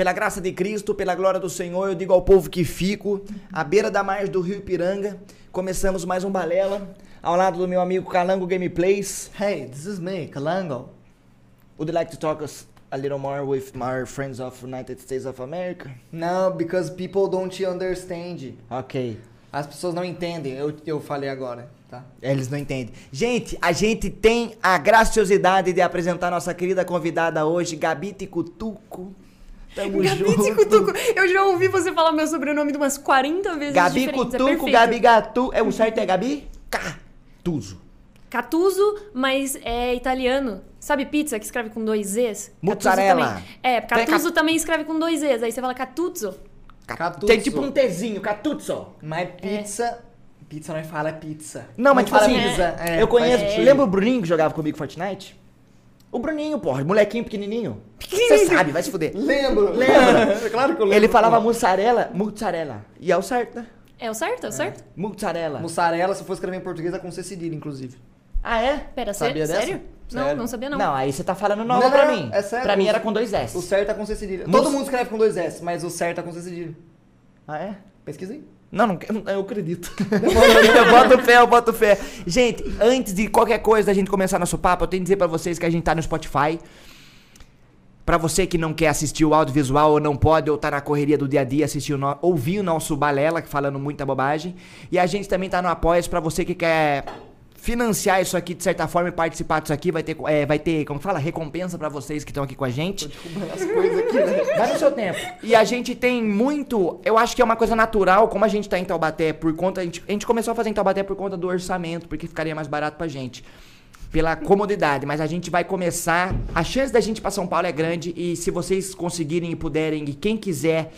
Pela graça de Cristo, pela glória do Senhor, eu digo ao povo que fico, à beira da margem do rio Ipiranga, começamos mais um Balela, ao lado do meu amigo Calango Gameplays. Hey, this is me, Kalango. Would you like to talk us a little more with my friends of United States of America? No, because people don't understand. Ok. As pessoas não entendem, eu, eu falei agora, tá? Eles não entendem. Gente, a gente tem a graciosidade de apresentar nossa querida convidada hoje, Gabi Ticutuco. Tamo Gabi junto. Ticutuco. Eu já ouvi você falar meu sobrenome de umas 40 vezes Gabi diferentes. é Cutuco, perfeito. Gabi Gatu. É o certo é Gabi? Catuso. Catuso, mas é italiano. Sabe pizza que escreve com dois Z's? Mozzarella. É, Catuso ca- também escreve com dois Z's. Aí você fala Catuzzo. Catuzo. Tem tipo um Tzinho, Catuzzo. Mas pizza... Pizza não fala pizza. Não, mas tipo fala assim, pizza. É, eu conheço. sentido. Lembra o Bruninho que jogava comigo Fortnite? O Bruninho, porra, molequinho pequenininho. Você sabe, vai se fuder. Lembro. Lembra? claro que eu lembro. Ele falava mussarela, mussarela. E é o certo, né? É o certo? É o certo? Mussarela. Mussarela, se for escrever em português, é com C cedilha, inclusive. Ah, é? Pera, Sabia sé- dessa? sério? Não, Sério. não sabia não. Não, aí você tá falando nova Não, pra não, mim. é sério. Pra mim era com dois S. O certo é com C cedilha. Mus- Todo mundo escreve com dois S, mas o certo é com C cedilha. Ah, é? Pesquisa aí. Não, não, eu- eu acredito. eu boto fé, eu boto fé. Gente, antes de qualquer coisa da gente começar nosso papo, eu tenho que dizer pra vocês que a gente tá no Spotify. Pra você que não quer assistir o audiovisual ou não pode, ou tá na correria do dia a dia, assistir o no... ouvir o nosso Balela, falando muita bobagem. E a gente também tá no Apoia pra você que quer financiar isso aqui de certa forma e participar disso aqui. Vai ter, é, vai ter como fala, recompensa pra vocês que estão aqui com a gente. As coisas aqui, né? Vai no seu tempo. E a gente tem muito. Eu acho que é uma coisa natural, como a gente tá em Taubaté por conta. A gente, a gente começou a fazer em Taubaté por conta do orçamento, porque ficaria mais barato pra gente. Pela comodidade, mas a gente vai começar. A chance da gente ir pra São Paulo é grande e se vocês conseguirem e puderem, e quem quiser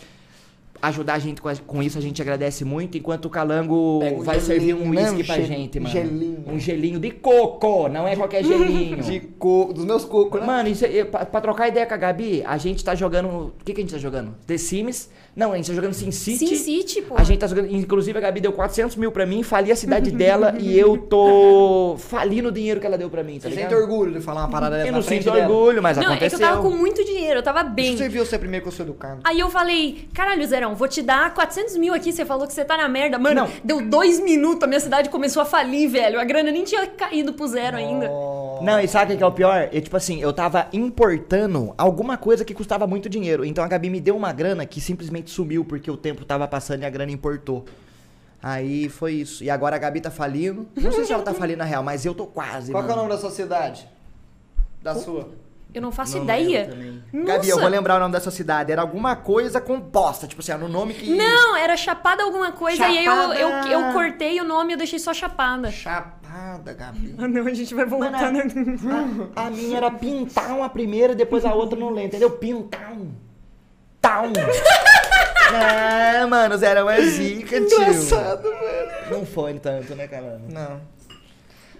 ajudar a gente com, a- com isso, a gente agradece muito. Enquanto o Calango um vai servir um uísque pra gente, mano. gelinho. Um gelinho de coco, não é qualquer gelinho. De coco, dos meus cocos, né? Mano, isso, é- pra, pra trocar ideia com a Gabi, a gente tá jogando. O que, que a gente tá jogando? The Sims? Não, a gente tá jogando Sin City. Sin City, pô. A gente tá jogando. Inclusive, a Gabi deu 400 mil pra mim, fali a cidade dela e eu tô falindo o dinheiro que ela deu pra mim, tá Você sente orgulho de falar uma parada dessa Eu não sinto dela. orgulho, mas Não, é que aconteceu. eu tava com muito dinheiro, eu tava bem. eu servir você primeiro que eu sou educado. Aí eu falei, caralho, Zerão, vou te dar 400 mil aqui, você falou que você tá na merda. Mano, Não. deu dois minutos, a minha cidade começou a falir, velho. A grana nem tinha caído pro zero ainda. Não, e sabe o que é o pior? Eu, tipo assim, eu tava importando alguma coisa que custava muito dinheiro. Então a Gabi me deu uma grana que simplesmente sumiu porque o tempo tava passando e a grana importou. Aí foi isso. E agora a Gabi tá falindo. Não sei se ela tá falindo na real, mas eu tô quase. Qual que é o mano. nome da sua cidade? Da sua. Eu não faço Não ideia. Nossa. Gabi, eu vou lembrar o nome dessa cidade. Era alguma coisa composta. Tipo assim, era um nome que. Não, era Chapada alguma coisa, e aí eu, Chapada. eu, eu cortei o nome e eu deixei só Chapada. Chapada, Gabi. Ah, não, a gente vai Mano, voltar. né? a, a minha era Pintown a primeira, depois a outra não lembro, entendeu? Pintown. Town. É, mano, Zerão é zica, tio. Engraçado, velho. Não foi tanto, né, Calano? Não.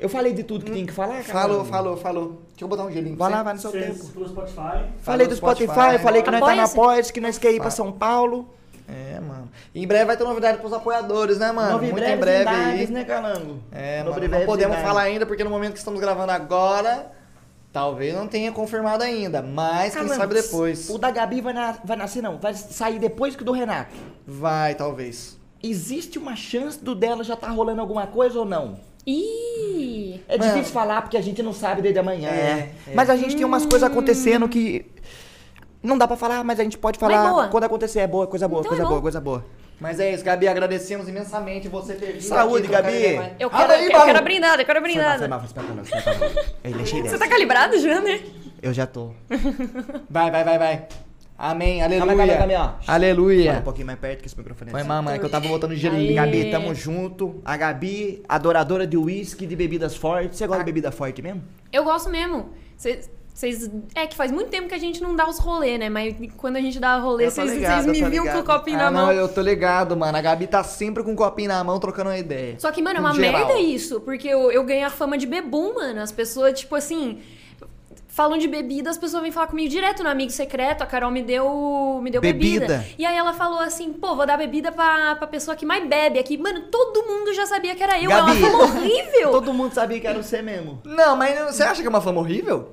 Eu falei de tudo que tinha que falar, Calano? Falou, falou, falou. Deixa eu botar um gelinho Vai lá, vai no seu Vocês tempo. pelo Spotify. Falei do Spotify, Spotify. falei que nós tá na pós, que nós quer ir pra São Paulo. É, mano. E em breve vai ter novidade pros apoiadores, né, mano? Nove Muito breves em breve aí. né, Calango? É, Nove mano. Não podemos falar ainda, porque no momento que estamos gravando agora, talvez não tenha confirmado ainda. Mas quem Calango, sabe depois. O da Gabi vai, na- vai nascer, não. Vai sair depois que o do Renato. Vai, talvez. Existe uma chance do dela já tá rolando alguma coisa ou não? Ih! É Mano. difícil falar porque a gente não sabe desde amanhã. É, é. Mas a gente tem umas coisas acontecendo que. Não dá pra falar, mas a gente pode falar boa. quando acontecer. É boa, coisa boa, Então coisa é boa, coisa boa. Mas é isso, Gabi. Agradecemos imensamente você ter vindo. Saúde, aqui Gabi. Eu quero, aí, eu quero brindada, eu quero a Foi mal, foi brindada. mal, foi mal, foi mal, Você tá calibrado já, né? Eu já tô. Vai, vai, vai, vai. Amém, aleluia. Calma, calma, calma, ó. Fala Aleluia. um pouquinho mais perto que esse microfone é Foi assim. mal, mano, é que eu tava botando gelinho. Gabi, tamo junto. A Gabi, adoradora de uísque, de bebidas fortes. Você gosta de bebida forte mesmo? Eu gosto mesmo. Vocês. É que faz muito tempo que a gente não dá os rolê, né? Mas quando a gente dá rolê, vocês ligado, vocês me viam com o copinho Ah, na não, mão. eu tô ligado, mano. A Gabi tá sempre com um copinho na mão, trocando uma ideia. Só que, mano, é uma geral. merda isso. Porque eu, eu ganho a fama de bebum, mano. As pessoas, tipo assim. Falam de bebida, as pessoas vêm falar comigo direto no Amigo Secreto. A Carol me deu, me deu bebida. Bebida. E aí ela falou assim: pô, vou dar bebida pra, pra pessoa que mais bebe aqui. Mano, todo mundo já sabia que era eu. Gabi, é uma fama horrível. Todo mundo sabia que era você mesmo. Não, mas você acha que é uma fama horrível?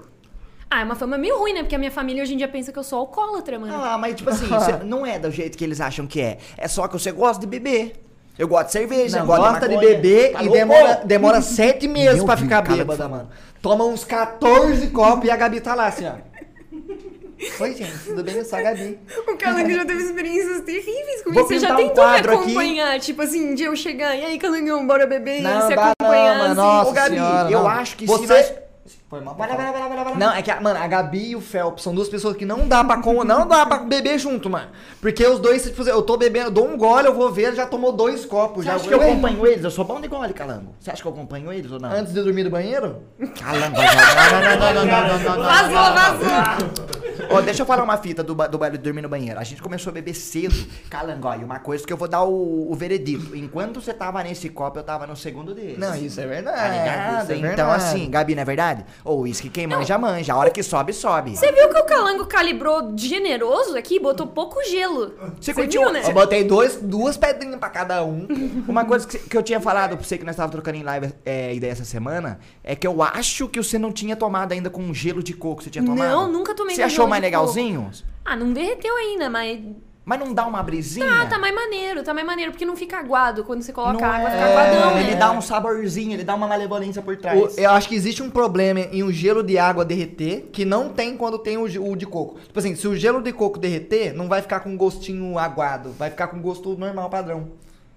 Ah, é uma fama meio ruim, né? Porque a minha família hoje em dia pensa que eu sou alcoólatra, mano. Ah, mas tipo assim, não é do jeito que eles acham que é. É só que você gosta de beber. Eu gosto de cerveja, Não, gosto gosta de, maconha. beber Tá e demora, demora sete meses Meu pra ficar cala bêbada, de mano. Toma uns 14 copos e a Gabi tá lá assim, ó. Oi, gente, tudo bem? Eu sou a Gabi. O Calango já teve experiências terríveis Vou comigo. Você já pintar um tentou me quadro aqui. acompanhar? Tipo assim, de eu chegar, e aí, Calangão, bora beber? Não, e você acompanhar não, assim. nossa Ô, Gabi, senhora, eu não. acho que se Você... nós- Foi mal. Vai lá, vai lá, vai lá, vai lá, vai lá. Não, é que, a- mano, a Gabi e o Felps são duas pessoas que não dá pra, com, não dá pra beber junto, mano. Porque os dois, tipo, eu tô bebendo, eu dou um gole, eu vou ver, já tomou dois copos. Você já acha que eu acompanho eles? Eu sou bom de gole, Calango. Você acha que eu acompanho eles ou não? Antes de dormir do banheiro? Calango. Não, não, não, não, não, não, não. Vazou, vazou. Ó, deixa eu falar uma fita do, do baile de dormir no banheiro. A gente começou a beber cedo. Calango, e uma coisa que eu vou dar o, o veredito. Enquanto você tava nesse copo, eu tava no segundo dele. Não, isso é verdade. Tá ligado? isso é então, verdade. assim, Gabi, não é verdade? Ou isso que quem manja, manja. A hora que sobe, sobe. Você viu que o Calango calibrou generoso aqui? Botou pouco gelo. Você curtiu- viu, né? Eu botei dois, duas pedrinhas pra cada um. Uma coisa que, que eu tinha falado pra você que nós tava trocando em live é, ideia essa semana é que eu acho que você não tinha tomado ainda com gelo de coco. Você tinha tomado? Não, nunca tomei Você achou mais de coco. legalzinho? Ah, não derreteu ainda, mas. Mas não dá uma brisinha? Ah, tá mais maneiro, tá mais maneiro, porque não fica aguado quando você coloca Não água, é, fica aguadão, Ele né? dá um saborzinho, ele dá uma malevolência por trás. O- eu acho que existe um problema em o gelo de água derreter que não tem quando tem o, o de coco. Tipo assim, se o gelo de coco derreter, não vai ficar com gostinho aguado, vai ficar com gosto normal, padrão.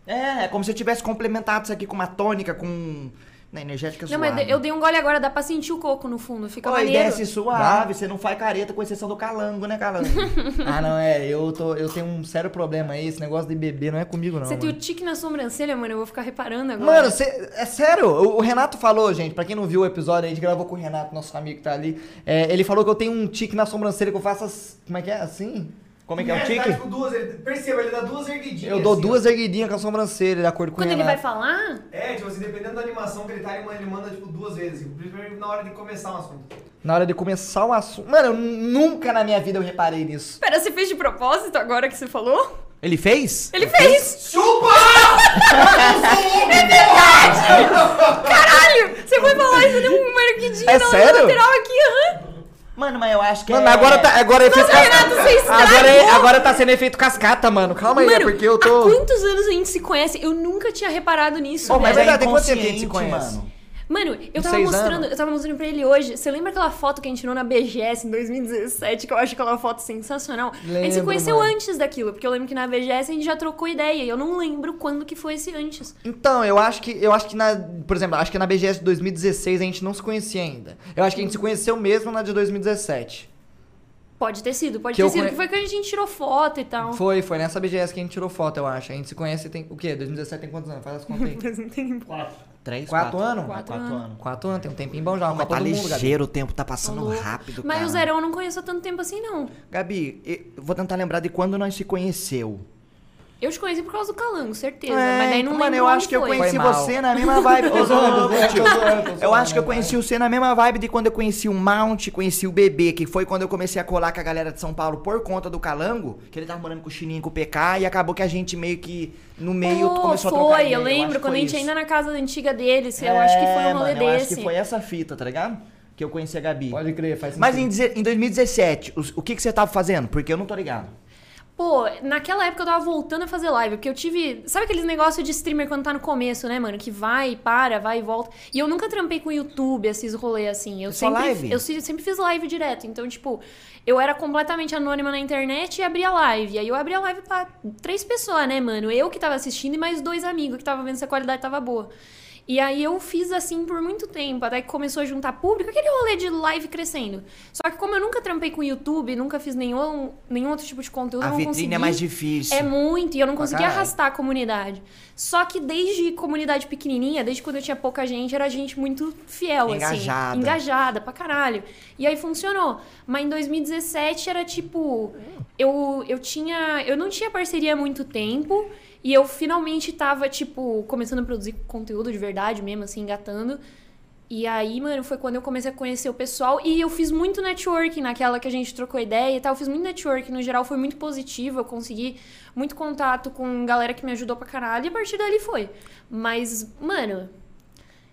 É, é como se eu tivesse complementado isso aqui com uma tônica, com. Na energética Não, suave. mas eu dei um gole agora, dá pra sentir o coco no fundo, fica Oi, maneiro. desce suave, você não faz careta com exceção do calango, né, calango? ah, não, é, eu, tô, eu tenho um sério problema aí, esse negócio de beber não é comigo, não. Você tem o tique na sobrancelha, mano, eu vou ficar reparando agora. Mano, cê- é sério, o, o Renato falou, gente, pra quem não viu o episódio, a gente gravou com o Renato, nosso amigo que tá ali. é, ele falou que eu tenho um tique na sobrancelha que eu faço as, Como é que é? Assim? Como é que é o Ele tique? tipo, duas, ele, perceba, ele dá duas erguidinhas. Eu dou assim, duas erguidinhas com a sobrancelha, de acordo com Quando ele vai falar, ó. É, tipo assim, dependendo da animação que ele tá, ele manda, tipo, duas vezes. assim, Principalmente na hora de começar um assunto. Na hora de começar o assunto. Mano, eu nunca na minha vida eu reparei nisso. Pera, você fez de propósito agora que você falou? Ele fez? Ele fez! Chupa! Caralho! Você foi falar você deu uma erguidinha É na sério? lateral aqui, aham. Mano, mas eu acho que Mano, é... agora tá. Agora é efeito estragou! Agora, é- agora tá sendo efeito cascata, mano. Calma aí, é porque eu há tô. quantos anos a gente se conhece? Eu nunca tinha reparado nisso. Velho. mas É é verdade, tem quanto tempo que a gente se conhece? mano. Mano, eu tava mostrando, anos? eu tava mostrando pra ele hoje. Você lembra aquela foto que a gente tirou na BGS em 2017, que eu acho aquela foto sensacional? a gente se Lembro, conheceu mano. antes daquilo, porque eu lembro que na BGS a gente já trocou ideia e eu não lembro quando que foi esse antes. Então, eu acho que. Eu acho que na. Por exemplo, acho que na BGS de 2016 a gente não se conhecia ainda. Eu acho que a gente se conheceu mesmo na de 2017. Pode ter sido, pode Que ter sido, conhe- que foi que a gente tirou foto e tal. Foi, foi nessa BGS que a gente tirou foto, eu acho. A gente se conhece tem. O quê? 2017 tem quantos anos? Faz as contas aí. Mas não tem- Três, Quatro anos? Quatro Quatro anos. anos. Quatro anos, tem um tempinho bom já. Mas tá Gabi. ligeiro, o tempo tá passando Falou. rápido, Mas cara. o Zerão eu não conheço há tanto tempo assim, não. Gabi, eu vou tentar lembrar de quando nós se conheceu. Eu te conheci por causa do Calango, certeza. É, mas daí não mano, eu acho que eu foi. conheci Foi você na mesma vibe. Eu acho que eu conheci você na mesma vibe de quando eu conheci o Mount, conheci o Bebê, que foi quando eu comecei a colar com a galera de São Paulo por conta do Calango, que ele tava morando com o Chininho e com o PK, e acabou que a gente meio que, no meio, Pô, começou foi, a trocar ideia. eu lembro, que quando a foi gente ainda na casa antiga deles, eu acho que foi É, um rolê mano, eu desse. acho que foi essa fita, tá ligado? Que eu conheci a Gabi. Pode crer, faz Mas sentido. em, deze- em 2017, os- o que, que você tava fazendo? Porque eu não tô ligado. Pô, naquela época eu tava voltando a fazer live, porque eu tive. Sabe aqueles negócios de streamer quando tá no começo, né, mano? Que vai, para, vai e volta. E eu nunca trampei com YouTube, esses rolês assim. Eu Só sempre, live? Eu se- sempre fiz live direto. Então, tipo, eu era completamente anônima na internet e abria live. E aí eu abria live pra três pessoas, né, mano? Eu que tava assistindo e mais dois amigos que tava vendo se a qualidade tava boa. E aí eu fiz assim por muito tempo, até que começou a juntar público, aquele rolê de live crescendo. Só que como eu nunca trampei com YouTube, nunca fiz nenhum, nenhum outro tipo de conteúdo, A não vitrine consegui... é mais difícil. É muito, e eu não caralho. arrastar a comunidade. Só que desde comunidade pequenininha, desde quando eu tinha pouca gente, era gente muito fiel, Engajada. assim. Engajada pra caralho. E aí funcionou. Mas em 2017 era tipo. Eu, eu tinha. Eu não tinha parceria há muito tempo. E eu finalmente tava, tipo, começando a produzir conteúdo de verdade mesmo, assim, engatando. E aí, mano, foi quando eu comecei a conhecer o pessoal. E eu fiz muito networking naquela que a gente trocou ideia e tal. Eu fiz muito networking, no geral foi muito positivo. Eu consegui muito contato com galera que me ajudou pra caralho. E a partir dali foi. Mas, mano,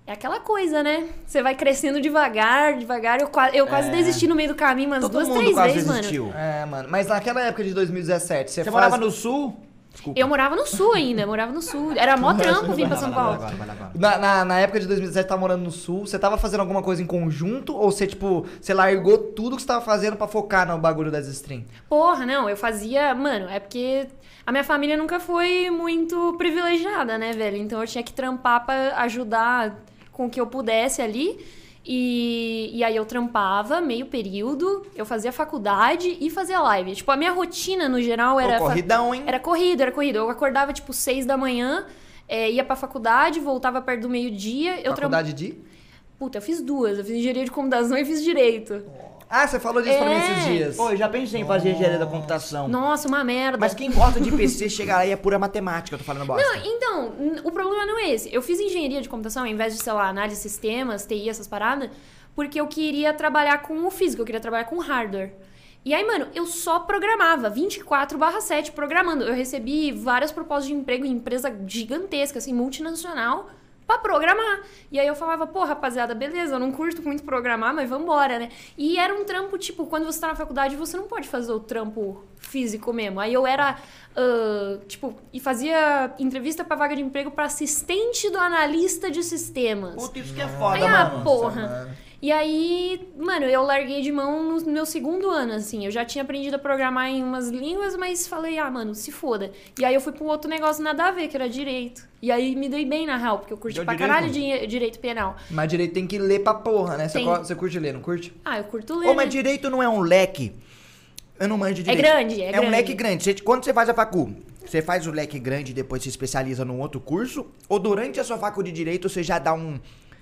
É aquela coisa, né? Você vai crescendo devagar, devagar. Eu, eu quase desisti no meio do caminho umas Todo duas, mundo três quase vezes, desistiu. mano. É, mano. Mas naquela época de 2017, você, Você faz... morava no sul? Desculpa. Eu morava no sul ainda, morava no sul. Era mó trampo vir pra São Paulo. Agora, vai lá, agora. Na, na, na época de 2017, você tava morando no sul, você tava fazendo alguma coisa em conjunto? Ou você, tipo, você largou tudo que você tava fazendo pra focar no bagulho das stream? Porra, não, eu fazia. Mano, é porque a minha família nunca foi muito privilegiada, né, velho? Então eu tinha que trampar pra ajudar com o que eu pudesse ali. E, e aí eu trampava meio período, eu fazia faculdade e fazia live. Tipo, a minha rotina no geral era. Pô, corridão, hein? Era corrida, era corrida. Eu acordava tipo seis da manhã, é, ia pra faculdade, voltava perto do meio-dia. Eu trampava. Faculdade de... Puta, eu fiz duas. Eu fiz engenharia de computação e fiz direito. Ah, você falou disso pra mim esses É. dias. Pô, eu já pensei em fazer engenharia da computação. Nossa, uma merda. Mas quem gosta de PC chega lá e é pura matemática, eu tô falando bosta. Não, então, o problema não é esse. Eu fiz engenharia de computação, ao invés de, sei lá, análise de sistemas, TI, essas paradas, porque eu queria trabalhar com o físico, eu queria trabalhar com hardware. E aí, mano, eu só programava, 24/7 programando. Eu recebi várias propostas de emprego em empresa gigantesca, assim, multinacional, pra programar. E aí eu falava, pô, rapaziada, beleza, eu não curto muito programar, mas vambora, né? E era um trampo, tipo, quando você tá na faculdade, você não pode fazer o trampo físico mesmo. Aí eu era, ah, tipo, e fazia entrevista pra vaga de emprego pra assistente do analista de sistemas. Puta, isso que é foda, Aí, ah, mano. porra. mano. E aí, mano, eu larguei de mão no meu segundo ano, assim. Eu já tinha aprendido a programar em umas línguas, mas falei, ah, mano, se foda. E aí eu fui pra um outro negócio nada a ver, que era direito. E aí me dei bem, na real, porque eu curti Deu pra direito? caralho de direito penal. Mas direito tem que ler pra porra, né? Você, você curte ler, não curte? Ah, eu curto ler. Ô, mas né? direito não é um leque. Eu não manjo direito. grande, é É um grande. leque grande. Você- quando você faz a facu, você faz o leque grande e depois se especializa num outro curso? Ou durante a sua facu de direito você já dá um.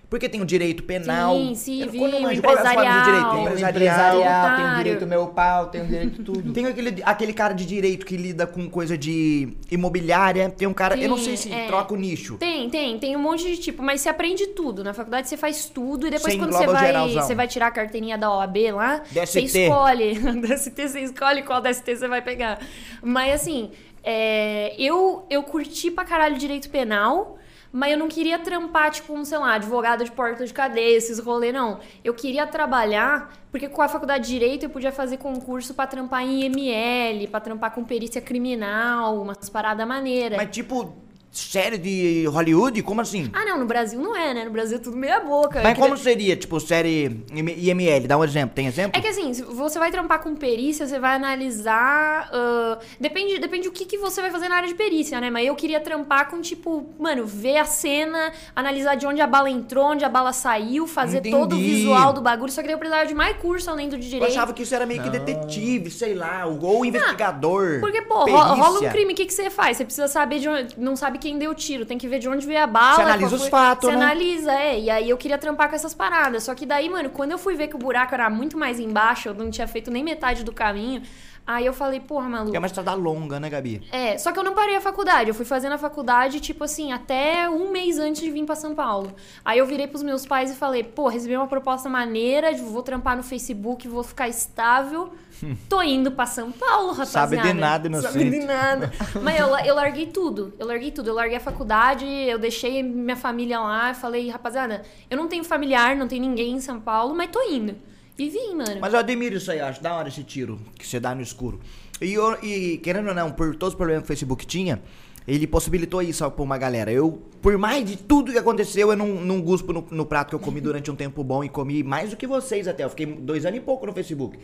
Porque tem o direito penal. Sim, civil, quando eu manjo, qual é direito? empresarial. Tem empresarial. empresarial, tem o direito meu pau, tem o direito tudo. Tem aquele, aquele cara de direito que lida com coisa de imobiliária. Tem um cara. eu não Sim, sei se é. troca o nicho. Tem, tem, tem um monte de tipo, mas você aprende tudo. Na faculdade você faz tudo e depois Você quando você vai, geralzão. você vai tirar a carteirinha da OAB lá, você DST. escolhe. DST você escolhe qual DST você vai pegar. Mas assim, é, eu, eu curti pra caralho direito penal. Mas eu não queria trampar, tipo, um, sei lá, advogado de porta de cadeia, esses rolê, não. Eu queria trabalhar, porque com a faculdade de Direito eu podia fazer concurso pra trampar em IML, pra trampar com perícia criminal, umas paradas maneiras. Mas tipo, série de Hollywood? Como assim? Ah, não, no Brasil não é, né? No Brasil é tudo meia boca. Mas Eu como seria, tipo, série IML? Dá um exemplo. Tem exemplo? É que assim, você vai trampar com perícia, você vai analisar. ah, depende, depende do que, que você vai fazer na área de perícia, né? Mas eu queria trampar com, tipo, mano, ver a cena, analisar de onde a bala entrou, onde a bala saiu, fazer todo o Entendi. visual do bagulho. Só que eu precisava de mais curso além do de Eu direito. achava que isso era meio que detetive, sei lá, ou investigador. Porque, pô, perícia. rola um crime, o que, que você faz? Você precisa saber de onde. Não sabe quem deu o tiro, tem que ver de onde veio a bala. Você analisa os fatos, Você né? analisa, é. E aí eu queria trampar com essas paradas. Só que daí, mano, quando eu fui ver que o buraco era muito mais embaixo, eu não tinha feito nem metade do caminho. Aí eu falei, porra, maluco. É uma estrada longa, né, Gabi? É, só que eu não parei a faculdade. Eu fui fazendo a faculdade, tipo assim, até um mês antes de vir pra São Paulo. Aí eu virei pros meus pais e falei, pô, recebi uma proposta maneira, vou trampar no Facebook, vou ficar estável. Tô indo pra São Paulo, rapaziada. Sabe de nada, inocente. Sabe de nada. Mas eu, eu larguei tudo. Eu larguei tudo. Eu larguei a faculdade, eu deixei minha família lá. Falei, rapaziada, eu não tenho familiar, não tenho ninguém em São Paulo, mas tô indo. E vim, mano. Mas eu admiro isso aí, acho da hora esse tiro que você dá no escuro. E, eu- e, querendo ou não, por todos os problemas que o Facebook tinha, ele possibilitou isso pra uma galera. Eu, por mais de tudo que aconteceu, eu não, não guspo no, no prato que eu comi durante um tempo bom e comi mais do que vocês até. Eu fiquei dois anos e pouco no Facebook.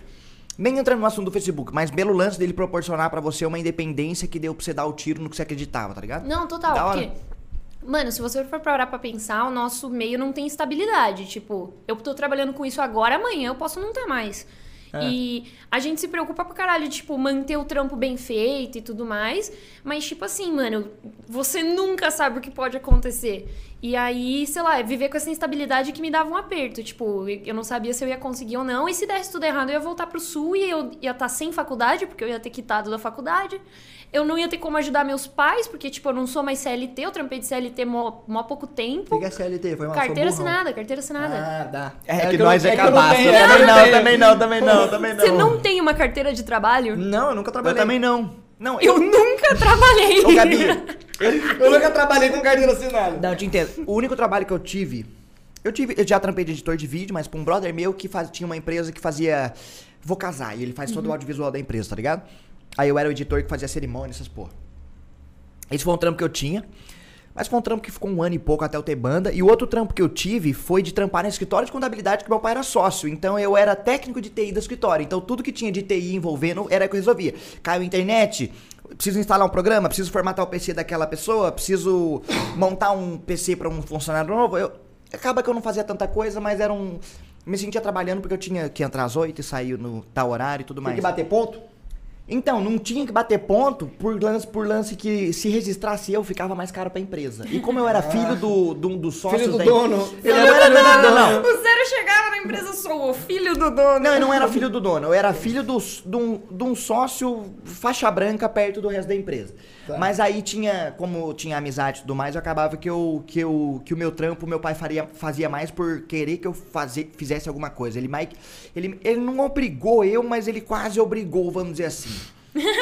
Nem entrando no assunto do Facebook, mas pelo lance dele proporcionar pra você uma independência que deu pra você dar o tiro no que você acreditava, tá ligado? Não, total. Porque, mano, se você for parar pra pensar, o nosso meio não tem estabilidade. Tipo, eu tô trabalhando com isso agora, amanhã eu posso não ter mais. É. E a gente se preocupa pra caralho, tipo, manter o trampo bem feito e tudo mais. Mas, tipo assim, mano, você nunca sabe o que pode acontecer. E aí, sei lá, viver com essa instabilidade que me dava um aperto. Tipo, eu não sabia se eu ia conseguir ou não. E se desse tudo errado, eu ia voltar pro sul e eu ia estar sem faculdade, porque eu ia ter quitado da faculdade. Eu não ia ter como ajudar meus pais, porque, tipo, eu não sou mais CLT, eu trampei de CLT mó, mó pouco tempo. O que é CLT? Foi uma Carteira assinada, carteira assinada. Ah, dá. É, que, eu- nós é, que eu não cabaço. Também eu não, também não, também não, também não. Você não tem uma carteira de trabalho? Não, eu nunca Eu trabalhei. também não. Não, Eu nunca trabalhei. Ô, Gabi, Eu nunca trabalhei com carteira assinada. Não, eu te entendo. O único trabalho que eu tive Eu, tive, eu já trampei de editor de vídeo, mas pra um brother meu que faz, tinha uma empresa que fazia. Vou casar, e ele faz todo o audiovisual da empresa, tá ligado? Aí eu era o editor que fazia cerimônia, essas porra. Esse foi um trampo que eu tinha. Mas foi um trampo que ficou um ano e pouco até eu ter banda. E o outro trampo que eu tive foi de trampar no escritório de contabilidade que meu pai era sócio. Então eu era técnico de TI do escritório. Então tudo que tinha de TI envolvendo era que eu resolvia. Caiu a internet, preciso instalar um programa, preciso formatar o PC daquela pessoa, preciso montar um PC para um funcionário novo. Eu, acaba que eu não fazia tanta coisa, mas era um. Me sentia trabalhando porque eu tinha que entrar às 8 e sair no tal horário e tudo Tem mais. que bater ponto? Então, não tinha que bater ponto por lance, por lance que se registrasse eu ficava mais caro pra empresa. E como eu era filho do, do, um dos sócios Filho do da dono. Eu não era, não, não, não. O Zero chegava na empresa, sou o filho do dono. Não, eu não era filho do dono, eu era filho do, de, um, de um sócio faixa branca perto do resto da empresa. Tá. Mas aí tinha, como tinha amizade e tudo mais, eu acabava que, eu, que, eu, que o meu trampo, meu pai faria, fazia mais por querer que eu fazer, fizesse alguma coisa. Ele, mais, ele, ele não obrigou eu, mas ele quase obrigou, vamos dizer assim.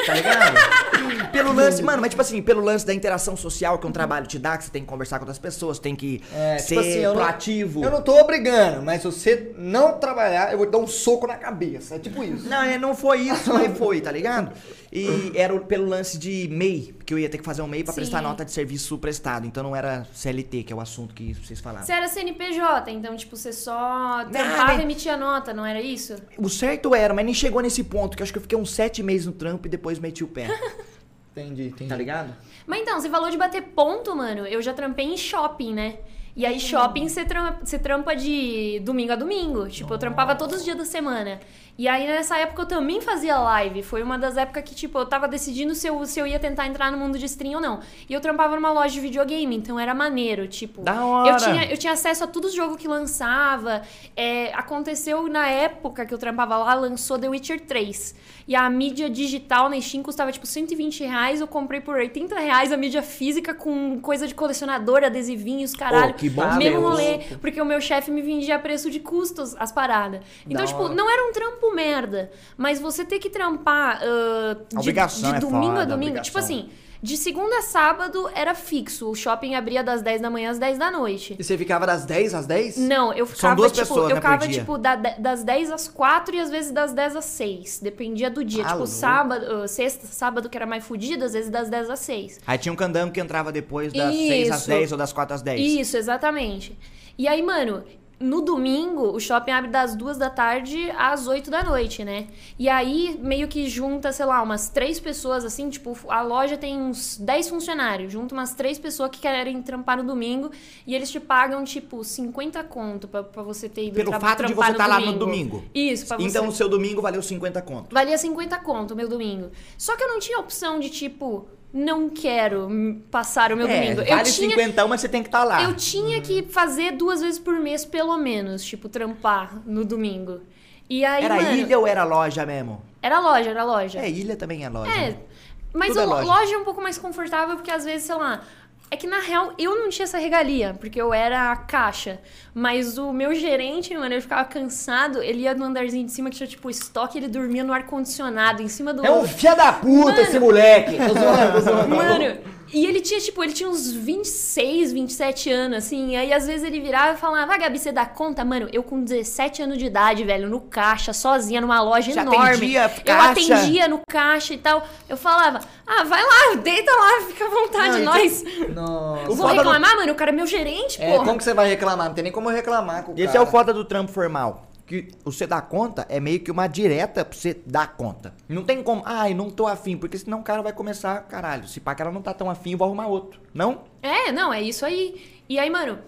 Tá ligado? pelo lance, mano, mas tipo assim, pelo lance da interação social que um trabalho te dá, que você tem que conversar com outras pessoas, tem que É, ser tipo assim, eu não, proativo. eu não tô obrigando, mas se você não trabalhar, eu vou te dar um soco na cabeça. É tipo isso. Não, é, não foi isso, mas foi, tá ligado? E era pelo lance de MEI, que eu ia ter que fazer um MEI pra Sim. prestar nota de serviço prestado. Então não era CLT, que é o assunto que vocês falaram. Você era CNPJ, então, tipo, você só Ah, trampava mas- e emitia nota, não era isso? O certo era, mas nem chegou nesse ponto, que eu acho que eu fiquei uns sete meses no trampo e depois meti o pé. Entendi, entendi. tá ligado? Mas então, você falou de bater ponto, mano. Eu já trampei em shopping, né? E aí, shopping, você trampa, você trampa de domingo a domingo. Tipo, eu trampava todos os dias da semana. E aí, nessa época, eu também fazia live. Foi uma das épocas que, tipo, eu tava decidindo se eu, se eu ia tentar entrar no mundo de stream ou não. E eu trampava numa loja de videogame, então era maneiro, tipo... Da hora! Eu tinha, eu tinha acesso a todos os jogos que lançava. É, aconteceu na época que eu trampava lá, lançou The Witcher 3. E a mídia digital na Steam custava tipo 120 reais. Eu comprei por 80 reais a mídia física com coisa de colecionador, adesivinhos, caralho. Oh, que bom Mesmo rolê. Porque o meu chefe me vendia a preço de custos as paradas. Então, Da tipo, hora. não era um trampo merda. Mas você ter que trampar ah, de, de é domingo a foda, domingo. obrigação. Tipo assim, de segunda a sábado era fixo. O shopping abria das 10 da manhã às 10 da noite. E você ficava das 10 às 10? Não, eu ficava, duas tipo, pessoas, eu né, ficava, tipo, da- das 10 às 4 e às vezes das 10 às 6. Dependia do dia. Ah, tipo, louco. sábado, ah, sexta, sábado que era mais fudido, às vezes das 10 às 6. Aí tinha um candango que entrava depois das 6 às Isso. 10 ou das 4 às 10. Isso, exatamente. E aí, mano, no domingo, o shopping abre das 2 da tarde às 8 da noite, né? E aí, meio que junta, sei lá, umas três pessoas, assim, tipo, a loja tem uns 10 funcionários, junta umas três pessoas que querem trampar no domingo e eles te pagam, tipo, 50 conto pra, pra você ter ido Pelo tra- fato de você estar lá no domingo. Isso, pra você... Então o seu domingo valeu 50 conto. Valia 50 conto o meu domingo. Só que eu não tinha opção de, tipo, não quero passar o meu é, domingo. vale eu tinha, 50, mas você tem que estar lá. eu tinha que fazer duas vezes por mês, pelo menos, tipo, trampar no domingo. E aí, Era mano, ilha ou era loja mesmo? Era loja, era loja. É, ilha também é loja. É, né? mas é o- loja. loja é um pouco mais confortável porque às vezes, sei lá. É que na real eu não tinha essa regalia, porque eu era a caixa. Mas o meu gerente, mano, ele ficava cansado, ele ia no andarzinho de cima que tinha tipo estoque, ele dormia no ar-condicionado, em cima do. É um filho da puta esse moleque. Mano, e ele tinha, tipo, ele tinha uns 26, 27 anos, assim. Aí às vezes ele virava e falava, ah, Gabi, você dá conta? Mano, eu com 17 anos de idade, velho, no caixa, sozinha, numa loja Você enorme. atendia eu caixa? atendia no caixa e tal. Eu falava, ah, vai lá, deita lá, fica à vontade, Não, nós. Nossa. Vou reclamar, mano, o cara é meu gerente, É, porra. como que você vai reclamar? Não tem nem como eu reclamar com o Esse cara. é o foda do trampo formal. Que você dá conta é meio que uma direta pra você dar conta. Não tem como, ai, não tô afim, porque senão o cara vai começar, caralho, se pá que ela não tá tão afim, eu vou arrumar outro. Não? É, não, é isso aí. E aí, mano,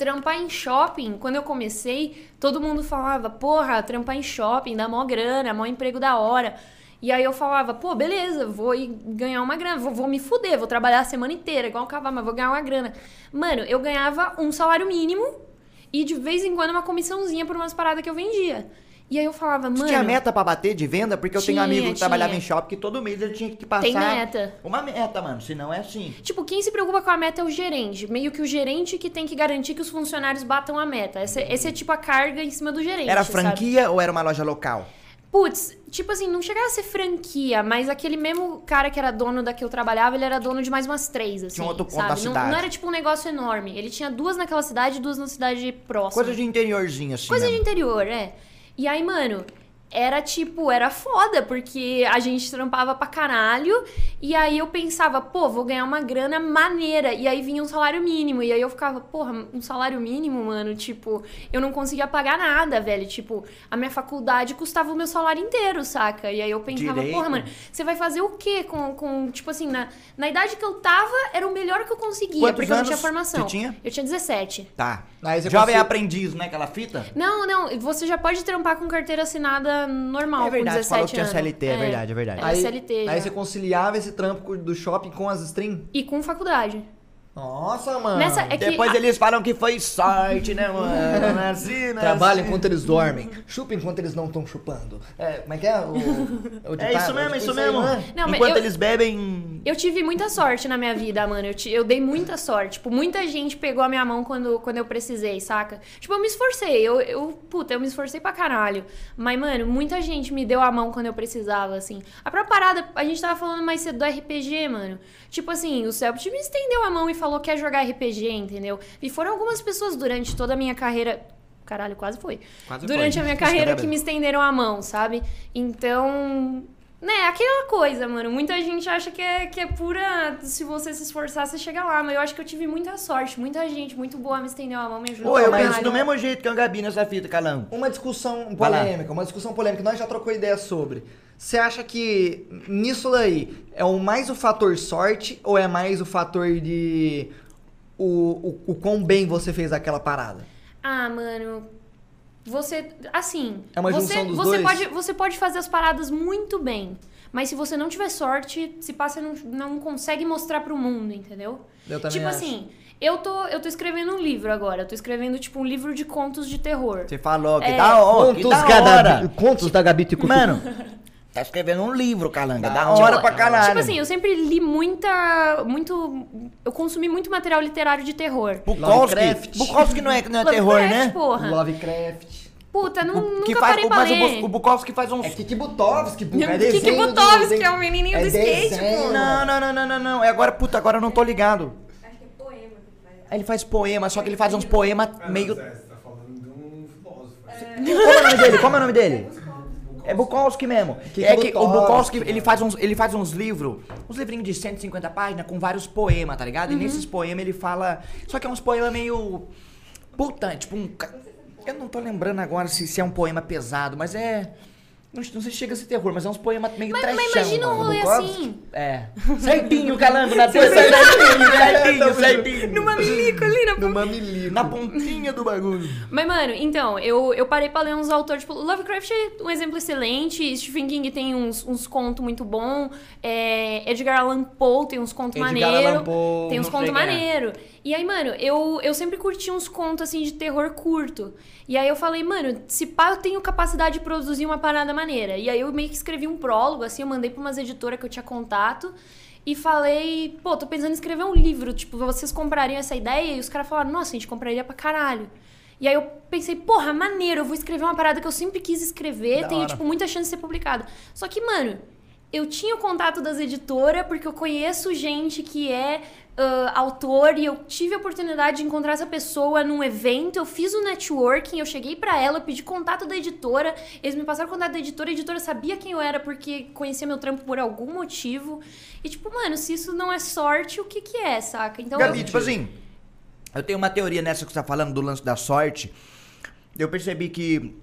trampar em shopping, quando eu comecei, todo mundo falava, porra, trampar em shopping dá mó grana, mó emprego da hora. E aí eu falava, pô, beleza, vou ganhar uma grana, vou, vou me fuder, vou trabalhar a semana inteira, igual um cavalo, mas vou ganhar uma grana. Mano, eu ganhava um salário mínimo e de vez em quando uma comissãozinha por umas paradas que eu vendia. E aí eu falava, mano. tinha meta pra bater de venda? Porque eu tenho Tinha, amigo que trabalhava tinha. em shopping que todo mês ele tinha que passar Tem meta. uma meta, mano. Senão é assim. Tipo, quem se preocupa com a meta é o gerente. Meio que o gerente que tem que garantir que os funcionários batam a meta. Essa, essa é tipo a carga em cima do gerente. Era sabe? franquia ou era uma loja local? Putz, tipo assim, não chegava a ser franquia, mas aquele mesmo cara que era dono da que eu trabalhava, ele era dono de mais umas três, assim. Tinha um outro ponto sabe? da Não, cidade. não era tipo um negócio enorme. Ele tinha duas naquela cidade e duas na cidade próxima. Coisa de interiorzinho, assim. Coisa de mesmo. interior, é. E aí, mano, era tipo, era foda, porque a gente trampava pra caralho. E aí eu pensava, pô, vou ganhar uma grana maneira. E aí vinha um salário mínimo. E aí eu ficava, porra, um salário mínimo, mano, tipo, eu não conseguia pagar nada, velho. Tipo, a minha faculdade custava o meu salário inteiro, saca? E aí eu pensava, Direito. porra, mano, você vai fazer o quê com, com tipo assim, na, na idade que eu tava, era o melhor que eu conseguia, Quantos porque eu não tinha formação. você tinha? Eu tinha 17. Tá. Jovem consegue- aprendiz, né? Aquela fita? Não, não, você já pode trampar com carteira assinada normal, É verdade, com 17 falou que tinha anos. CLT, é verdade, é verdade. Era Aí, CLT aí já. você conciliava esse trampo do shopping com as stream? E com faculdade. Nossa, mano. Nessa, é que Depois a- eles falam que foi sorte, né, mano? Não é assim, é Trabalha assim. enquanto eles dormem, chupa enquanto eles não estão chupando. É, como é que é? O, o É isso mesmo, é Tipo isso mesmo. Não, Enquanto eu- eles bebem. Eu tive muita sorte na minha vida, mano. Eu, ti- eu dei muita sorte. Tipo, muita gente pegou a minha mão quando, quando eu precisei, saca? Tipo, eu me esforcei. Eu, eu, puta, eu me esforcei pra caralho. Mas, mano, muita gente me deu a mão quando eu precisava, assim. A própria parada, a gente tava falando mais cedo do RPG, mano. Tipo assim, o Celpt me estendeu a mão e falou que quer jogar RPG, entendeu? E foram algumas pessoas durante toda a minha carreira. Caralho, quase foi. Quase durante foi. a minha carreira que me estenderam a mão, sabe? Então. Né, aquela coisa, mano. Muita gente acha que é, que é pura. Se você se esforçar, você chega lá. Mas eu acho que eu tive muita sorte. Muita gente muito boa me estendeu a mão, me ajudou. Pô, eu penso do mesmo jeito que a Gabi nessa fita, Calango. Uma discussão polêmica, uma discussão polêmica, nós já trocou ideia sobre. Você acha que nisso daí é o mais o fator sorte ou é mais o fator de o, o, o quão bem você fez aquela parada? Ah, mano. Você. Assim. É uma você, junção dos você dois? Pode, você pode fazer as paradas muito bem. Mas se você não tiver sorte, se passa, não, não consegue mostrar pro mundo, entendeu? Eu também tipo acho. assim, eu tô, eu tô escrevendo um livro agora. Eu tô escrevendo, tipo, um livro de contos de terror. Você falou que É. da hora, que Contos, da Gabi- hora. contos da Gabi Ticutu. Mano, tá escrevendo um livro, Calanga. Da Da hora pra caralho. Tipo assim, eu sempre li muita. Muito. Eu consumi muito material literário de terror. Bukowski. Bukowski não é, não é Lovecraft, terror, né? porra. Lovecraft. Puta, não, O- que nunca faz, parei o- pra mas o, ler. Bu- o Bukowski faz uns. É Kiki Butovski, pô. É Kiki desenho do- Butovski, de- é o menininho do skate, desenho, pô. Não, não, não, não, não, não. É agora, puta, agora eu não tô ligado. Acho que é poema que faz. Aí ele faz poema, só que ele faz uns poemas meio. Zé, Você tá falando de um filósofo. Como é o nome dele? Como é o nome dele? É Bukowski mesmo. Que é que o Bukowski, ele faz uns, ele faz uns livros, uns livrinhos de 150 páginas com vários poemas, tá ligado? E nesses poemas ele fala, só que é uns poemas meio puta, tipo um eu não tô lembrando agora se, se é um poema pesado, mas é não, não sei se chega a ser terror, mas é uns poemas meio Mas, mas trechão, imagina um rolê assim. É. Certinho, calango, na tua certinho, certinho, certinho. Numa milico ali na No mamilico. Na pontinha do bagulho. Mas, mano, então, eu, eu parei pra ler uns autores, tipo, Lovecraft é um exemplo excelente, Stephen King tem uns, uns contos muito bons, é, Edgar Allan Poe tem uns contos Edgar maneiros, Allan Poe, tem uns contos é. maneiros. E aí, mano, eu, eu sempre curti uns contos, assim, de terror curto. E aí eu falei, mano, se pá, eu tenho capacidade de produzir uma parada maneira. E aí eu meio que escrevi um prólogo, assim, eu mandei pra umas editoras que eu tinha contato. E falei, pô, tô pensando em escrever um livro. Tipo, vocês comprariam essa ideia? E os caras falaram, nossa, a gente compraria pra caralho. E aí eu pensei, porra, maneiro, eu vou escrever uma parada que eu sempre quis escrever, Da tem, hora. tipo, muita chance de ser publicada. Só que, mano, eu tinha o contato das editoras, porque eu conheço gente que é ah, autor e eu tive a oportunidade de encontrar essa pessoa num evento, eu fiz o networking, eu cheguei pra ela, eu pedi contato da editora, eles me passaram contato da editora, a editora sabia quem eu era porque conhecia meu trampo por algum motivo. E tipo, mano, se isso não é sorte, o que que é, saca? Então Gabi, eu- tipo assim, eu tenho uma teoria nessa que você tá falando do lance da sorte. Eu percebi que,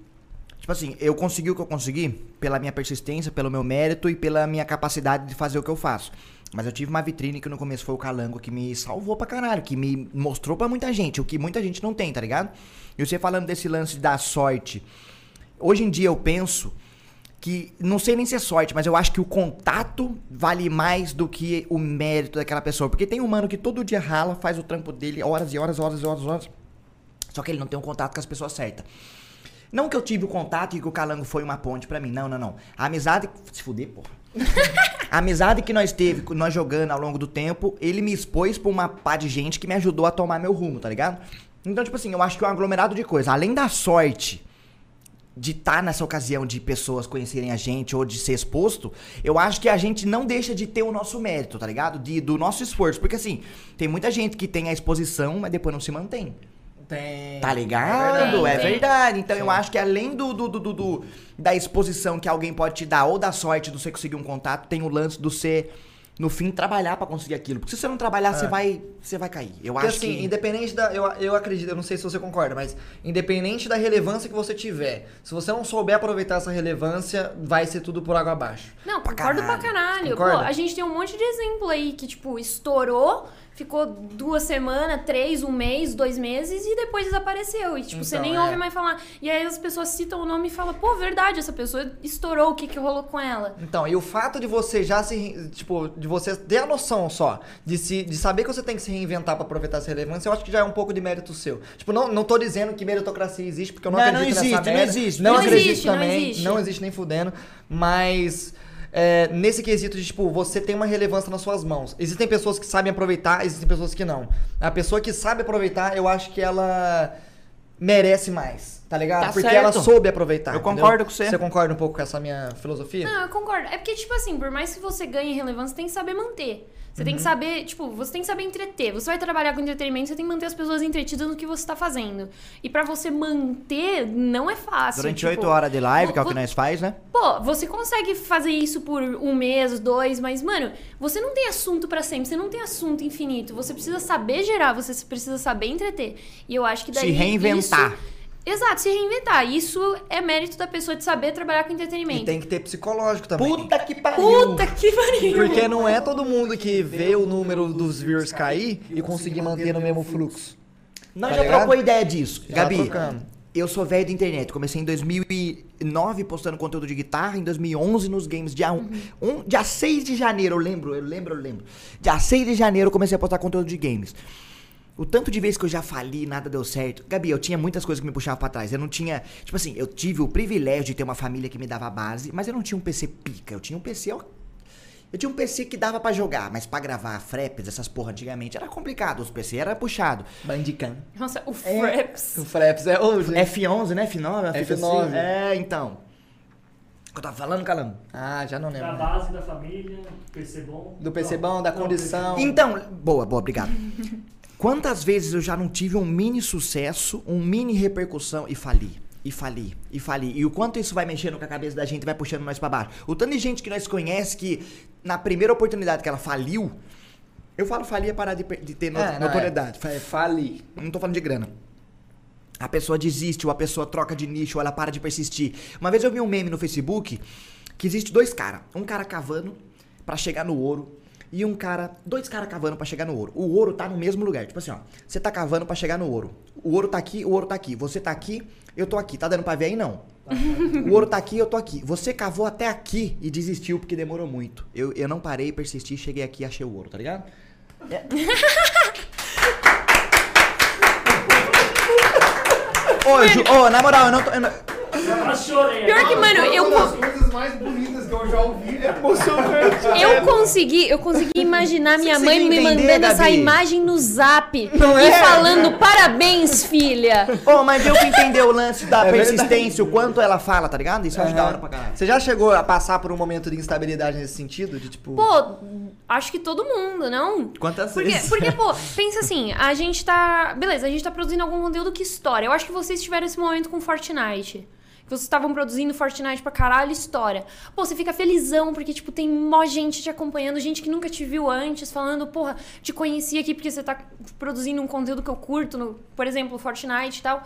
tipo assim, eu consegui o que eu consegui pela minha persistência, pelo meu mérito e pela minha capacidade de fazer o que eu faço. Mas eu tive uma vitrine que no começo foi o Calango que me salvou pra caralho, que me mostrou pra muita gente, o que muita gente não tem, tá ligado? E você falando desse lance da sorte. Hoje em dia eu penso que não sei nem se é sorte, mas eu acho que o contato vale mais do que o mérito daquela pessoa. Porque tem um mano que todo dia rala, faz o trampo dele horas e horas, horas e horas, horas. Só que ele não tem um contato com as pessoas certas. Não que eu tive o contato e que o Calango foi uma ponte pra mim. Não, não, não. A amizade. Se fuder, porra. A amizade que nós teve, nós jogando ao longo do tempo, ele me expôs pra uma pá de gente que me ajudou a tomar meu rumo, tá ligado? Então, tipo assim, eu acho que é um aglomerado de coisas. Além da sorte, de estar nessa ocasião de pessoas conhecerem a gente ou de ser exposto, eu acho que a gente não deixa de ter o nosso mérito, tá ligado? De, do nosso esforço. Porque assim, tem muita gente que tem a exposição, mas depois não se mantém. Tem. Tá ligado? É tem. verdade. Então eu acho que além do, do, do, do- do- da exposição que alguém pode te dar, ou da sorte do você conseguir um contato, tem o lance do você, no fim, trabalhar pra conseguir aquilo. Porque se você não trabalhar, você vai. Você vai cair. Eu Porque acho assim, que. independente da. Eu, eu acredito, eu não sei se você concorda, mas independente da relevância que você tiver, se você não souber aproveitar essa relevância, vai ser tudo por água abaixo. Não, Pra concordo caralho. pra caralho. Concorda? Pô, a gente tem um monte de exemplo aí que, tipo, estourou, ficou duas semanas, três, um mês, dois meses e depois desapareceu. E, tipo, você Então, nem é. ouve mais falar. E aí as pessoas citam o nome e falam, pô, verdade, essa pessoa estourou, o que que rolou com ela? Então, e o fato de você já se. Tipo, de você ter a noção só, de, se, de saber que você tem que se reinventar pra aproveitar essa relevância, eu acho que já é um pouco de mérito seu. Tipo, não, não tô dizendo que meritocracia existe, porque eu não, Não, não acredito existe, nessa não merda. existe. Não, Não acredito existe, não também. existe. Não existe nem fudendo. Mas. É, nesse quesito de, tipo, você tem uma relevância nas suas mãos. Existem pessoas que sabem aproveitar, existem pessoas que não. A pessoa que sabe aproveitar, eu acho que ela merece mais, tá ligado? Tá Porque certo. ela soube aproveitar. Eu entendeu? concordo com você. Você concorda um pouco com essa minha filosofia? Não, eu concordo. É porque, tipo assim, por mais que você ganhe relevância, você tem que saber manter. Você tem que saber, tipo, você tem que saber entreter. Você vai trabalhar com entretenimento, você tem que manter as pessoas entretidas no que você tá fazendo. E pra você manter, não é fácil. Durante tipo, oito horas de live, que é o que nós faz, né? Pô, você consegue fazer isso por um mês, dois, mas, mano, você não tem assunto pra sempre, você não tem assunto infinito. Você precisa saber gerar, você precisa saber entreter. E eu acho que daí. Se reinventar. isso- Exato, se reinventar. Isso é mérito da pessoa de saber trabalhar com entretenimento. E tem que ter psicológico também. Puta que pariu! Puta que pariu! Porque não é todo mundo que vê o número dos viewers cair e conseguir manter no mesmo fluxo. Nós Tá já ligado? trocou ideia disso. Já Gabi, eu sou velho da internet. Comecei em 2009 postando conteúdo de guitarra, em 2011 nos games. Dia, um, um- dia 6 de janeiro, eu lembro, eu lembro, eu lembro. Dia 6 de janeiro eu comecei a postar conteúdo de games. O tanto de vezes que eu já fali, nada deu certo. Gabi, eu tinha muitas coisas que me puxavam pra trás. Eu não tinha. Tipo assim, eu tive o privilégio de ter uma família que me dava base, mas eu não tinha um PC pica. Eu tinha um PC. ó, Eu tinha um PC que dava pra jogar, mas pra gravar fraps, essas porra antigamente, era complicado. Os PC era puxado. Bandicam. Nossa, o É. Fraps. O Fraps é hoje. F11, né? F9? uma fita F9. assim. É, então. O que eu tava falando, Calango? Ah, já não Da lembro. base da família, PC bom. Do PC bom, da condição. Então, boa, boa, obrigado. Quantas vezes eu já não tive um mini sucesso, um mini repercussão e fali? E fali, e fali. E o quanto isso vai mexendo com a cabeça da gente, vai puxando nós pra baixo. O tanto de gente que nós conhece que, na primeira oportunidade que ela faliu, eu falo falir é parar de, de ter no- É, não, notoriedade. É, fali. Não tô falando de grana. A pessoa desiste, ou a pessoa troca de nicho, ou ela para de persistir. Uma vez eu vi um meme no Facebook que existe dois caras. Um cara cavando pra chegar no ouro e um cara, dois caras cavando pra chegar no ouro. O ouro tá no mesmo lugar. Tipo assim, ó, você tá cavando pra chegar no ouro. O ouro tá aqui, o ouro tá aqui. Você tá aqui, eu tô aqui. Tá dando pra ver aí não? O ouro tá aqui, eu tô aqui. Você cavou até aqui e desistiu porque demorou muito. Eu, eu não parei, persisti, cheguei aqui e achei o ouro, tá ligado? É. Ô, Ju, ô, na moral, eu não tô. eu não- Eu quase chorei. Pior que, mano, eu, Uma das co- coisas mais bonitas que eu já ouvi é eu consegui, eu consegui imaginar minha mãe me entender, mandando essa Gabi? imagem no zap Não e é? falando parabéns, filha. Ô, mas deu pra entender o lance da É persistência, o quanto ela fala, tá ligado? Isso eu acho da hora pra caralho. Você já chegou a passar por um momento de instabilidade nesse sentido? De tipo. Pô, acho que todo mundo, não? Quantas Porque, vezes? porque, pô, pensa assim, a gente tá. Beleza, a gente tá produzindo algum conteúdo que história. Eu acho que vocês tiveram esse momento com Fortnite. Vocês estavam produzindo Fortnite pra caralho, história. Pô, você fica felizão, porque, tipo, tem mó gente te acompanhando, gente que nunca te viu antes, falando, porra, te conheci aqui porque você tá produzindo um conteúdo que eu curto, no, por exemplo, Fortnite e tal.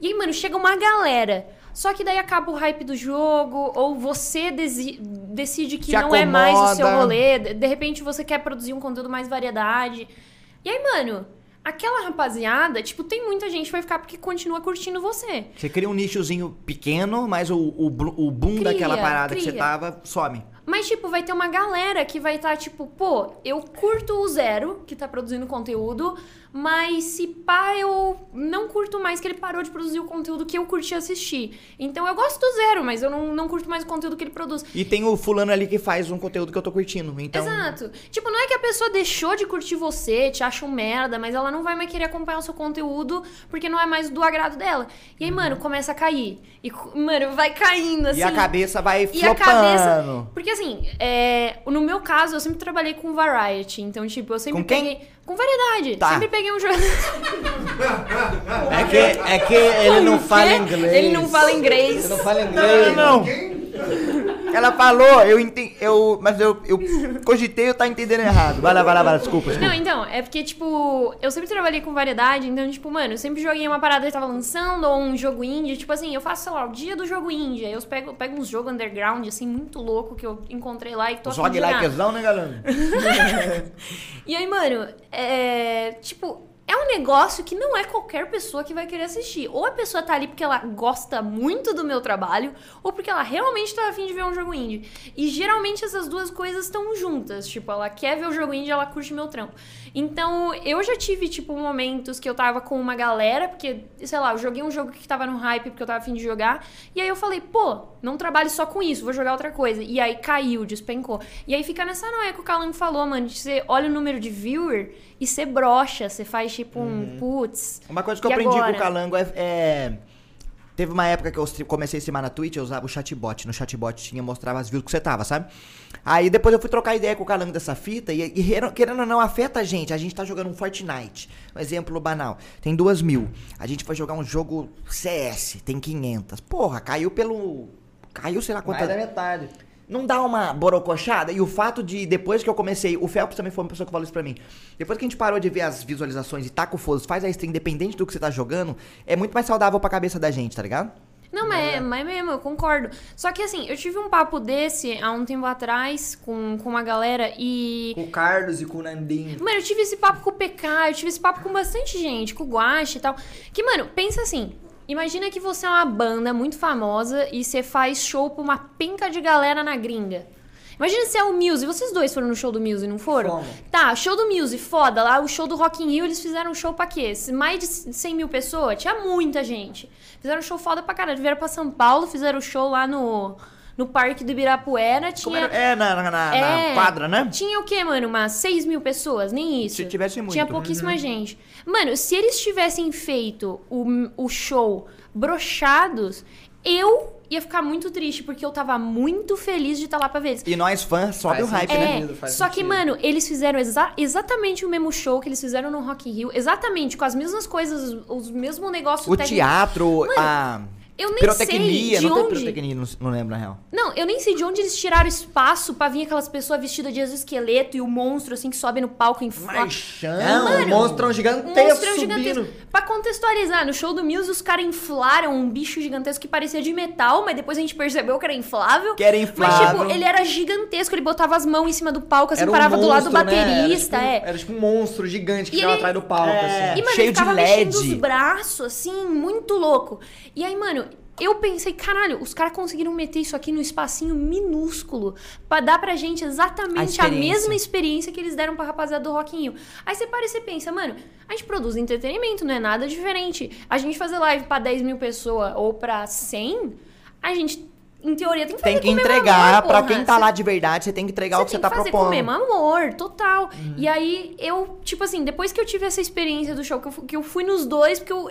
E aí, mano, chega uma galera. Só que daí acaba o hype do jogo, ou você decide que não é mais o seu rolê. De repente você quer produzir um conteúdo mais variedade. E aí, mano, aquela rapaziada, tipo, tem muita gente que vai ficar porque continua curtindo você. Você cria um nichozinho pequeno, mas o, o, o boom Cria, daquela parada que você cria. tava some. Mas, tipo, vai ter uma galera que vai estar, tipo, pô, eu curto o Zero, que tá produzindo conteúdo, mas se pá, eu não curto mais que ele parou de produzir o conteúdo que eu curti assistir. Então eu gosto do Zero, mas eu não, não curto mais o conteúdo que ele produz. E tem o fulano ali que faz um conteúdo que eu tô curtindo. Então. Exato. Tipo, não é que a pessoa deixou de curtir você, te acha um merda, mas ela não vai mais querer acompanhar o seu conteúdo porque não é mais do agrado dela. E aí, mano, começa a cair. E, mano, vai caindo, assim. Uhum. E a cabeça vai E flopando. cabeça. Porque assim, é, no meu caso, eu sempre trabalhei com variety. Então, tipo, eu sempre Com quem? Com variedade. Tá. Sempre peguei um jogo. É que, é que ele não fala inglês. Ele não fala inglês. Ele não fala inglês. Não, Ela falou, eu entendi. Eu, mas eu, eu cogitei eu tá entendendo errado. Vai lá, vai lá, vai lá, desculpa, desculpa. Não, então, é porque, tipo, eu sempre trabalhei com variedade, então, tipo, mano, eu sempre joguei uma parada que tava lançando, ou um jogo indie, tipo assim, eu faço, sei lá, o dia do jogo indie, aí eu pego, pego uns jogos underground, assim, muito louco, que eu encontrei lá e tô Jogue likezão, né, galera? E aí, mano, é. Tipo, é um negócio que não é qualquer pessoa que vai querer assistir. Ou a pessoa tá ali porque ela gosta muito do meu trabalho, ou porque ela realmente tá afim de ver um jogo indie. E geralmente essas duas coisas estão juntas. Tipo, ela quer ver o jogo indie, ela curte meu trampo. Então, eu já tive, tipo, momentos que eu tava com uma galera, porque, sei lá, eu joguei um jogo que tava no hype porque eu tava afim de jogar. E aí eu falei, pô, não trabalho só com isso, vou jogar outra coisa. E aí caiu, despencou. E aí fica nessa noia que o Calango falou, mano, de você olha o número de viewer e você brocha, você faz tipo um putz. Uma coisa que eu aprendi agora? com o Calango é, é- Teve uma época que eu comecei a streamar na Twitch, eu usava o chatbot. No chatbot tinha, mostrava as views que você tava, sabe? Aí depois eu fui trocar ideia com o Calango dessa fita e, e querendo ou não, afeta a gente. A gente tá jogando um Fortnite. Um exemplo banal. Tem duas mil. A gente foi jogar um jogo CS, tem 500. Porra, caiu pelo... Caiu, sei lá Mais quantas... da metade. Não dá uma borocochada? E o fato de, depois que eu comecei, o Felps também foi uma pessoa que falou isso pra mim. Depois que a gente parou de ver as visualizações e tá com foda, faz a stream independente do que você tá jogando, é muito mais saudável pra cabeça da gente, tá ligado? Não, mas é, mas é mesmo, eu concordo. Só que assim, eu tive um papo desse há um tempo atrás com, com uma galera e. Com o Carlos e com o Nandinho. Mano, eu tive esse papo com o PK, eu tive esse papo com bastante gente, com o Guache e tal. Que, mano, pensa assim. Imagina que você é uma banda muito famosa e você faz show pra uma penca de galera na gringa. Imagina se é o Muse. Vocês dois foram no show do Muse, não foram? Fomos. Tá, show do Muse, foda. Lá o show do Rock in Rio, eles fizeram um show pra quê? Mais de 100 mil pessoas? Tinha muita gente. Fizeram um show foda pra caralho. Vieram pra São Paulo, fizeram show lá no, no Parque do Ibirapuera. Tinha... era- é, na, na- É. na quadra, né? Tinha o quê, mano? Umas 6 mil pessoas? Nem isso. Se tivesse muito. Tinha pouquíssima gente. Mano, se eles tivessem feito o, o show brochados, eu ia ficar muito triste, porque eu tava muito feliz de estar lá pra ver eles. E nós fãs, sobe Faz o hype, sentido. né? É, sentido, só que, mano, eles fizeram exa- exatamente o mesmo show que eles fizeram no Rock in Rio, exatamente, com as mesmas coisas, os mesmos negócios O técnicos. teatro, a Eu nem pirotecnia, sei de não tem onde... pirotecnia, não, não lembro na real. Não, eu nem sei de onde eles tiraram espaço pra vir aquelas pessoas vestidas de exoesqueleto e o monstro, assim, que sobe no palco em Não, Mano, o monstro é um Um gigantesco monstrão subindo. gigantesco. Pra contextualizar, no show do Muse, os caras inflaram um bicho gigantesco que parecia de metal, mas depois a gente percebeu que era inflável. Que era Mas, inflável. tipo, ele era gigantesco, ele botava as mãos em cima do palco, assim, um parava do lado do monstro, né? baterista, era, é. tipo, era tipo um monstro gigante que E ficava ele- atrás do palco, É. assim. E, mano, cheio ele de ficava mexendo LED. os braços, assim, muito louco. E aí, mano, eu pensei, caralho, os caras conseguiram meter isso aqui num espacinho minúsculo pra dar pra gente exatamente A a, mesma experiência que eles deram pra rapaziada do Rock in Rio. Aí você para e você pensa, mano, a gente produz entretenimento, não é nada diferente. A gente fazer live pra 10 mil pessoas ou pra 100, a gente, em teoria, tem que fazer Tem que entregar, porra. quem tá lá de verdade, você tem que entregar o que você tem tá que fazer propondo. com o mesmo amor, total. E aí, eu, tipo assim, depois que eu tive essa experiência do show, que eu, fu- que eu fui nos dois, porque eu-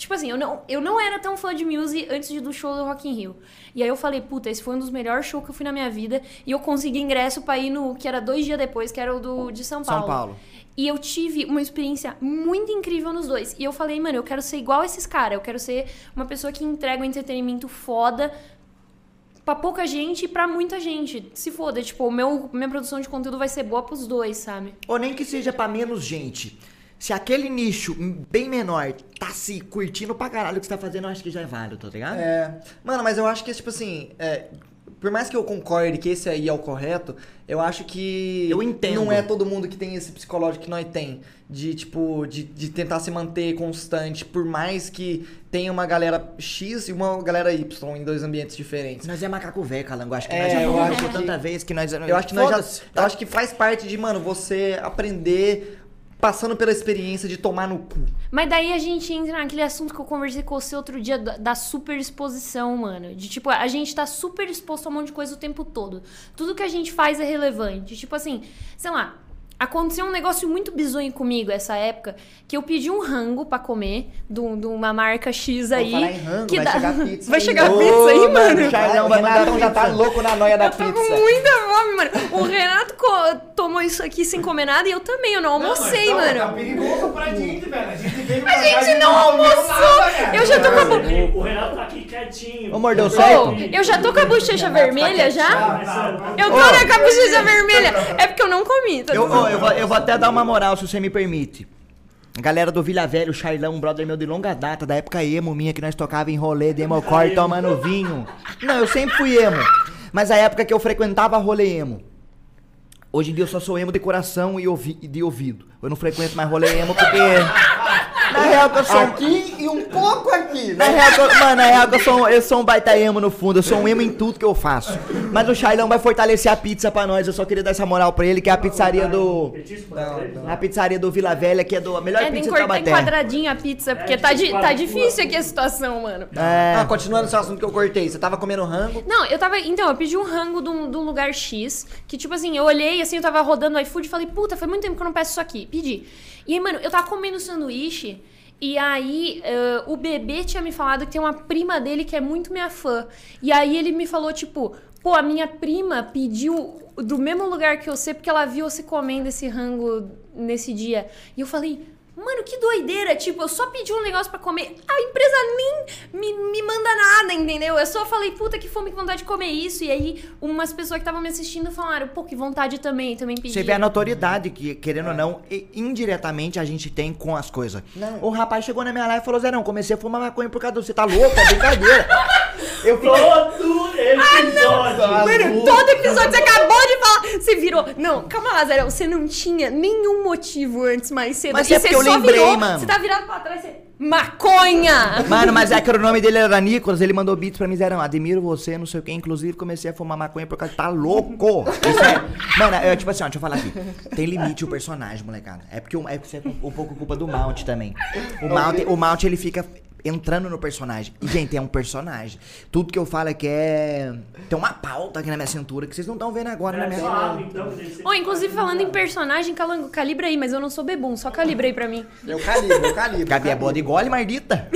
Tipo assim, eu não, eu não era tão fã de Muse antes do show do Rock in Rio. E aí eu falei, puta, esse foi um dos melhores shows que eu fui na minha vida. E eu consegui ingresso pra ir no... Que era dois dias depois, que era o do, de São Paulo. São Paulo. E eu tive uma experiência muito incrível nos dois. E eu falei, mano, eu quero ser igual esses caras. Eu quero ser uma pessoa que entrega um entretenimento foda pra pouca gente e pra muita gente. Se foda, tipo, meu, minha produção de conteúdo vai ser boa pros dois, sabe? Ou nem que seja pra menos gente. Se aquele nicho bem menor tá se curtindo pra caralho o que você tá fazendo, eu acho que já é válido, tá ligado? É. Mano, mas eu acho que, tipo assim, é, por mais que eu concorde que esse aí é o correto, eu acho que Eu entendo. não é todo mundo que tem esse psicológico que nós tem. De, tipo, de, de tentar se manter constante, por mais que tenha uma galera X e uma galera Y em dois ambientes diferentes. Nós é macaco velho, Calango. Acho que É, nós já eu acho que- tanta vez que nós... Eu acho que nós já, eu acho que faz parte de, mano, você aprender passando pela experiência de tomar no cu. Mas daí a gente entra naquele assunto que eu conversei com você outro dia da, super exposição, mano. De tipo, a gente tá super exposto a um monte de coisa o tempo todo. Tudo que a gente faz é relevante. Tipo assim, sei lá. Aconteceu um negócio muito bizonho comigo essa época, que eu pedi um rango pra comer de um- uma marca X aí. falar em rango, que vai dá- chegar pizza Vai aí. chegar pizza aí, mano. O Charlão vai mandar já tá louco na noia da Eu tô pizza. com muita fome, mano. O Renato co- tomou isso aqui sem comer nada e eu também, eu não almocei, Não, mas, mano. Tá perigoso pra gente, velho. A gente veio A gente não almoçou! Eu já tô com a bochecha. O Renato tá aqui quietinho. Ô, mordeu certo? eu já tô com a bochecha vermelha já? Eu tô né, com a bochecha vermelha. É porque eu não comi, tá Eu, eu, vou, eu vou até dar uma moral, se você me permite. Galera do Vila Velho, Charlão, um brother meu de longa data, da época emo minha, que nós tocava em rolê, democore, tomando vinho. Não, eu sempre fui emo. Mas a época que eu frequentava rolê emo. Hoje em dia eu só sou emo de coração e ouvi- e de ouvido. Eu não frequento mais rolê emo porque... Na real que eu sou... Aqui e um pouco aqui, Na né? real, que eu- mano, na real que eu sou, um- eu sou um baita emo no fundo, eu sou um emo em tudo que eu faço. Mas o Charlão vai fortalecer a pizza pra nós, eu só queria dar essa moral pra ele, que é a pizzaria do... A pizzaria do Vila Velha, que é do, a melhor É, tem que pizza de cortar em Taubaté. quadradinho a pizza, porque tá, di- tá difícil aqui a situação, mano. É, Ah, continuando esse assunto que eu cortei. Você tava comendo rango. Não, eu tava. Então, eu pedi um rango de um, de um lugar X. Que, tipo assim, eu olhei assim, eu tava rodando o iFood e falei, puta, faz muito tempo que eu não peço isso aqui. Pedi. E aí, mano, eu tava comendo sanduíche. E aí, eh, o bebê tinha me falado que tem uma prima dele que é muito minha fã. E aí ele me falou, tipo, pô, a minha prima pediu do mesmo lugar que você, porque ela viu você comendo esse rango nesse dia. E eu falei, mano, que doideira. Tipo, eu só pedi um negócio pra comer. A empresa nem me, me manda nada, entendeu? Eu só falei, puta, que fome, que vontade de comer isso. E aí, umas pessoas que estavam me assistindo falaram, pô, que vontade também, também pedi. você vê a notoriedade que, querendo ou não, indiretamente a gente tem com as coisas. O rapaz chegou na minha live e falou, Zé, não, comecei a fumar maconha por causa do você, tá louco? É brincadeira. Eu fiquei... Todo episódio. Mano, todo episódio você acabou de falar. Você virou. Não, calma lá, Zé. Você não tinha nenhum motivo antes mais cedo. Mas E é você porque eu lembrei, virou, mano. Você tá virado pra trás, você. Maconha! Mano, mas é que o nome dele era Nicolas, ele mandou beats pra mim, Zerão, admiro você, não sei o que, inclusive comecei a fumar maconha por causa... Tá louco! Isso é... Mano, é tipo assim, ó, deixa eu falar aqui. Tem limite o personagem, molecada. É porque o- é, porque isso é um pouco culpa do Mount também. O Mount, o Mount, ele fica entrando no personagem. E, gente, é um personagem. Tudo que eu falo é que é... Tem uma pauta aqui na minha cintura que vocês não estão vendo agora na É minha... suave, então. Ô, inclusive falando em personagem, calango, calibra aí, mas eu não sou bebum, só calibra aí pra mim. Eu calibro, eu calibro. Gabi é boa de gole, mardita.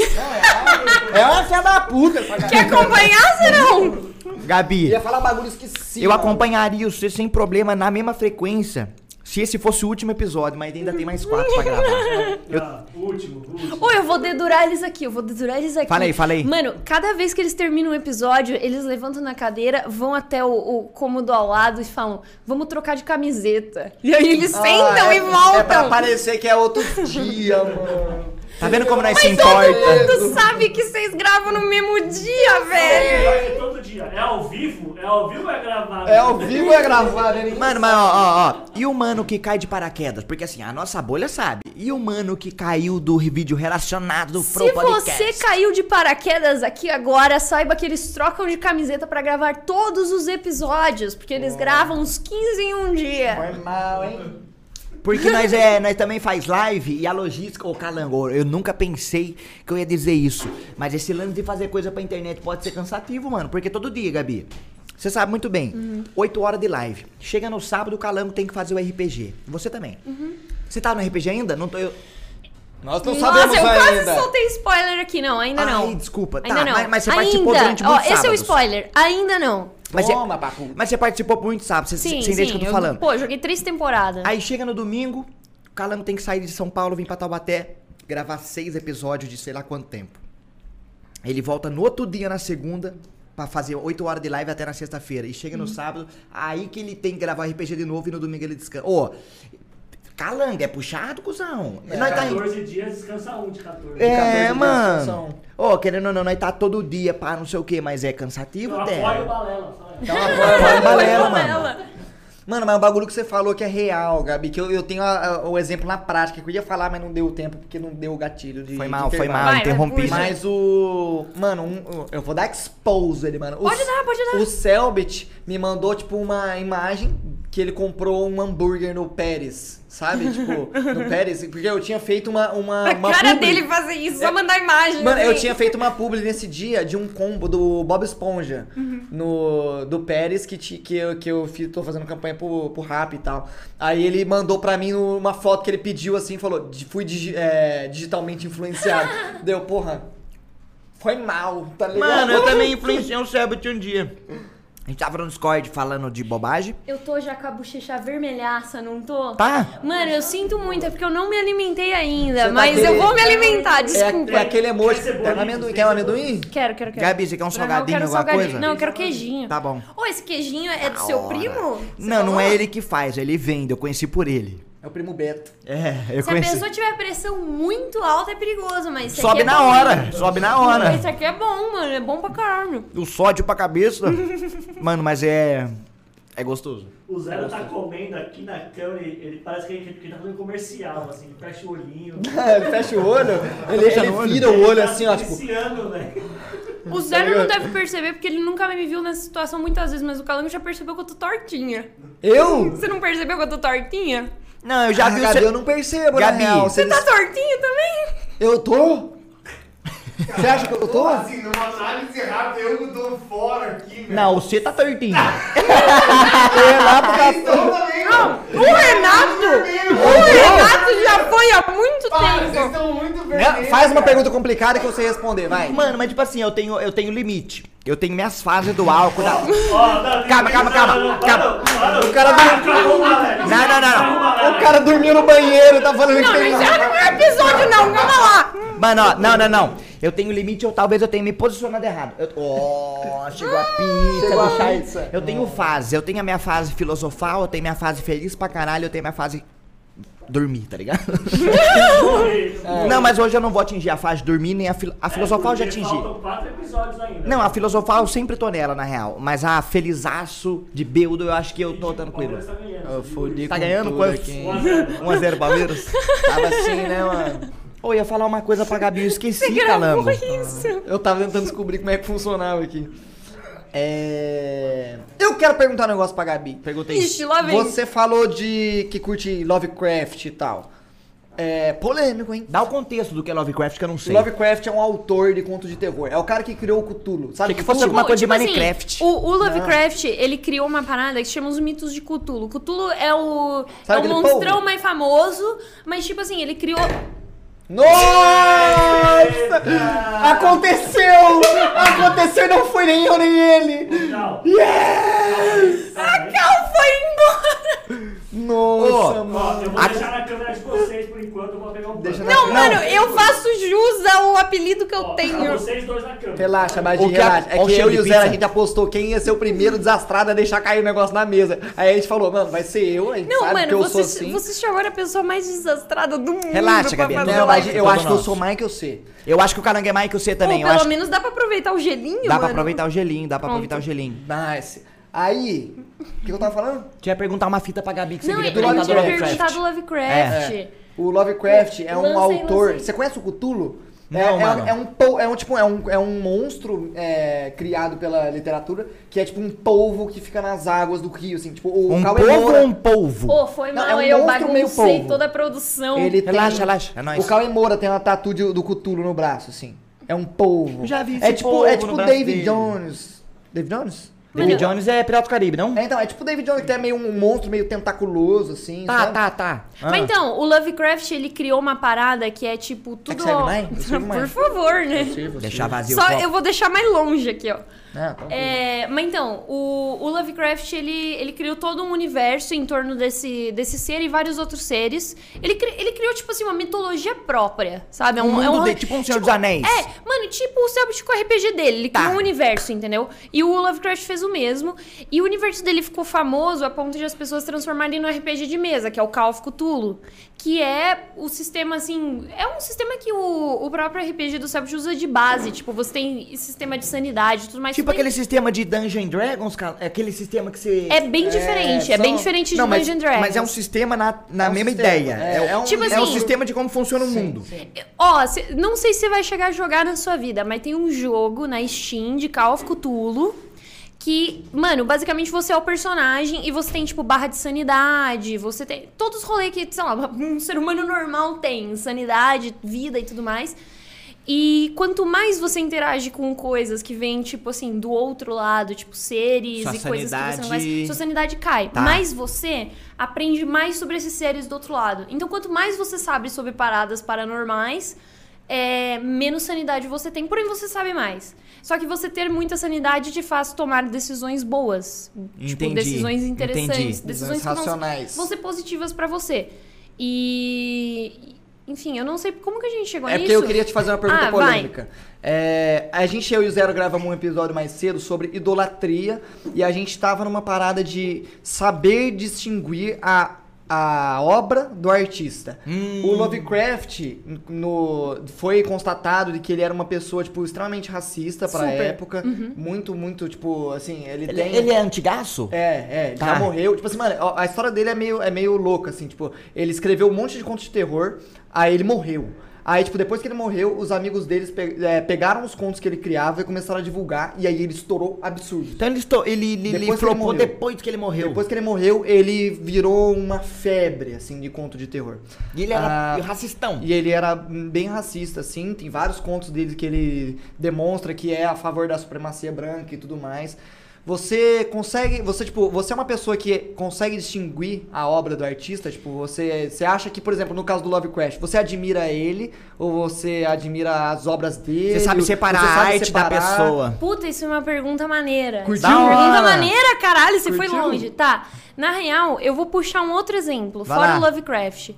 É uma filha da puta. Quer acompanhar, Serão? Gabi, Ia falar bagulho esqueci. Eu mano. acompanharia você sem problema na mesma frequência. Se esse fosse o último episódio, mas ainda tem mais quatro pra gravar. Ah, último, último. Ô, eu vou dedurar eles aqui, eu vou dedurar eles aqui. Fala aí. Mano, cada vez que eles terminam um episódio, eles levantam na cadeira, vão até o, o cômodo ao lado e falam, vamos trocar de camiseta. E aí eles Ah, sentam é, e voltam. É pra parecer que é outro dia, mano. Tá vendo como nós se Mas todo importa? mundo sabe que vocês gravam no mesmo dia, velho. Pior que todo dia. É ao vivo? É ao vivo ou é gravado? É ao vivo ou é gravado, né? Ninguém Mano, mas ó, ó, ó. E o mano que cai de paraquedas? Porque assim, a nossa bolha sabe. E o mano que caiu do vídeo relacionado do Pro Se Podcast? você caiu de paraquedas aqui agora, saiba que eles trocam de camiseta pra gravar todos os episódios, porque eles gravam uns 15 em um dia. Foi mal, hein? Porque nós, é, nós também faz live e a logística, ô calango, eu nunca pensei que eu ia dizer isso. Mas esse lance de fazer coisa pra internet pode ser cansativo, mano. Porque todo dia, Gabi, você sabe muito bem, 8 horas de live. Chega no sábado, o calango tem que fazer o RPG. Você também. Você tá no RPG ainda? Não tô eu. Nós não Nossa, sabemos eu quase ainda. soltei spoiler aqui, não, ainda não. Ai, desculpa. Tá, Ainda não. mas- mas você ainda. participou durante Ó, muitos esse é o sábados. spoiler. Ainda não. Mas, Toma, é, papu. mas você participou por muito sábado, você, Sim, você entende o que eu tô falando. Pô, eu joguei três temporadas. Aí chega no domingo, o Calango tem que sair de São Paulo, vir pra Taubaté, gravar seis episódios de sei lá quanto tempo. Ele volta no outro dia, na segunda, pra fazer oito horas de live até na sexta-feira. E chega Uhum. no sábado, aí que ele tem que gravar RPG de novo e no domingo ele descansa. Ô, Calango, é puxado, cuzão. Nós tá em- 14 dias, descansa um de 14. É, 14 dias mano. são- Ô, querendo ou não, nós tá todo dia, pá, não sei o que, mas é cansativo, até. apoio o Balela, fala Dá uma boa balela, mano. Mano, mas o bagulho que você falou que é real, Gabi, que eu, eu tenho a- a- o exemplo na prática, que eu ia falar, mas não deu tempo, porque não deu o gatilho de Foi de mal, foi intervalo. mal, Vai, interrompi. puxa. Mas o. Mano, um- eu vou dar expose ele, mano. O- Pode dar, pode dar. O Selbit me mandou, tipo, uma imagem que ele comprou um hambúrguer no Pérez. Sabe? Tipo, no Pérez. Porque eu tinha feito uma. uma, A uma cara publi. dele fazer isso, só mandar imagem. Mano, eu assim. tinha feito uma publi nesse dia de um combo do Bob Esponja Uhum. no, do Pérez que, ti- que, eu, que eu fiz, tô fazendo campanha pro, pro rap e tal. Aí ele mandou pra mim uma foto que ele pediu assim, falou: "Di- fui digi- é, digitalmente influenciado. Deu, porra. Foi mal, tá ligado? Mano, eu também influenciei um Selbit um dia. A gente tava no Discord falando de bobagem. Eu tô já com a bochecha vermelhaça, não tô? Tá? Mano, eu sinto muito, é porque eu não me alimentei ainda, Você tá mas eu aquele- vou me alimentar, É, desculpa. é aquele emoji. Quer Quer um amendoim? sem Quer um amendoim? Quero, quero, quero. Gabi, você quer um Não, salgadinho, eu quero alguma salgadinho. coisa? Não, eu quero queijinho. Tá bom. Ô, esse queijinho é do seu primo? Você Não, não falou? é ele que faz, ele vende, eu conheci por ele. É o primo Beto. É, eu Se a conheci. pessoa tiver pressão muito alta, é perigoso, mas Sobe aqui é na bom. hora, sobe na hora. Esse aqui é bom, mano, é bom pra caralho. O sódio pra cabeça. Mano, mas é. É gostoso. O Zero tá comendo aqui na câmera, ele, ele parece que ele, que ele tá fazendo comercial, assim, ele fecha o olhinho. ele fecha o olho, ele, ele olho. vira o olho Ele tá assim, ó, tipo. Iniciando, velho. O Zero não deve perceber, porque ele nunca me viu nessa situação muitas vezes, mas o Calango já percebeu que eu tô tortinha. Eu? Você não percebeu que eu tô tortinha? Não, eu já Ah, vi Gabi, você. eu não percebo, Gabi, na real. Você tá tortinho também? Eu tô? Você acha que eu tô? Assim, numa análise rápida, eu que tô fora aqui, velho. Não, você tá tortinho. Renato Vocês estão também, não. O Renato! O Renato já foi há muito Para, vocês tempo. estão muito tá... vermelhos. Faz uma pergunta complicada que eu sei responder, vai. Mano, mas tipo assim, eu tenho, eu tenho limite. Eu tenho minhas fases do álcool. Da... Não, Calma, calma, calma, não, não, calma. não, não, O cara Vai do- arrumar, velho. Não, não, não, não. O cara dormiu no banheiro, tá falando que Não, tem... não no meu episódio não, calma lá. Mano, ó, não, não, não. Eu tenho limite, eu talvez eu tenha me posicionado errado. Eu... Ó, chegou a pizza, Chegou a pizza. Eu tenho fases. Eu tenho a minha fase filosofal, eu tenho minha fase feliz pra caralho, eu tenho minha fase dormir, tá ligado? Não, mas hoje eu não vou atingir a fase de dormir, nem a, fil... a filosofal eu já atingi. Quatro episódios ainda. Não, a filosofal eu sempre tô nela, na real. Mas a felizaço de Beudo, eu acho que eu tô tranquilo. Tá ganhando. Tá com ganhando quanto? aqui. 1x0 Palmeiras? Tava assim, né, mano? Ô, eu ia falar uma coisa pra Gabi, eu esqueci, Gravou calango. isso. Eu tava tentando descobrir como é que funcionava aqui. É... Eu quero perguntar um negócio pra Gabi. Perguntei. Ixi, lá vem. Você falou de que curte Lovecraft e tal. É polêmico, hein? Dá o contexto do que é Lovecraft que eu não sei. Lovecraft é um autor de contos de terror. É o cara que criou o Cthulhu. Sabe Achei que fosse alguma coisa de assim, Minecraft. o, o Lovecraft, ele criou uma parada que se chama os mitos de Cthulhu. Cthulhu é o, Sabe é o monstrão polvo? mais famoso, mas tipo assim, ele criou... Nossa! Aconteceu! Aconteceu, não foi nem eu nem ele! Tchau. Yes! A Cal foi embora! Nossa, Ô, mano. Ó, eu vou A- deixar na câmera de vocês por enquanto, eu vou pegar um Deixa na- Não, mano, eu faço jus ao apelido que eu pra tenho. vocês dois na câmera. Relaxa, Badinho, O que a- relaxa. É que eu e de o Zé, a gente apostou quem ia ser o primeiro desastrado a deixar cair o negócio na mesa. Aí a gente falou, mano, vai ser eu, a gente Não, sabe mano, que eu você, sou assim. você chamaram a pessoa mais desastrada do mundo. Relaxa, Gabi, não, Não, mas eu acho que eu sou mais que eu acho que o calango é mais que você também. Pô, eu pelo acho menos dá pra aproveitar o gelinho, Dá pra mano. aproveitar o gelinho, dá pra Pronto. aproveitar o gelinho. Nice. Aí, o que eu tava falando? Você ia perguntar uma fita pra Gabi que você Não, queria perguntar eu do tinha Lovecraft. perguntado do Lovecraft. É. O Lovecraft é um Lancei, autor. lancei. Você conhece o Cthulhu? É- Não, é, é um po- é um tipo é um, é um monstro é, criado pela literatura que é tipo um polvo que fica nas águas do rio, assim, tipo o Um Cauê polvo Moura, ou um polvo? Pô, foi Não, mal, é um eu monstro meio baguncei polvo. toda a produção. Ele Relaxa, tem, relaxa, é nóis. O Cauê Moura tem uma tatu de- do Cthulhu no braço, assim. É um polvo. Já vi É esse tipo, polvo é tipo David dele. Jones. David Jones? David Jones é Pirata do Caribe, não? É, então, é tipo David Jones, que é meio um monstro meio tentaculoso, assim. Tá, sabe? tá, tá. Mas Ah. então, o Lovecraft, ele criou uma parada que é tipo tudo... serve mais? Eu sirvo Por favor, né? Deixar vazio Só o copo. eu vou deixar mais longe aqui, ó. Não, tá É, mas então, o, o Lovecraft, ele, ele criou todo um universo em torno desse, desse ser e vários outros seres. Ele, cri- ele criou, tipo assim, uma mitologia própria, sabe? É Um é mundo de- tipo um Senhor dos Anéis. É, mano, tipo o o RPG dele. Ele Tá. criou um universo, entendeu? E o Lovecraft fez o mesmo. E o universo dele ficou famoso a ponto de as pessoas transformarem no RPG de mesa, que é o Call of Cthulhu. Que é o sistema, assim. É um sistema que o, o próprio RPG do Celtic usa de base. Tipo, você tem sistema de sanidade e tudo mais. Tipo Tudo aquele sistema de Dungeon Dragons, cara. É aquele sistema que você. É bem diferente, é, bem são- diferente de Não, mas, Dungeon Dragons. mas é um sistema na, na É um mesma sistema, ideia. é- É, é um, um- Tipo é um assim- sistema de como funciona o mundo. Ó, cê- não sei se você vai chegar a jogar na sua vida, mas tem um jogo na Steam de Call of Cthulhu que, mano, basicamente você é o personagem e você tem, tipo, barra de sanidade, você tem todos os rolês que, sei lá, um ser humano normal tem, sanidade, vida e tudo mais. E quanto mais você interage com coisas que vêm, tipo assim, do outro lado, tipo seres Sua e coisas que você não vai. Sua sanidade cai. Tá. Mais você aprende mais sobre esses seres do outro lado. Então, quanto mais você sabe sobre paradas paranormais, é, menos sanidade você tem, porém você sabe mais. Só que você ter muita sanidade te faz tomar decisões boas. Tipo, Entendi, decisões interessantes. entendi. Decisões racionais. vão ser positivas pra você. E. Enfim, eu não sei como que a gente chegou É nisso. porque eu queria te fazer uma pergunta Ah, polêmica. É, a gente, eu e o Zero gravamos um episódio mais cedo sobre idolatria e a gente tava numa parada de saber distinguir a, a obra do artista. Hum. O Lovecraft no, foi constatado de que ele era uma pessoa, tipo, extremamente racista pra Super. época. Muito, muito, tipo, assim, ele, Ele, tem... ele é antigaço? É, é, ele Tá. já morreu. Tipo assim, mano, a a história dele é meio, é meio louca, assim, tipo, ele escreveu um monte de contos de terror, aí ele morreu. Aí, tipo, depois que ele morreu, os amigos deles pe- é, pegaram os contos que ele criava e começaram a divulgar, e aí ele estourou absurdo. Então ele, estou, ele, ele, Depois ele ele flopou morreu. depois que ele morreu. Depois que ele morreu, ele virou uma febre, assim, de conto de terror. E ele era Ah, racistão. E ele era bem racista, assim. Tem vários contos dele que ele demonstra que é a favor da supremacia branca e tudo mais. Você consegue. Você, tipo, você é uma pessoa que consegue distinguir a obra do artista? Tipo, você, você acha que, por exemplo, no caso do Lovecraft, você admira ele ou você admira as obras dele? Você sabe separar Você a sabe arte da separar? pessoa. Puta, isso é uma pergunta maneira. Curtiu? Da pergunta maneira, caralho, você foi Curtiu? longe. Tá. Na real, eu vou puxar um outro exemplo, Vai fora lá. o Lovecraft.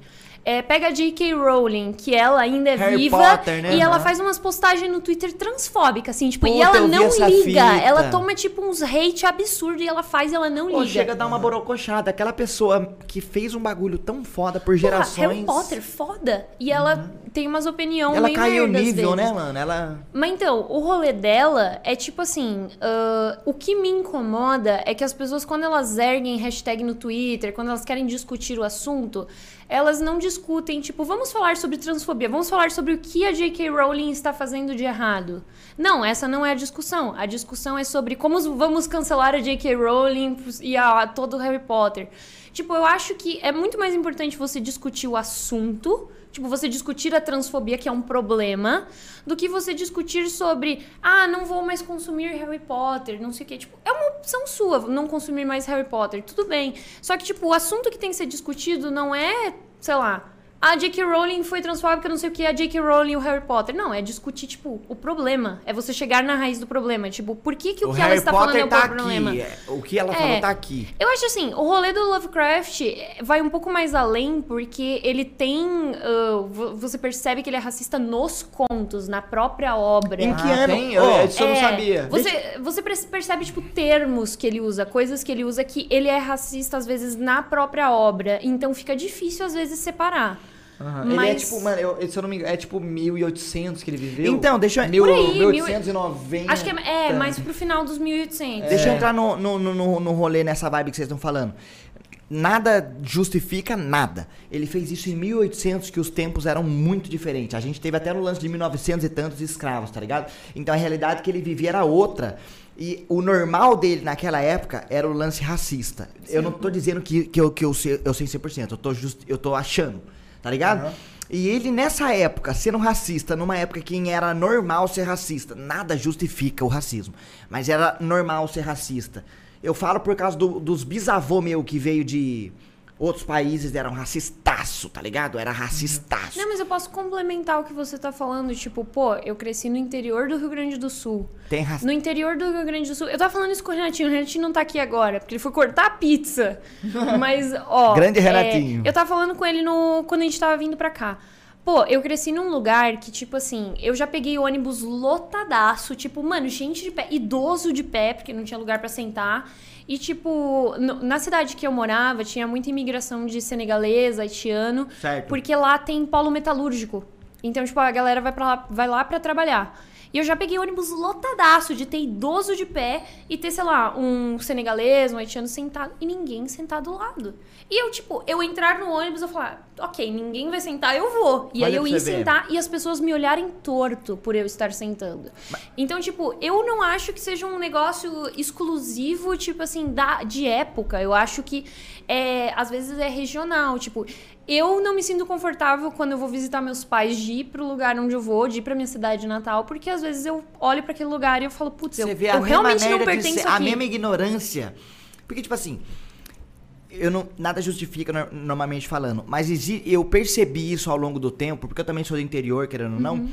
É, pega a J.K. Rowling, que ela ainda é Harry viva Potter, né? e ela faz umas postagens no Twitter transfóbicas, assim, tipo, e Puta, ela eu vi não liga. fita. Ela toma, tipo, uns hate absurdo e ela faz e ela não Pô, liga. chega a dar uma borocochada. Aquela pessoa que fez um bagulho tão foda por Porra, gerações. Harry Potter, foda. E ela tem umas opiniões Ela meio caiu o nível, vezes. né, mano? Ela. Mas então, o rolê dela é tipo assim: ah, o que me incomoda é que as pessoas, quando elas erguem hashtag no Twitter, quando elas querem discutir o assunto, elas não discutem, tipo, vamos falar sobre transfobia, vamos falar sobre o que a J.K. Rowling está fazendo de errado. Não, essa não é a discussão. A discussão é sobre como vamos cancelar a J.K. Rowling e a, a todo o Harry Potter. Tipo, eu acho que é muito mais importante você discutir o assunto, tipo, você discutir a transfobia, que é um problema, do que você discutir sobre, ah, não vou mais consumir Harry Potter, não sei o quê. Tipo, é uma opção sua não consumir mais Harry Potter, tudo bem. Só que, tipo, o assunto que tem que ser discutido não é, sei lá, a J.K. Rowling foi transfóbica, não sei o que, a J.K. Rowling e o Harry Potter. Não, é discutir, tipo, o problema. É você chegar na raiz do problema. Tipo, por que, que o, que ela está falando é o tá problema? aqui. é, O que ela É. falou tá aqui. Eu acho assim, o rolê do Lovecraft vai um pouco mais além, porque ele tem. vo- você percebe que ele é racista nos contos, na própria obra. Em que Ah, ano? tem? Eu- Ó, isso eu não É, sabia. Você, você perce- percebe, tipo, termos que ele usa, coisas que ele usa que ele é racista, às vezes, na própria obra. Então fica difícil, às vezes, separar. Aham. Ele é Mas- tipo, mano, eu, se eu não me engano, é tipo 1800 que ele viveu. Então, deixa eu- Mil, Por aí, mil- 1890. Acho que é, é mais pro final dos 1800. Deixa eu É. entrar no, no, no, no- no rolê nessa vibe que vocês estão falando. Nada justifica nada. Ele fez isso em 1800, que os tempos eram muito diferentes. A gente teve até no lance de 1900 e tantos escravos, tá ligado? Então a realidade que ele vivia era outra. E o normal dele naquela época era o lance racista. Eu não tô dizendo que, que, eu, que eu, sei, eu sei 100%, eu tô, just, eu tô achando, tá ligado? Aham. E ele, nessa época, sendo racista, numa época que era normal ser racista, nada justifica o racismo, mas era normal ser racista. Eu falo por causa do- dos bisavô meu que veio de outros países, eram racistaço, tá ligado? Era racistaço. Não, mas eu posso complementar o que você tá falando. Tipo, pô, eu cresci no interior do Rio Grande do Sul. Tem racismo. No interior do Rio Grande do Sul. Eu tava falando isso com o Renatinho. O Renatinho não tá aqui agora, porque ele foi cortar a pizza. Mas, ó. Grande é, Renatinho. eu tava falando com ele no, quando a gente tava vindo pra cá. Pô, eu cresci num lugar que, tipo assim, eu já peguei ônibus lotadaço, tipo, mano, gente de pé, idoso de pé, porque não tinha lugar pra sentar. E, tipo, no- na cidade que eu morava, tinha muita imigração de senegalês, haitiano, Certo. porque lá tem polo metalúrgico. Então, tipo, a galera vai, pra lá, vai lá pra trabalhar. E eu já peguei ônibus lotadaço de ter idoso de pé e ter, sei lá, um senegalês, um haitiano sentado e ninguém sentado do lado. E eu, tipo, eu entrar no ônibus e falar, ok, ninguém vai sentar, eu vou. E Olha aí eu ia sentar e as pessoas me olharem torto por eu estar sentando. Então, tipo, eu não acho que seja um negócio exclusivo, tipo assim, da, de época. Eu acho que é, às vezes é regional. Tipo, eu não me sinto confortável quando eu vou visitar meus pais de ir pro lugar onde eu vou, de ir pra minha cidade natal, porque às vezes eu olho pra aquele lugar e eu falo, putz, eu, eu realmente não pertenço ser- aqui. a mesma ignorância. Porque, tipo assim, eu não, nada justifica no- normalmente falando, mas eu percebi isso ao longo do tempo, porque eu também sou do interior, querendo ou Uhum. não,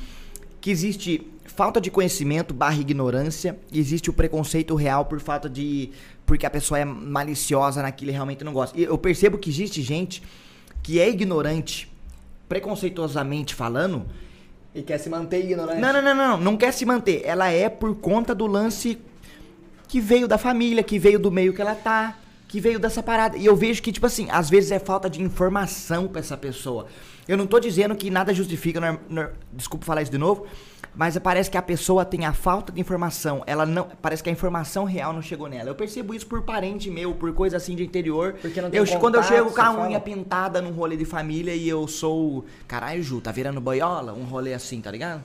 que existe falta de conhecimento barra ignorância, e existe o preconceito real por falta de. porque a pessoa é maliciosa naquilo e realmente não gosta. E eu percebo que existe gente que é ignorante, preconceituosamente falando, E quer se manter ignorante. não, não, não, não, não quer se manter. Ela é por conta do lance que veio da família, que veio do meio que ela tá, que veio dessa parada. E eu vejo que, tipo assim, às vezes é falta de informação pra essa pessoa. Eu não tô dizendo que nada justifica, não é- não é- desculpa falar isso de novo, mas parece que a pessoa tem a falta de informação. Ela não, parece que a informação real não chegou nela. Eu percebo isso por parente meu, por coisa assim de interior. Porque não tem eu, quando eu contato, chego com a unha fala? pintada num rolê de família e eu sou, caralho, Ju, tá virando boiola? Um rolê assim, tá ligado?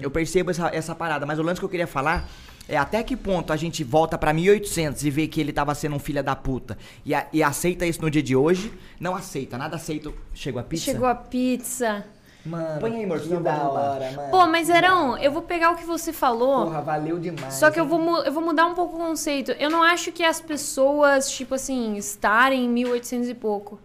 Eu percebo essa, essa parada, mas o lance que eu queria falar é até que ponto a gente volta pra 1800 e vê que ele tava sendo um filho da puta e, a- e aceita isso no dia de hoje. Não aceita, nada aceita. Chegou a pizza? Chegou a pizza. Mano, Põe aí, eu da hora, mano. Pô, mas Erão, eu vou pegar o que você falou. Porra, valeu demais. Só que eu vou, eu vou mudar um pouco o conceito. Eu não acho que as pessoas, tipo assim, estarem em 1800 e pouco.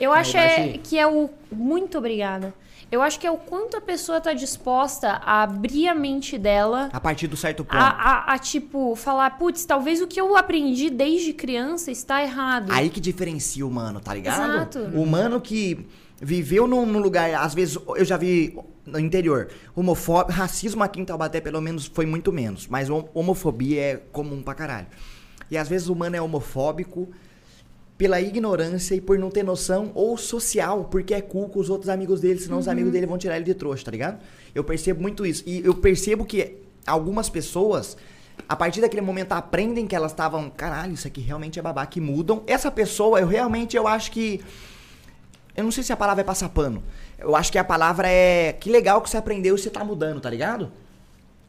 Eu acho é, que é o. Muito obrigada. Eu acho que é o quanto a pessoa tá disposta a abrir a mente dela. A partir do certo ponto. A, a- a, tipo, falar, putz, talvez o que eu aprendi desde criança está errado. Aí que diferencia o humano, tá ligado? Exato. O humano que viveu num, num lugar, às vezes eu já vi no interior, homofóbico, racismo aqui em Taubaté pelo menos foi muito menos, mas hom- homofobia é comum pra caralho. E às vezes o humano é homofóbico pela ignorância e por não ter noção, ou social, porque é cool com os outros amigos dele, senão os amigos dele vão tirar ele de trouxa, tá ligado? Eu percebo muito isso. E eu percebo que algumas pessoas, a partir daquele momento, aprendem que elas estavam, caralho, isso aqui realmente é babaca, e mudam. Essa pessoa, eu realmente, eu acho que. Eu não sei se a palavra é passar pano. Eu acho que a palavra é. Que legal que você aprendeu e você tá mudando, tá ligado?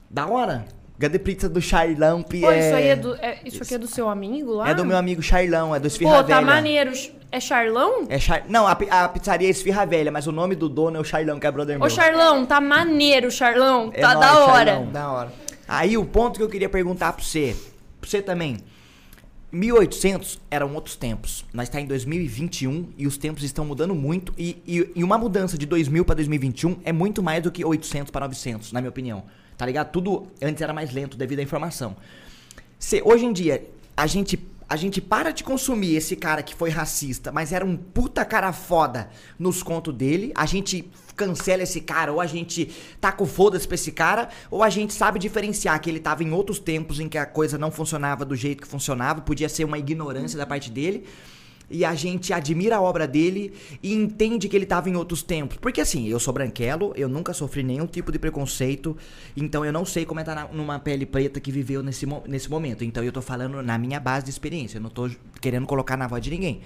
Da hora. Gade pizza do Charlão, Pi- Pô, isso aí é do. é- isso aqui é do seu amigo lá? É do meu amigo Charlão, é do Esfirra Pô, tá Velha. maneiro. É Charlão? É Char... Não, a, a pizzaria é Esfirra Velha, mas o nome do dono é o Charlão, que é brother meu. Ô, Charlão, tá maneiro, Charlão. É tá nóis, da hora. Charlão. Da hora. Aí o ponto que eu queria perguntar pra você, pra você também. 1800 eram outros tempos. Nós tá em 2021 e os tempos estão mudando muito. E, e, e uma mudança de 2000 pra 2021 é muito mais do que 800 para 900, na minha opinião. Tá ligado? Tudo antes era mais lento devido à informação. Se, hoje em dia, a gente, a gente para de consumir esse cara que foi racista, mas era um puta cara foda nos contos dele, a gente cancela esse cara, ou a gente tá com foda-se pra esse cara, ou a gente sabe diferenciar que ele tava em outros tempos em que a coisa não funcionava do jeito que funcionava, podia ser uma ignorância da parte dele. E a gente admira a obra dele e entende que ele tava em outros tempos. Porque assim, eu sou branquelo, eu nunca sofri nenhum tipo de preconceito, então eu não sei como é estar na- numa pele preta que viveu nesse, nesse momento. Então eu tô falando na minha base de experiência, eu não tô querendo colocar na voz de ninguém.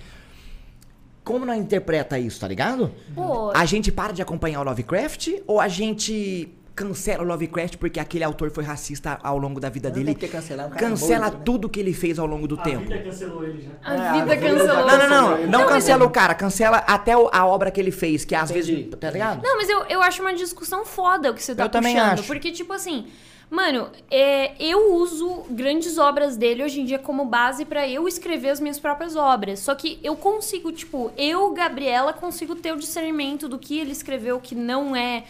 Como nós interpreta isso, tá ligado? Pô, A gente para de acompanhar o Lovecraft ou a gente cancela o Lovecraft porque aquele autor foi racista ao longo da vida Não dele? tem que cancelar, é cara Cancela morto, né? tudo que ele fez ao longo do A tempo. vida cancelou ele já. a É, vida a vida cancelou. Não, não, não. Não, Não, cancela eu- o cara, cancela até o- a obra que ele fez, que às Entendi. vezes. Tá ligado? Não, mas eu, eu acho uma discussão foda o que você tá Eu também puxando. acho. Porque, tipo assim, mano, é, eu uso grandes obras dele hoje em dia como base pra eu escrever as minhas próprias obras. Só que eu consigo, tipo, eu, Gabriela, consigo ter o discernimento do que ele escreveu que não é.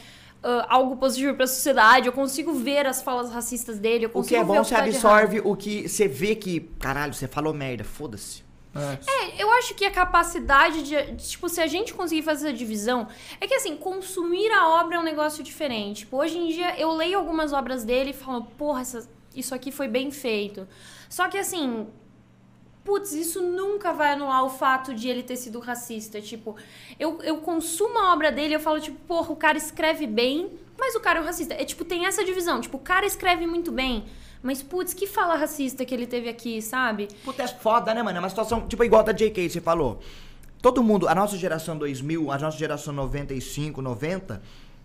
Ah, algo positivo pra sociedade, eu consigo ver as falas racistas dele, eu O consigo que é bom, o você tá absorve o que você vê que. Caralho, você falou merda, foda-se. É, eu acho que a capacidade de, de, Tipo, se a gente conseguir fazer essa divisão. É que assim, consumir a obra é um negócio diferente. Tipo, hoje em dia eu leio algumas obras dele e falo, porra, essa- isso aqui foi bem feito. Só que assim. Putz, isso nunca vai anular o fato de ele ter sido racista. Tipo, eu, eu consumo a obra dele eu falo, tipo, porra, o cara escreve bem, mas o cara é um racista. É tipo, tem essa divisão. Tipo, o cara escreve muito bem. Mas, putz, que fala racista que ele teve aqui, sabe? Puta, é foda, né, mano? É uma situação, tipo, igual a da JK, você falou. Todo mundo, a nossa geração 2000, a nossa geração 95, 90,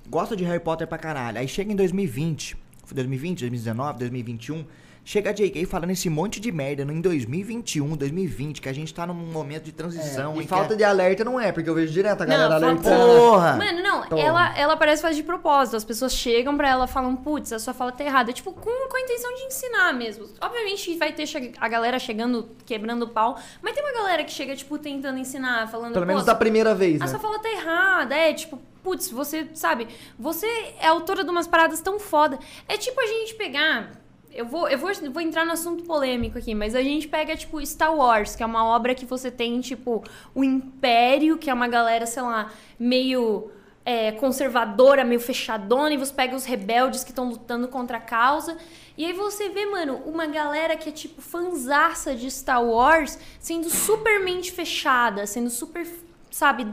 gosta de Harry Potter pra caralho. Aí chega em 2020, foi 2020, 2019, 2021, chega a JK falando esse monte de merda no- em 2021, 2020, que a gente tá num momento de transição. E em falta que de alerta não é, porque eu vejo direto a galera Não, alertando. Porra! Mano, não, ela, ela parece que faz de propósito. As pessoas chegam pra ela e falam, putz, a sua fala tá errada. Tipo, com, com a intenção de ensinar mesmo. Obviamente vai ter a galera chegando, quebrando o pau, mas tem uma galera que chega, tipo, tentando ensinar, falando, Pelo menos "Pô, da primeira vez, a né? sua fala tá errada, é tipo, putz, você, sabe, você é autora de umas paradas tão foda. É tipo a gente pegar. Eu vou, eu vou, vou entrar no assunto polêmico aqui, mas a gente pega, tipo, Star Wars, que é uma obra que você tem, tipo, o Império, que é uma galera, sei lá, meio é, conservadora, meio fechadona, e você pega os rebeldes que estão lutando contra a causa. E aí você vê, mano, uma galera que é, tipo, fanzaça de Star Wars sendo super mente fechada, sendo super, sabe,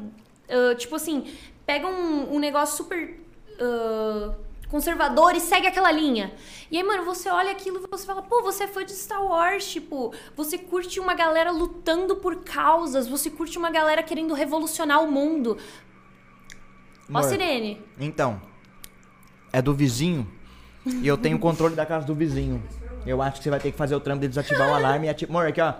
ah, tipo assim, pega um, um negócio super ah, conservador e segue aquela linha. E aí, mano, você olha aquilo e você fala, pô, você é fã de Star Wars, tipo, você curte uma galera lutando por causas, você curte uma galera querendo revolucionar o mundo. Ó, Amor. Sirene. Então, é do vizinho e eu tenho o controle da casa do vizinho. Eu acho que você vai ter que fazer o trampo de desativar o alarme e ativar. Amor, aqui ó.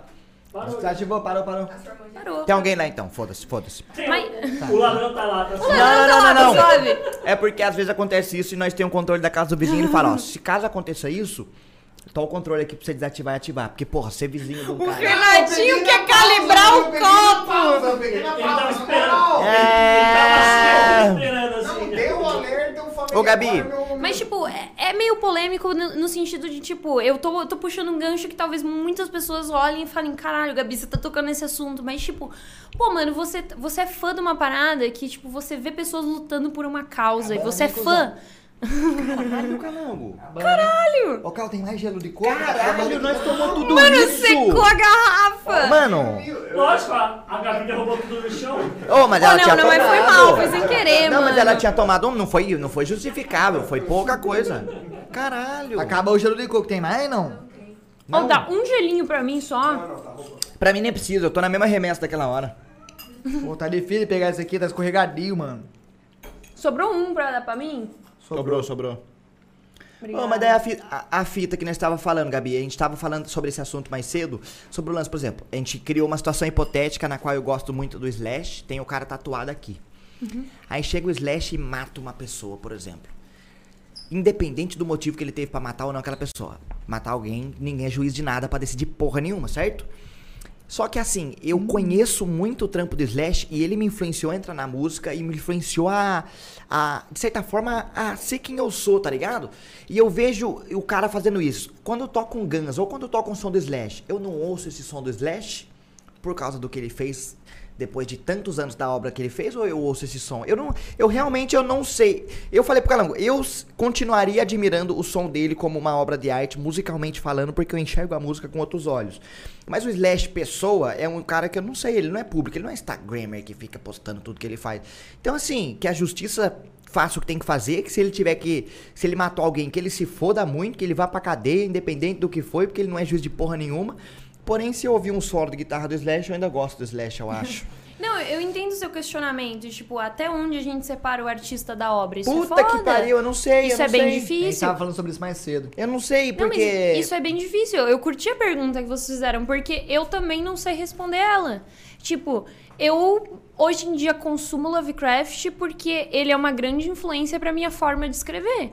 Parou. Desativou, parou, parou. Parou. Tem alguém lá então, foda-se, foda-se. Mas- O ladrão tá lá, tá Não, não, não, não, não. Sabe? É porque às vezes acontece isso e nós temos o controle da casa do vizinho e ele fala, ó, se caso aconteça isso, tá o controle aqui pra você desativar e ativar. Porque, porra, ser vizinho do cara. Renatinho quer calibrar o copo. Ele tava pausa, esperando. não, É. Ele tava sempre esperando Não, assim. deu o alerta, eu falei. Ô, Gabi. meu- Mas, tipo, é, é meio polêmico no, no sentido de, tipo, eu tô, eu tô puxando um gancho que talvez muitas pessoas olhem e falem, caralho, Gabi, você tá tocando nesse assunto. Mas, tipo, pô, mano, você, você é fã de uma parada que, tipo, você vê pessoas lutando por uma causa e você é fã. Caralho, calango. Caralho! Ô, Cal, tem mais gelo de coco? Caralho, nós tomamos tudo Mano, isso. secou a garrafa! Mano, Lógico, a, a Gabi derrubou tudo no chão. ô, mas ela não, tinha não, mas tomado. foi mal, foi sem querer, Não, mano. mas ela tinha tomado um, não foi, não foi justificável, foi pouca coisa. Caralho. Acabou o gelo de coco, tem mais não? Ó, dá um gelinho pra mim só. Pra mim nem precisa, eu tô na mesma remessa daquela hora. Pô, tá difícil pegar esse aqui, tá escorregadio, mano. Sobrou um pra dar pra mim? Sobrou, sobrou. Obrigada. Ô, mas daí a fita, a, a fita que nós estava falando, Gabi, a gente estava falando sobre esse assunto mais cedo, sobre o lance, por exemplo, a gente criou uma situação hipotética na qual eu gosto muito do Slash, tem o cara tatuado aqui. Aí chega o Slash e mata uma pessoa, por exemplo. Independente do motivo que ele teve pra matar ou não aquela pessoa. Matar alguém, ninguém é juiz de nada pra decidir porra nenhuma, certo? Só que assim, eu conheço muito o trampo do Slash e ele me influenciou a entrar na música e me influenciou a, a, de certa forma, a ser quem eu sou, tá ligado? E eu vejo o cara fazendo isso. Quando eu toco um Guns ou quando eu toco um som do Slash, eu não ouço esse som do Slash por causa do que ele fez depois de tantos anos da obra que ele fez ou eu ouço esse som? Eu não, eu realmente eu não sei. Eu falei pro Calango, eu continuaria admirando o som dele como uma obra de arte, musicalmente falando, porque eu enxergo a música com outros olhos. Mas o Slash pessoa é um cara que eu não sei, ele não é público, ele não é Instagrammer que fica postando tudo que ele faz. Então assim, que a justiça faça o que tem que fazer, que se ele tiver que, se ele matou alguém, que ele se foda muito, que ele vá pra cadeia, independente do que foi, porque ele não é juiz de porra nenhuma. Porém, se eu ouvir um solo de guitarra do Slash, eu ainda gosto do Slash, eu acho. Não, eu entendo o seu questionamento, tipo, até onde a gente separa o artista da obra. Isso Puta é foda. que pariu, eu não sei, Isso eu não é bem sei. A gente difícil. tava falando sobre isso mais cedo. Eu não sei, Não, porque... mas isso é bem difícil. Eu curti a pergunta que vocês fizeram, porque eu também não sei responder ela. Tipo, eu hoje em dia consumo Lovecraft porque ele é uma grande influência pra minha forma de escrever.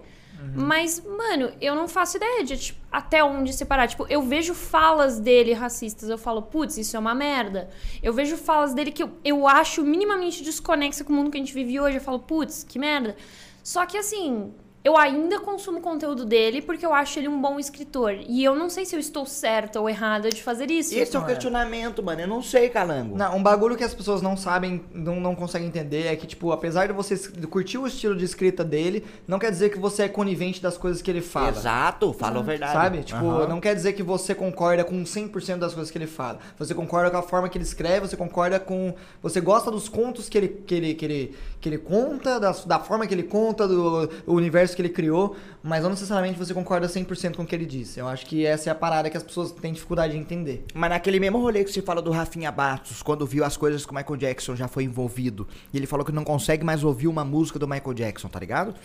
Mas, mano, eu não faço ideia de tipo, até onde separar. Tipo, eu vejo falas dele racistas, eu falo, putz, isso é uma merda. Eu vejo falas dele que eu, eu acho minimamente desconexa com o mundo que a gente vive hoje. Eu falo, putz, que merda. Só que assim, eu ainda consumo conteúdo dele porque eu acho ele um bom escritor. E eu não sei se eu estou certa ou errada de fazer isso. Esse é o questionamento, mano. Eu não sei, Calango. Não, um bagulho que as pessoas não sabem, não, não conseguem entender é que, tipo, apesar de você curtir o estilo de escrita dele, não quer dizer que você é conivente das coisas que ele fala. Exato, falou a verdade. Sabe? Tipo, Aham. não quer dizer que você concorda com 100% das coisas que ele fala. Você concorda com a forma que ele escreve, você concorda com. Você gosta dos contos que ele, que ele, que ele, que ele conta, da, da forma que ele conta, do universo que ele criou, mas não necessariamente você concorda 100% com o que ele disse. Eu acho que essa é a parada que as pessoas têm dificuldade de entender. Mas naquele mesmo rolê que você fala do Rafinha Bastos, quando viu as coisas que o Michael Jackson já foi envolvido, e ele falou que não consegue mais ouvir uma música do Michael Jackson, tá ligado?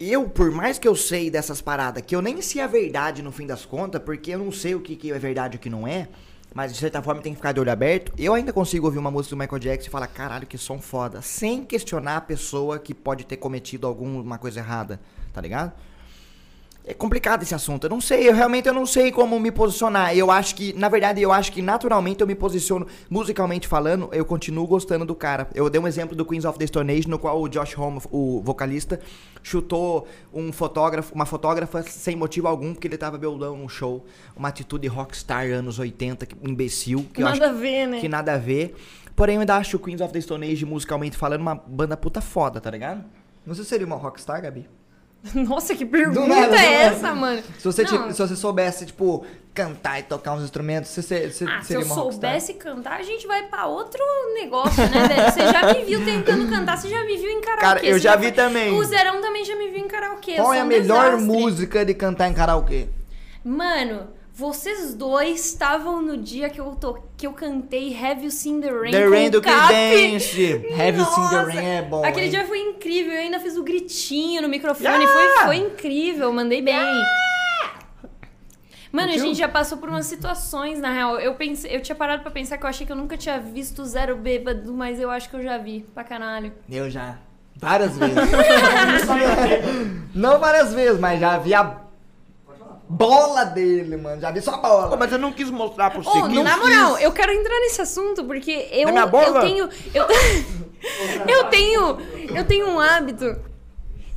Eu, por mais que eu sei dessas paradas, que eu nem sei a verdade no fim das contas, porque eu não sei o que, que é verdade e o que não é, mas de certa forma tem que ficar de olho aberto, eu ainda consigo ouvir uma música do Michael Jackson e falar, caralho, que som foda, sem questionar a pessoa que pode ter cometido alguma coisa errada, tá ligado? É complicado esse assunto. Eu não sei, eu realmente eu não sei como me posicionar. Eu acho que, na verdade, eu acho que naturalmente eu me posiciono musicalmente falando, eu continuo gostando do cara. Eu dei um exemplo do Queens of the Stone Age, no qual o Josh Homme, o vocalista, chutou um fotógrafo, uma fotógrafa sem motivo algum, porque ele tava beldão num show. Uma atitude rockstar anos 80, que, imbecil, que Nada a ver, né? que nada a ver. Porém, eu ainda acho o Queens of the Stone Age, musicalmente falando, uma banda puta foda, tá ligado? Você seria uma rockstar, Gabi? Nossa, que pergunta nada, é essa, mano? Se você, tipo, se você soubesse, tipo, cantar e tocar uns instrumentos, você, você, Ah, se seria eu uma rockstar? soubesse cantar, a gente vai pra outro negócio, né, velho? Você já me viu tentando cantar, você já me viu em karaokê. Cara, eu já foi- vi também. O Zerão também já me viu em karaokê. eu Qual é a um melhor desastre. música de cantar em karaokê? Mano, vocês dois estavam no dia que eu, to... que eu cantei Have You Seen the Rain The Rain do. Creedence. Have You Seen the Rain é bom, Aquele hein? dia foi incrível, eu ainda fiz o gritinho no microfone, foi, foi incrível, mandei bem. Mano, a gente já passou por umas situações, na real. Eu pensei, eu tinha parado pra pensar que eu achei que eu nunca tinha visto zero bêbado, mas eu acho que eu já vi, pra caralho. Eu já. Várias vezes. Não várias vezes, mas já vi a bola dele, mano. Já vi só a bola. Pô, mas eu não quis mostrar pro Ô, você. que na eu moral, quis. eu quero entrar nesse assunto porque eu, minha bola? eu tenho. Eu, eu tenho. Eu tenho um hábito.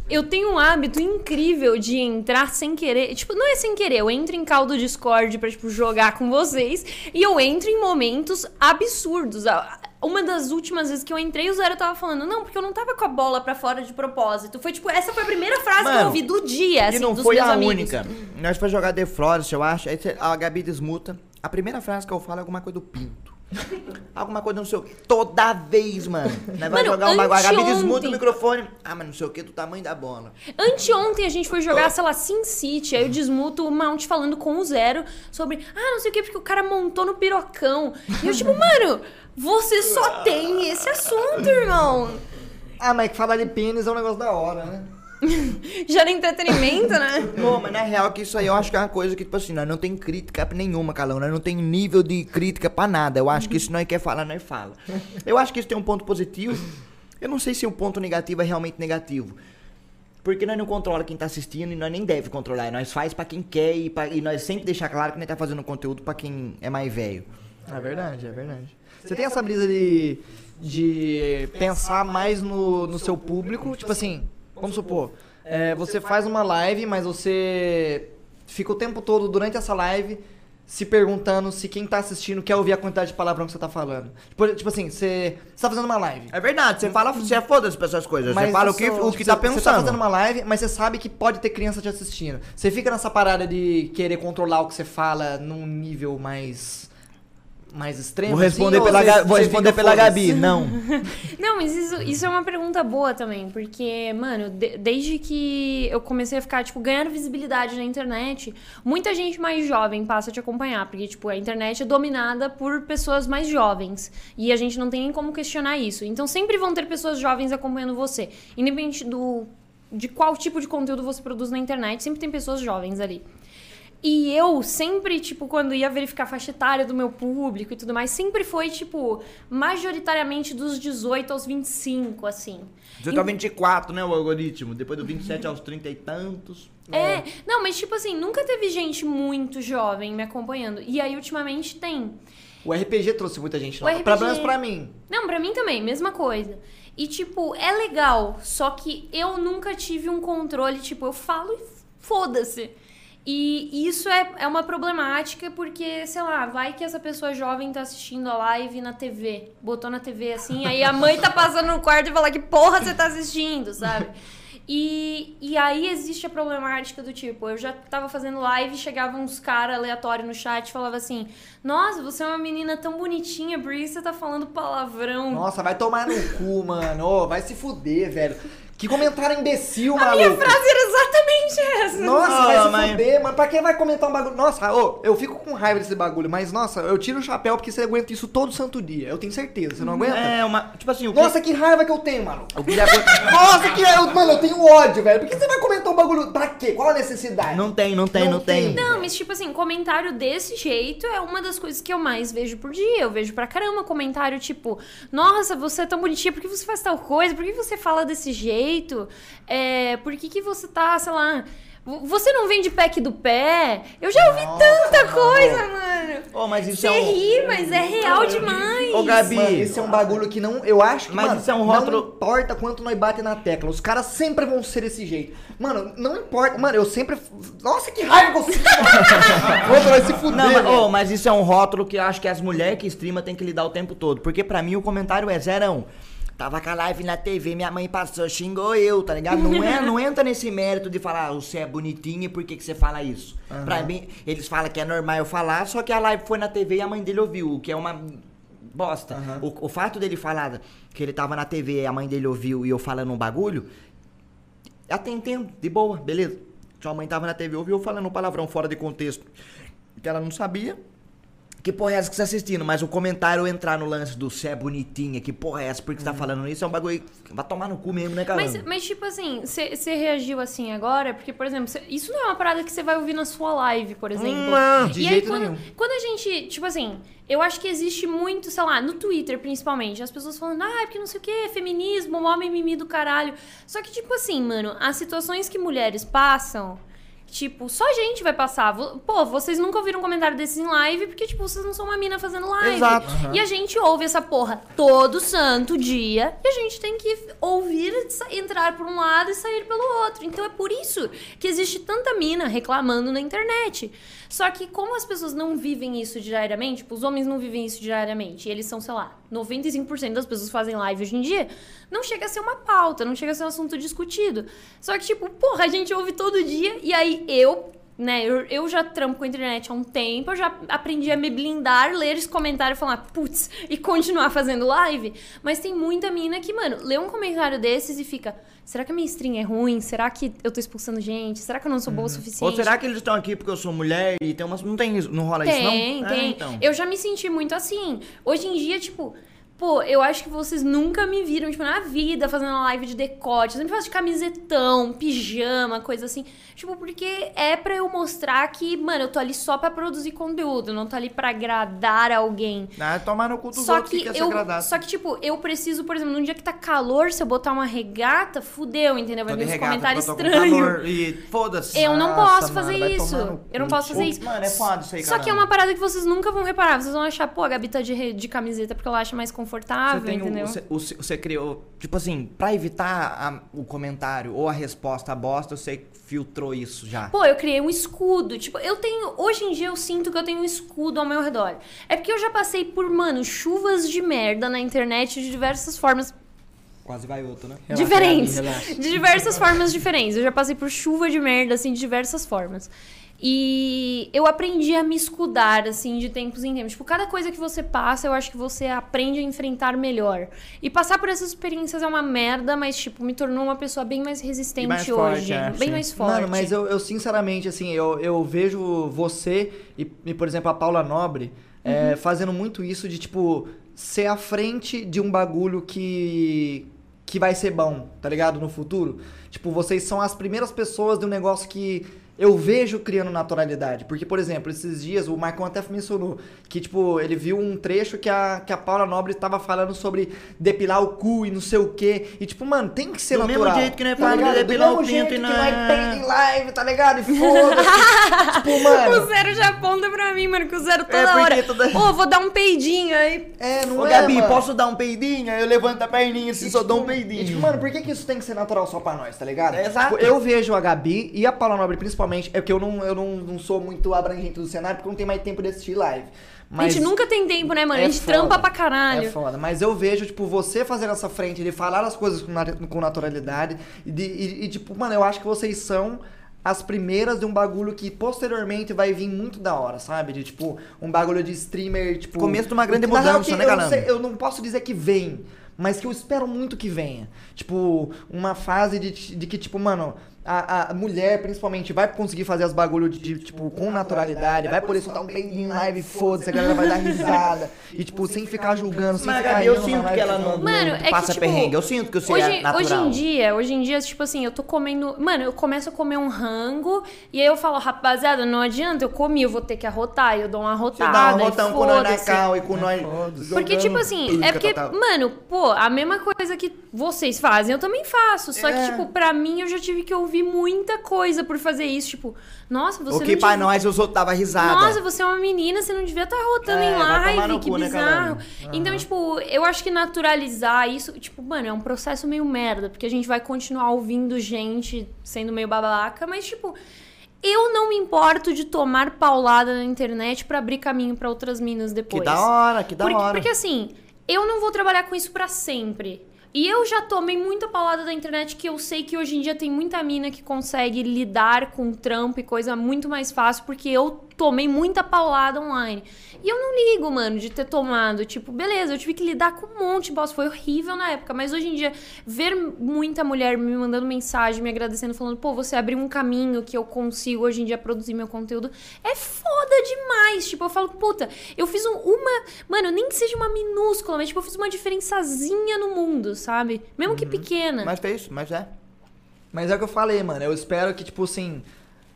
Eu tenho um hábito incrível de entrar sem querer. Tipo, não é sem querer. Eu entro em caldo Discord pra, tipo, jogar com vocês. E eu entro em momentos absurdos. Uma das últimas vezes que eu entrei, o Zero tava falando, não, porque eu não tava com a bola pra fora de propósito. Foi tipo, essa foi a primeira frase que eu Mano, ouvi do dia, assim, e não dos foi meus a amigos. única. Nós foi jogar The Florist, eu acho. Aí a Gabi desmuta. A primeira frase que eu falo é alguma coisa do pinto. Alguma coisa não sei o que. Toda vez, mano. Vai Mano, jogar um bagulho. A Gabi desmuta anteontem- o microfone. Ah, mas não sei o que, do tamanho da bola. Anteontem a gente foi jogar, sei lá, Sin City. Aí eu desmuto o Mount falando com o Zero sobre, ah, não sei o que, porque o cara montou no pirocão. E eu, tipo, mano, você só tem esse assunto, irmão. Ah, mas que falar de pênis é um negócio da hora, né? Já era entretenimento, né? Pô, mas na real que isso aí eu acho que é uma coisa que, tipo assim, nós não tem crítica nenhuma, Calão. Nós não tem nível de crítica pra nada. Eu acho que isso nós quer falar, nós fala. Eu acho que isso tem um ponto positivo. Eu não sei se o ponto negativo é realmente negativo. Porque nós não controla quem tá assistindo e nós nem deve controlar. Nós faz pra quem quer e, pra- e nós sempre deixar claro que nós tá fazendo conteúdo pra quem é mais velho. É verdade, é verdade. Você tem essa brisa de, de pensar mais no, no seu público, tipo assim, vamos supor, é, você faz uma live, mas você fica o tempo todo durante essa live se perguntando se quem tá assistindo quer ouvir a quantidade de palavrão que você tá falando. Tipo, tipo assim, você, você tá fazendo uma live. É verdade, você fala, você é foda-se pra essas coisas. Você Mas fala o que, sou- o que tipo, tá você- Você tá pensando. fazendo uma live, mas você sabe que pode ter criança te assistindo. Você fica nessa parada de querer controlar o que você fala num nível mais mais extremo. Vou assim, responder ou pela, você- vou responder pela? Gabi. Não. Não, mas isso, isso é uma pergunta boa também, porque, mano, de- desde que eu comecei a ficar, tipo, ganhando visibilidade na internet, muita gente mais jovem passa a te acompanhar, porque, tipo, a internet é dominada por pessoas mais jovens, e a gente não tem nem como questionar isso. Então sempre vão ter pessoas jovens acompanhando você, independente do de qual tipo de conteúdo você produz na internet, sempre tem pessoas jovens ali. E eu sempre, tipo, quando ia verificar a faixa etária do meu público e tudo mais, sempre foi, tipo, majoritariamente dos 18 aos 25, assim. Você tá 24, né, o algoritmo. Depois do 27 aos 30 e tantos. É, não, mas tipo assim, nunca teve gente muito jovem me acompanhando. E aí, ultimamente, tem. O RPG trouxe muita gente O lá. RPG menos pra mim. Não, pra mim também, mesma coisa. E, tipo, é legal, só que eu nunca tive um controle, tipo, eu falo e foda-se. E isso é, é uma problemática porque, sei lá, vai que essa pessoa jovem tá assistindo a live na TV, botou na TV assim, aí a mãe tá passando no quarto e fala que porra você tá assistindo, sabe? E, e aí existe a problemática do tipo, eu já tava fazendo live chegavam uns caras aleatórios no chat e falava assim: Nossa, você é uma menina tão bonitinha, por que você tá falando palavrão? Nossa, vai tomar no cu, mano. Ô, vai se fuder, velho. Que comentário imbecil, a maluco. minha frase era exatamente essa. Nossa, Ah, vai se mas- fuder, mano. Pra quem vai comentar um bagulho? Nossa, ô, eu fico com raiva desse bagulho, mas nossa, eu tiro o chapéu porque você aguenta isso todo santo dia. Eu tenho certeza, você não aguenta? É uma. Tipo assim, o Nossa, que raiva que eu tenho, mano. o que Nossa, que eu, mano, eu tenho ódio, velho. Por que você vai comentar um bagulho? Pra quê? Qual a necessidade? Não tem, não tem, Não não, tem. tem. Não, mas tipo assim, comentário desse jeito é uma das coisas que eu mais vejo por dia. Eu vejo pra caramba comentário tipo, nossa, você é tão bonitinha, por que você faz tal coisa? Por que você fala desse jeito? É, por que, que você tá, sei lá. vo- Você não vem de pack do pé? Eu já ouvi Nossa, tanta coisa, mano. Ô, mas isso Você é um. ri, mas é real demais. Ô, Gabi. Mano, esse é um bagulho que não. Eu acho que. Mas mano, isso é um rótulo- Não importa quanto nós bate na tecla. Os caras sempre vão ser desse jeito. Mano, não importa. Mano, eu sempre. Nossa, que raiva que eu sinto. Outro vai se fuder. Não, mas, ô, mas isso é um rótulo que eu acho que as mulheres que streamam tem que lidar o tempo todo. Porque pra mim o comentário é zerão. Tava com a live na TV, minha mãe passou, xingou eu, tá ligado? Não, é, não entra nesse mérito de falar, "Ah, você é bonitinha e por que, que você fala isso? Pra mim, eles falam que é normal eu falar, só que a live foi na TV e a mãe dele ouviu, o que é uma bosta. O, o fato dele falar que ele tava na TV e a mãe dele ouviu e eu falando um bagulho, até entendo, de boa, beleza. Sua mãe tava na TV, ouviu eu falando um palavrão fora de contexto que ela não sabia. Que porra é essa que você tá assistindo? Mas o comentário entrar no lance do você é bonitinha, que porra é essa, por que você tá falando isso? É um bagulho. que Vai tomar no cu mesmo, né, cara? Mas, mas, tipo assim, você reagiu assim agora, porque, por exemplo, cê- isso não é uma parada que você vai ouvir na sua live, por exemplo. Não, de e jeito aí, quando, nenhum. quando a gente, tipo assim, eu acho que existe muito, sei lá, no Twitter principalmente, as pessoas falando, ah, porque não sei o que, feminismo, homem mimi do caralho. Só que, tipo assim, mano, as situações que mulheres passam. Tipo, só a gente vai passar. Pô, vocês nunca ouviram um comentário desses em live, porque, tipo, vocês não são uma mina fazendo live. Exato. E a gente ouve essa porra todo santo dia e a gente tem que ouvir, entrar por um lado e sair pelo outro. Então é por isso que existe tanta mina reclamando na internet. Só que como as pessoas não vivem isso diariamente, tipo, os homens não vivem isso diariamente, e eles são, sei lá, 95% das pessoas fazem live hoje em dia, não chega a ser uma pauta, não chega a ser um assunto discutido. Só que, tipo, porra, a gente ouve todo dia e aí eu né, eu, eu já trampo com a internet há um tempo, eu já aprendi a me blindar, ler esse comentário e falar, putz, e continuar fazendo live. Mas tem muita mina que, mano, lê um comentário desses e fica, será que a minha stream é ruim? Será que eu tô expulsando gente? Será que eu não sou boa o suficiente? Ou será que eles estão aqui porque eu sou mulher e tem umas. Não tem isso, não rola isso, não? Tem, É, tem. então. Eu já me senti muito assim. Hoje em dia, tipo, pô, eu acho que vocês nunca me viram, tipo, na vida fazendo uma live de decote. Eu sempre faço de camisetão, pijama, coisa assim. Tipo, porque é pra eu mostrar que, mano, eu tô ali só pra produzir conteúdo, não tô ali pra agradar alguém. Ah, tomar no cu dos Só outros que, que quer ser eu, agradado. só que, tipo, eu preciso, por exemplo, num dia que tá calor, se eu botar uma regata, fudeu, entendeu? Vai vir uns comentários estranhos. E foda-se. Eu não Nossa, posso mano, fazer vai isso. Eu não posso fazer isso. Mano, é foda isso aí, Só que é uma parada que vocês nunca vão reparar. Vocês vão achar, pô, a Gabi tá de, de camiseta porque ela acha mais confortável, Você, tem o- entendeu? você, o- você criou, tipo assim, pra evitar a- o comentário ou a resposta bosta, você filtrou isso já. Pô, eu criei um escudo. Tipo, eu tenho. Hoje em dia eu sinto que eu tenho um escudo ao meu redor. É porque eu já passei por, mano, chuvas de merda na internet de diversas formas Quase vai outro, né? Relaxa, diferentes. Relaxa. De diversas formas diferentes. Eu já passei por chuva de merda, assim, de diversas formas. E eu aprendi a me escudar, assim, de tempos em tempos. Tipo, cada coisa que você passa, eu acho que você aprende a enfrentar melhor. E passar por essas experiências é uma merda, mas, tipo, me tornou uma pessoa bem mais resistente mais hoje. forte, é, bem sim. mais forte. Mano, mas eu, eu sinceramente, assim, eu, eu vejo você e, e, por exemplo, a Paula Nobre é, fazendo muito isso de, tipo, ser à frente de um bagulho que, que vai ser bom, tá ligado? No futuro. Tipo, vocês são as primeiras pessoas de um negócio que eu vejo criando naturalidade. Porque, por exemplo, esses dias o Marcão até mencionou que, tipo, ele viu um trecho que a, que a Paula Nobre estava falando sobre depilar o cu e não sei o quê. E, tipo, mano, tem que ser Do mesmo natural. jeito que nós tá falamos de ligado? depilar Do o mesmo pinto jeito e que não nós é- em live, tá ligado? E foda-se. tipo, mano. O Zero já aponta pra mim, mano, que o Zero toda É, hora. toda- Ô, vou dar um peidinho aí. É, não Ô, é, Gabi, mano. posso dar um peidinho? Aí eu levanto a perninha assim, E, só tipo, dou um e, peidinho. tipo, mano, por que, que isso tem que ser natural só pra nós, tá ligado? É, exato. Tipo, eu vejo a Gabi e a Paula Nobre principalmente, é porque eu não, eu não, não sou muito abrangente do cenário, porque eu não tenho mais tempo de assistir live. A Mas gente nunca tem tempo, né, mano? é a gente foda. trampa pra caralho. É foda, mas eu vejo, tipo, você fazendo essa frente de falar as coisas com, nat- com naturalidade e, de- e- e, tipo, mano, eu acho que vocês são as primeiras de um bagulho que posteriormente vai vir muito da hora, sabe? De, tipo, um bagulho de streamer, tipo... Começo de uma grande mudança, que né, eu não galera? sei- eu não posso dizer que vem, mas que eu espero muito que venha. Tipo, uma fase de, de que, tipo, mano, a, a mulher, principalmente, vai conseguir fazer os bagulhos, de, de, tipo, com naturalidade, vai poder soltar um peidinho em live, foda-se, a galera vai dar risada. E, tipo, sem ficar julgando, sem Mas, ficar eu sinto que ela não, Mano, não é que, passa tipo, perrengue. Eu sinto que você Hoje, é natural. hoje em dia, hoje em dia, tipo assim, eu tô comendo. Mano, eu começo a comer um rango e aí eu falo, rapaziada, não adianta, eu comi, eu vou ter que arrotar, e eu dou uma arrotada. dá um e rotão com nós na cal e com nós. Porque, tipo assim, é porque, mano, pô, a mesma coisa que vocês fazem, eu também faço. Só É. que, tipo, pra mim, eu já tive que ouvir muita coisa por fazer isso. Tipo, nossa, você O que pra devia- nós os outros dava risada. Nossa, você é uma menina, você não devia estar rotando É, em live, que cu, né, bizarro. caralho? Então, tipo, eu acho que naturalizar isso, tipo, mano, é um processo meio merda, porque a gente vai continuar ouvindo gente sendo meio babaca, mas, tipo, eu não me importo de tomar paulada na internet pra abrir caminho pra outras minas depois. Que da hora, que da porque, hora. porque assim, eu não vou trabalhar com isso pra sempre. E eu já tomei muita paulada da internet que eu sei que hoje em dia tem muita mina que consegue lidar com trampo e coisa muito mais fácil, porque eu tomei muita paulada online. E eu não ligo, mano, de ter tomado. Tipo, beleza, eu tive que lidar com um monte de bosta. Foi horrível na época. Mas hoje em dia, ver muita mulher me mandando mensagem, me agradecendo, falando, pô, você abriu um caminho que eu consigo hoje em dia produzir meu conteúdo. É foda demais. Tipo, eu falo, puta, eu fiz um- uma. Mano, nem que seja uma minúscula, mas tipo, eu fiz uma diferençazinha no mundo, sabe? Mesmo que pequena. Mas fez, mas é. Mas é o que eu falei, mano. Eu espero que, tipo assim,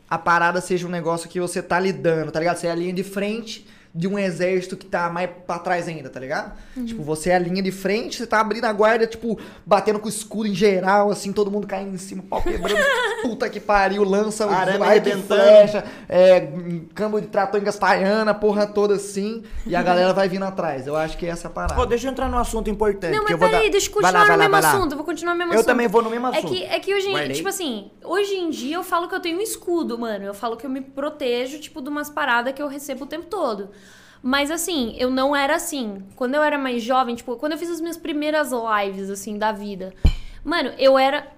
a parada seja um negócio que você tá lidando, tá ligado? Você é a linha de frente de um exército que tá mais pra trás ainda, tá ligado? Uhum. Tipo, você é a linha de frente, você tá abrindo a guarda, tipo, batendo com o escudo em geral, assim, todo mundo caindo em cima, pau quebrando, puta que pariu, lança o Arame arco e arrebentando. flecha, é, câmbio de trator em porra toda assim, e a galera vai vindo atrás. Eu acho que essa é a parada. Pô, deixa eu entrar num assunto importante. Não, que mas eu peraí, dar... deixa eu Vai lá, continuar vai no lá, mesmo vai lá. assunto. Eu vou continuar no mesmo Eu assunto. também vou no mesmo É assunto. que, é que hoje, em- Guardei. tipo assim, hoje em dia eu falo que eu tenho um escudo, mano. Eu falo que eu me protejo, tipo, de umas paradas que eu recebo o tempo todo. Mas assim, eu não era assim. Quando eu era mais jovem, tipo, quando eu fiz as minhas primeiras lives, assim, da vida. Mano, eu era.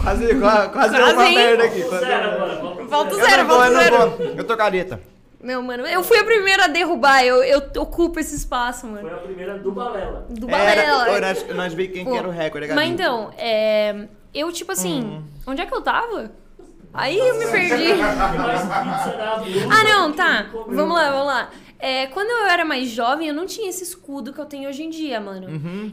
Quase, quase, quase deu uma hein? merda aqui. Pro zero pro Volta zero. zero, Eu volta eu zero. tô careta. Não, mano, eu fui a primeira a derrubar. Eu, eu ocupo esse espaço, mano. Foi a primeira do Balela. Do Era, Balela. Ô, nós, nós vimos quem Pô, que era o recorde, Gabi. Mas então, é, eu, tipo assim, Hum. onde é que eu tava? Aí eu me perdi. Ah, não, tá. Vamos lá, vamos lá. É, quando eu era mais jovem, eu não tinha esse escudo que eu tenho hoje em dia, mano.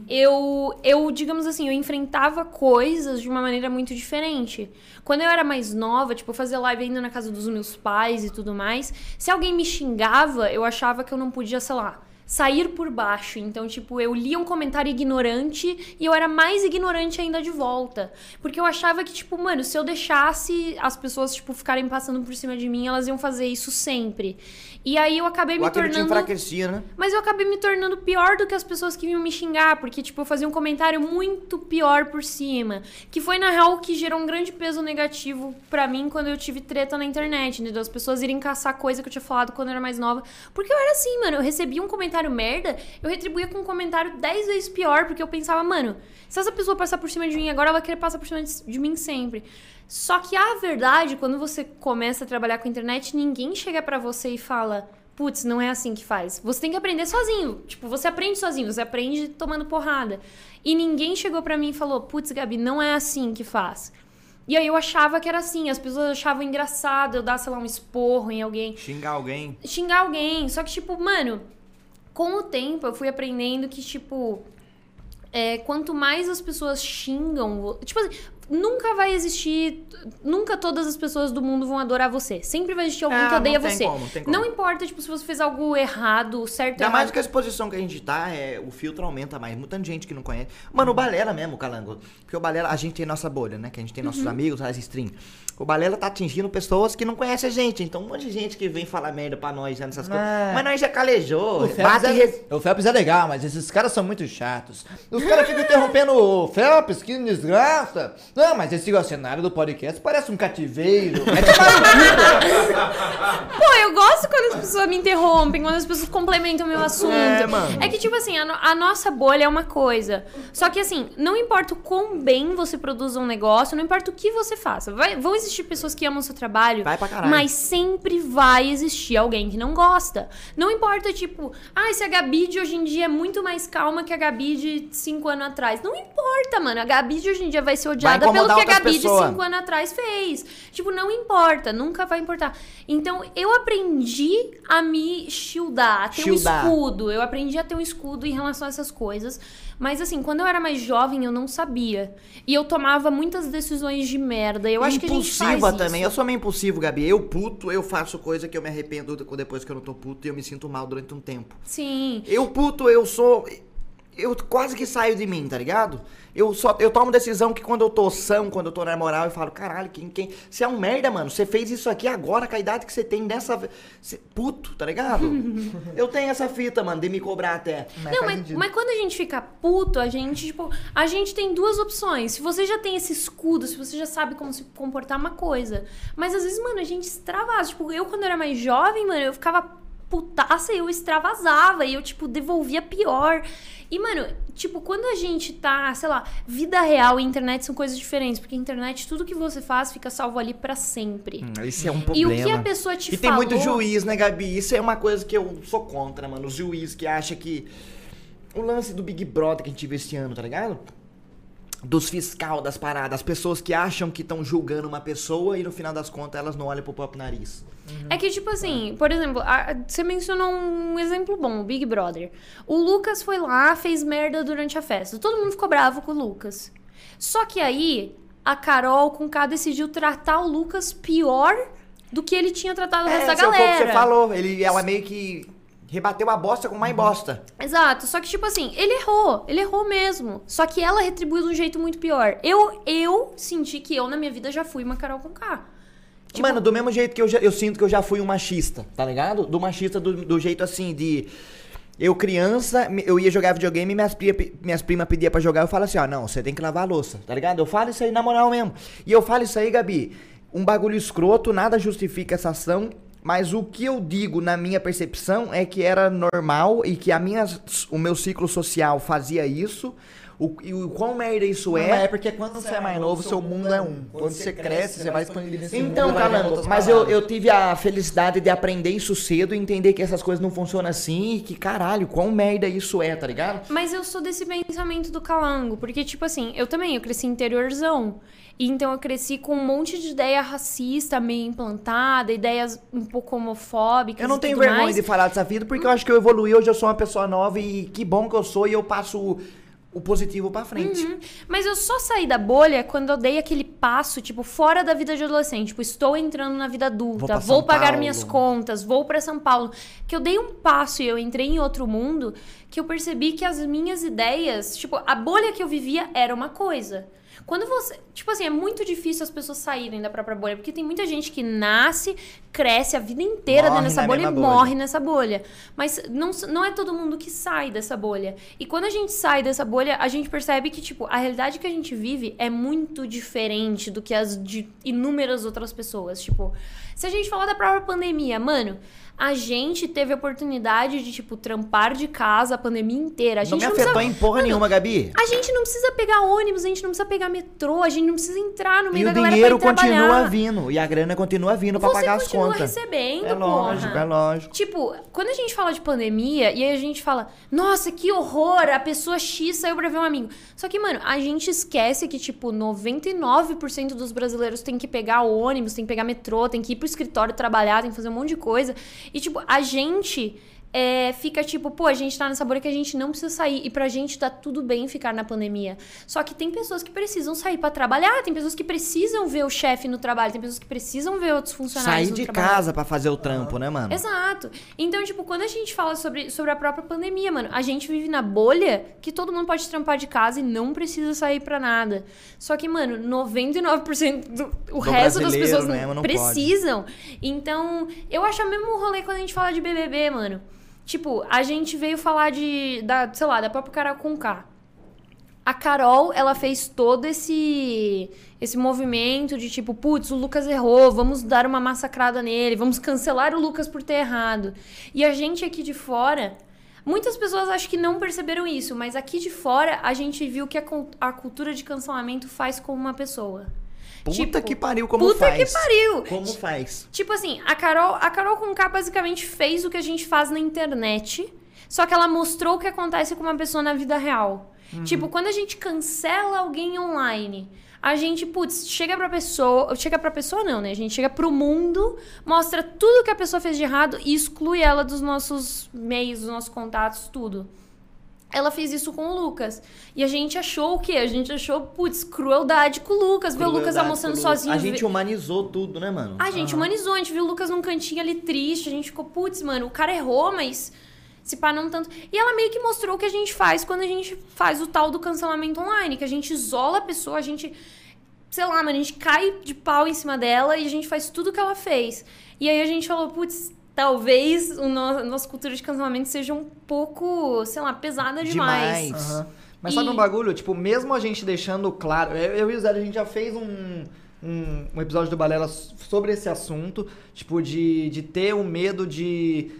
Eu, eu, digamos assim, eu enfrentava coisas de uma maneira muito diferente. Quando eu era mais nova, tipo, eu fazia live ainda na casa dos meus pais e tudo mais. Se alguém me xingava, eu achava que eu não podia, sei lá, sair por baixo. Então, tipo, eu lia um comentário ignorante e eu era mais ignorante ainda de volta. Porque eu achava que, tipo, mano, se eu deixasse as pessoas, tipo, ficarem passando por cima de mim, elas iam fazer isso sempre. E aí eu acabei O me tornando. enfraquecia, né? Mas eu acabei me tornando pior do que as pessoas que vinham me xingar, porque, tipo, eu fazia um comentário muito pior por cima. Que foi, na real, o que gerou um grande peso negativo pra mim quando eu tive treta na internet, entendeu? As pessoas irem caçar coisa que eu tinha falado quando eu era mais nova. Porque eu era assim, mano, eu recebia um comentário merda, eu retribuía com um comentário 10 vezes pior, porque eu pensava, mano, se essa pessoa passar por cima de mim agora, ela vai querer passar por cima de de mim sempre. Só que a verdade, quando você começa a trabalhar com a internet, ninguém chega pra você e fala, putz, não é assim que faz. Você tem que aprender sozinho. Tipo, você aprende sozinho, você aprende tomando porrada. E ninguém chegou pra mim e falou, putz, Gabi, não é assim que faz. E aí eu achava que era assim, as pessoas achavam engraçado eu dar, sei lá, um esporro em alguém Xingar alguém. xingar alguém. Só que, tipo, mano, com o tempo eu fui aprendendo que, tipo, é, quanto mais as pessoas xingam. Tipo assim, nunca vai existir. Nunca todas as pessoas do mundo vão adorar você. Sempre vai existir alguém É, que odeia não tem você. como, tem como. Não importa, tipo, se você fez algo errado, certo Ainda mais que a exposição que a gente tá, é, o filtro aumenta mais. Muita gente que não conhece. Mano, o Balela mesmo, Calango. Porque o Balela, a gente tem nossa bolha, né? Que a gente tem Uhum. nossos amigos, as stream. O Balela tá atingindo pessoas que não conhecem a gente. Então, um monte de gente que vem falar merda pra nós né, nessas coisas. É. Mas nós já calejou. O Phelps, Bate é, res- o Phelps é legal, mas esses caras são muito chatos. Os caras ficam interrompendo o Phelps, que desgraça. Não, mas esse cenário do podcast parece um cativeiro. É Pô, eu gosto quando as pessoas me interrompem, quando as pessoas complementam o meu assunto. É, mano. É que, tipo assim, a, no- a nossa bolha é uma coisa. Só que, assim, não importa o quão bem você produza um negócio, não importa o que você faça. Vai- vão existir pessoas que amam o seu trabalho, Vai pra caralho. mas sempre vai existir alguém que não gosta. Não importa, tipo, ah, se a Gabi de hoje em dia é muito mais calma que a Gabi de cinco anos atrás. Não importa, mano. A Gabi de hoje em dia vai ser odiada pelo incomodar que a Gabi pessoas. de cinco anos atrás fez. Tipo, não importa, nunca vai importar. Então, eu aprendi a me shieldar, a ter Shieldar. um escudo. Eu aprendi a ter um escudo em relação a essas coisas. Mas, assim, quando eu era mais jovem, eu não sabia. E eu tomava muitas decisões de merda. Eu acho que a gente faz Impulsiva isso. também. Eu sou meio impulsivo, Gabi. Eu puto, eu faço coisa que eu me arrependo depois que eu não tô puto e eu me sinto mal durante um tempo. Sim. Eu puto, eu sou. Eu quase que saio de mim, tá ligado? Eu só eu tomo decisão que quando eu tô são, quando eu tô na moral, eu falo, caralho, quem quem, você é um merda, mano. Você fez isso aqui agora com a idade que você tem dessa cê- puto, tá ligado? eu tenho essa fita, mano, de me cobrar até. Mas não, mas, mas quando a gente fica puto, a gente, tipo, a gente tem duas opções. Se você já tem esse escudo, se você já sabe como se comportar, uma coisa. Mas às vezes, mano, a gente extravasa. Tipo, eu quando era mais jovem, mano, eu ficava putaça e eu extravasava. E eu, tipo, devolvia pior. E, mano, tipo, quando a gente tá, sei lá, vida real e internet são coisas diferentes. Porque internet, tudo que você faz fica salvo ali pra sempre. Isso é um E problema. o que a pessoa te E tem falou... muito juiz, né, Gabi? Isso é uma coisa que eu sou contra, mano. Os juízes que acham que. O lance do Big Brother que a gente viu esse ano, tá ligado? Dos fiscal das paradas, as pessoas que acham que estão julgando uma pessoa e no final das contas elas não olham pro próprio nariz. É que, tipo assim, por exemplo, a- você mencionou um exemplo bom, o Big Brother. O Lucas foi lá, fez merda durante a festa. Todo mundo ficou bravo com o Lucas. Só que aí, a Carol com K decidiu tratar o Lucas pior do que ele tinha tratado o resto da esse é o pouco galera. que você falou. Ele, ela meio que rebateu a bosta com mais bosta. Exato, só que tipo assim, ele errou, ele errou mesmo. Só que ela retribuiu de um jeito muito pior. Eu eu senti que eu na minha vida já fui uma Carol com K. Tipo- Mano, do mesmo jeito que eu, já- eu sinto que eu já fui um machista, tá ligado? Do machista do, do jeito assim de. Eu, criança, eu ia jogar videogame e minhas, pria, minhas primas pediam pra jogar. Eu falo assim: ó, não, você tem que lavar a louça, tá ligado? Eu falo isso aí na moral mesmo. E eu falo isso aí, Gabi. Um bagulho escroto, nada justifica essa ação. Mas o que eu digo na minha percepção é que era normal e que a minha, o meu ciclo social fazia isso. O, e o quão merda isso Mas é. é porque quando você é mais novo, seu mundo é um. Quando você cresce, você vai expandir esse mundo. Então, outras mas eu, eu tive a felicidade de aprender isso cedo e entender que essas coisas não funcionam assim e que, caralho, quão merda isso é, tá ligado? Mas eu sou desse pensamento do calango, porque, tipo assim, eu também, eu cresci interiorzão. E então eu cresci com um monte de ideia racista meio implantada, ideias um pouco homofóbicas. Eu não tenho vergonha mais. de falar dessa vida porque eu acho que eu evoluí, hoje eu sou uma pessoa nova e que bom que eu sou e eu passo o, positivo pra frente. Uhum. Mas eu só saí da bolha quando eu dei aquele passo, tipo, fora da vida de adolescente. Tipo, estou entrando na vida Vou adulta, vou, São pagar Paulo. minhas contas, vou pra São Paulo. Que eu dei um passo e eu entrei em outro mundo que eu percebi que as minhas ideias, tipo, a bolha que eu vivia era uma coisa. Quando você. Tipo assim, é muito difícil as pessoas saírem da própria bolha, porque tem muita gente que nasce, cresce a vida inteira Morre dentro dessa bolha e bolha. morre nessa bolha. Mas não, não é todo mundo que sai dessa bolha. E quando a gente sai dessa bolha, a gente percebe que, tipo, a realidade que a gente vive é muito diferente do que as de inúmeras outras pessoas. Tipo, se a gente falar da própria pandemia, mano. A gente teve a oportunidade de, tipo, trampar de casa a pandemia inteira. A Não gente me não afetou precisa... em porra Mano, nenhuma, Gabi. A gente não precisa pegar ônibus, a gente não precisa pegar metrô, a gente não precisa entrar no E meio o da galera dinheiro pra ir continua trabalhar. vindo. E a grana continua vindo pra Você pagar as continua contas. recebendo, É lógico, porra. é lógico. Tipo, quando a gente fala de pandemia e aí a gente fala, nossa, que horror, a pessoa X saiu pra ver um amigo. Só que, mano, a gente esquece que, tipo, 99% dos brasileiros tem que pegar o ônibus, tem que pegar metrô, tem que ir pro escritório trabalhar, tem que fazer um monte de coisa. E, tipo, a gente é, fica tipo, pô, a gente tá nessa bolha que a gente não precisa sair. E pra gente tá tudo bem ficar na pandemia. Só que tem pessoas que precisam sair pra trabalhar, tem pessoas que precisam ver o chefe no trabalho, tem pessoas que precisam ver outros funcionários Sair de trabalho. casa pra fazer o trampo, né, mano? Exato. Então, tipo, quando a gente fala sobre, sobre a própria pandemia, mano, a gente vive na bolha que todo mundo pode trampar de casa e não precisa sair pra nada. Só que, mano, 99% do o Do resto das pessoas mesmo não precisam. Então, eu acho o mesmo rolê quando a gente fala de BBB, mano. Tipo, a gente veio falar de, da, sei lá, da própria Carol Conká. A Carol, ela fez todo esse esse movimento de tipo, putz, o Lucas errou, vamos dar uma massacrada nele, vamos cancelar o Lucas por ter errado. E a gente aqui de fora, muitas pessoas acho que não perceberam isso, mas aqui de fora a gente viu que a, a cultura de cancelamento faz com uma pessoa. Puta Tipo, que pariu, como puta faz? que pariu! Como faz? Tipo assim, a Carol, a Carol Conká basicamente fez o que a gente faz na internet, só que ela mostrou o que acontece com uma pessoa na vida real. Tipo, quando a gente cancela alguém online, a gente, putz, chega pra pessoa, chega pra pessoa não, né? A gente chega pro mundo, mostra tudo que a pessoa fez de errado e exclui ela dos nossos meios, dos nossos contatos, tudo. Ela fez isso com o Lucas. E a gente achou o quê? A gente achou, putz, crueldade com o Lucas. Ver o Lucas almoçando o sozinho. A gente humanizou tudo, né, mano? a gente humanizou, a gente viu o Lucas num cantinho ali triste, a gente ficou, putz, mano, o cara errou, mas se pá não tanto. E ela meio que mostrou o que a gente faz quando a gente faz o tal do cancelamento online, que a gente isola a pessoa, a gente, sei lá, mano, a gente cai de pau em cima dela e a gente faz tudo que ela fez. E aí a gente falou, putz, talvez o no, a nossa cultura de cancelamento seja um pouco, sei lá, pesada demais. Demais. Aham. Mas sabe E- um bagulho? Tipo, mesmo a gente deixando claro. Eu, eu e o Zé, a gente já fez um, um, um episódio do Balela sobre esse assunto. Tipo, de, de ter o medo de.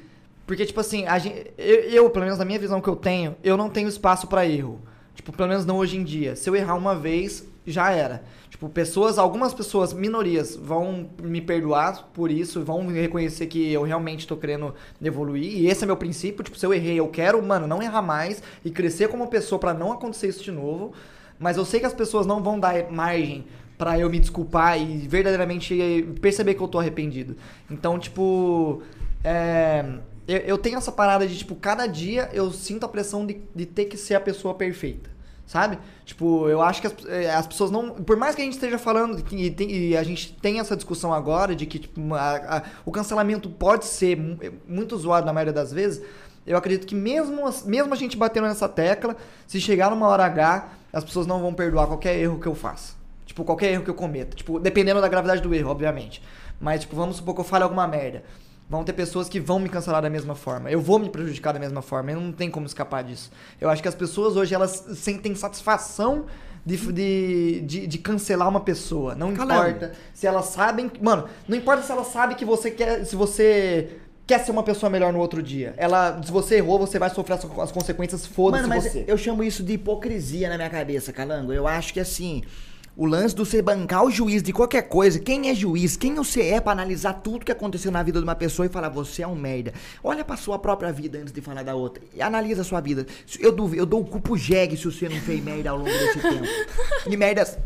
Porque, tipo assim, a gente, eu, eu, pelo menos na minha visão que eu tenho, eu não tenho espaço pra erro. Tipo, pelo menos não hoje em dia. Se eu errar uma vez, já era. Tipo, pessoas, algumas pessoas, minorias, vão me perdoar por isso, vão reconhecer que eu realmente tô querendo evoluir. E esse é meu princípio. Tipo, se eu errei, eu quero, mano, não errar mais e crescer como pessoa pra não acontecer isso de novo. Mas eu sei que as pessoas não vão dar margem pra eu me desculpar e verdadeiramente perceber que eu tô arrependido. Então, tipo, é, eu, eu tenho essa parada de, tipo, cada dia eu sinto a pressão de, de ter que ser a pessoa perfeita. Sabe? Tipo, eu acho que as, eh, as pessoas não. Por mais que a gente esteja falando e, tem- e a gente tem essa discussão agora de que tipo, a- a- o cancelamento pode ser mu- muito zoado na maioria das vezes, eu acredito que mesmo, mesmo a gente batendo nessa tecla, se chegar numa hora H, as pessoas não vão perdoar qualquer erro que eu faça. Tipo, qualquer erro que eu cometa. Tipo, dependendo da gravidade do erro, obviamente. Mas, tipo, vamos supor que eu fale alguma merda. Vão ter pessoas que vão me cancelar da mesma forma. Eu vou me prejudicar da mesma forma. Eu não tem como escapar disso. Eu acho que as pessoas hoje, elas sentem satisfação de, de, de, de cancelar uma pessoa. Não Calando. importa se elas sabem... Mano, não importa se ela sabe que você quer... Se você quer ser uma pessoa melhor no outro dia. Ela, se você errou, você vai sofrer as, as consequências, foda-se você. eu chamo isso de hipocrisia na minha cabeça, Calango. Eu acho que assim, o lance do você bancar o juiz de qualquer coisa, quem é juiz, quem você é pra analisar tudo que aconteceu na vida de uma pessoa e falar, você é um merda. Olha pra sua própria vida antes de falar da outra. E analisa a sua vida. Eu, duvido, eu dou o cu pro jegue se você não fez merda ao longo desse tempo. E merdas.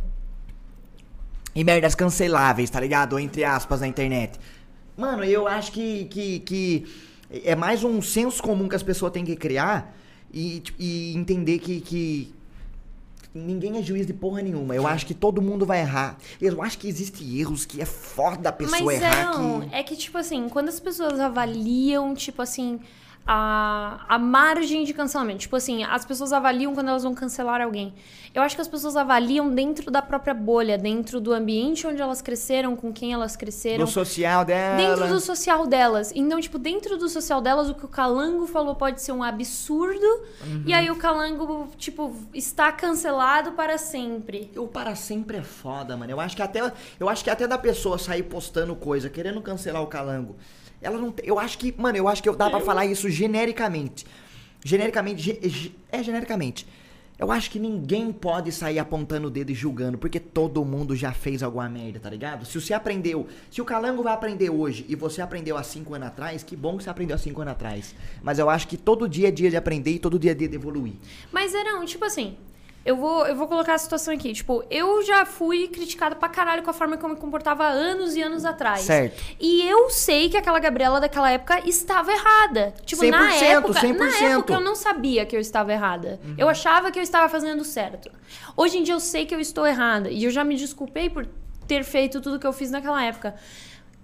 E merdas canceláveis, tá ligado? Entre aspas na internet. Mano, eu acho que, que, que é mais um senso comum que as pessoas têm que criar e, e entender que, que ninguém é juiz de porra nenhuma. Eu acho que todo mundo vai errar. Eu acho que existem erros que é foda a pessoa Mas errar. não, que... é que, tipo assim, quando as pessoas avaliam, tipo assim, a, a margem de cancelamento. Tipo assim, as pessoas avaliam quando elas vão cancelar alguém. Eu acho que as pessoas avaliam dentro da própria bolha, dentro do ambiente onde elas cresceram, com quem elas cresceram. Do social dela. Dentro do social delas. Então, tipo, dentro do social delas, o que o Calango falou pode ser um absurdo. E aí o Calango, tipo, está cancelado para sempre. O para sempre é foda, mano. Eu acho que até eu acho que até da pessoa sair postando coisa, querendo cancelar o calango. Ela não tem, eu acho que, mano, eu acho que dá pra falar isso genericamente. Genericamente, ge- é genericamente. Eu acho que ninguém pode sair apontando o dedo e julgando, porque todo mundo já fez alguma merda, tá ligado? Se você aprendeu, se o calango vai aprender hoje e você aprendeu há cinco anos atrás, que bom que você aprendeu há cinco anos atrás. Mas eu acho que todo dia é dia de aprender e todo dia é dia de evoluir. Mas era um, tipo assim, Eu vou, eu vou colocar a situação aqui. Tipo, eu já fui criticada pra caralho com a forma que eu me comportava anos e anos atrás. Certo. E eu sei que aquela Gabriela daquela época estava errada. Tipo, na 100%, época, na 100%. época eu não sabia que eu estava errada. Eu achava que eu estava fazendo certo. Hoje em dia eu sei que eu estou errada e eu já me desculpei por ter feito tudo que eu fiz naquela época.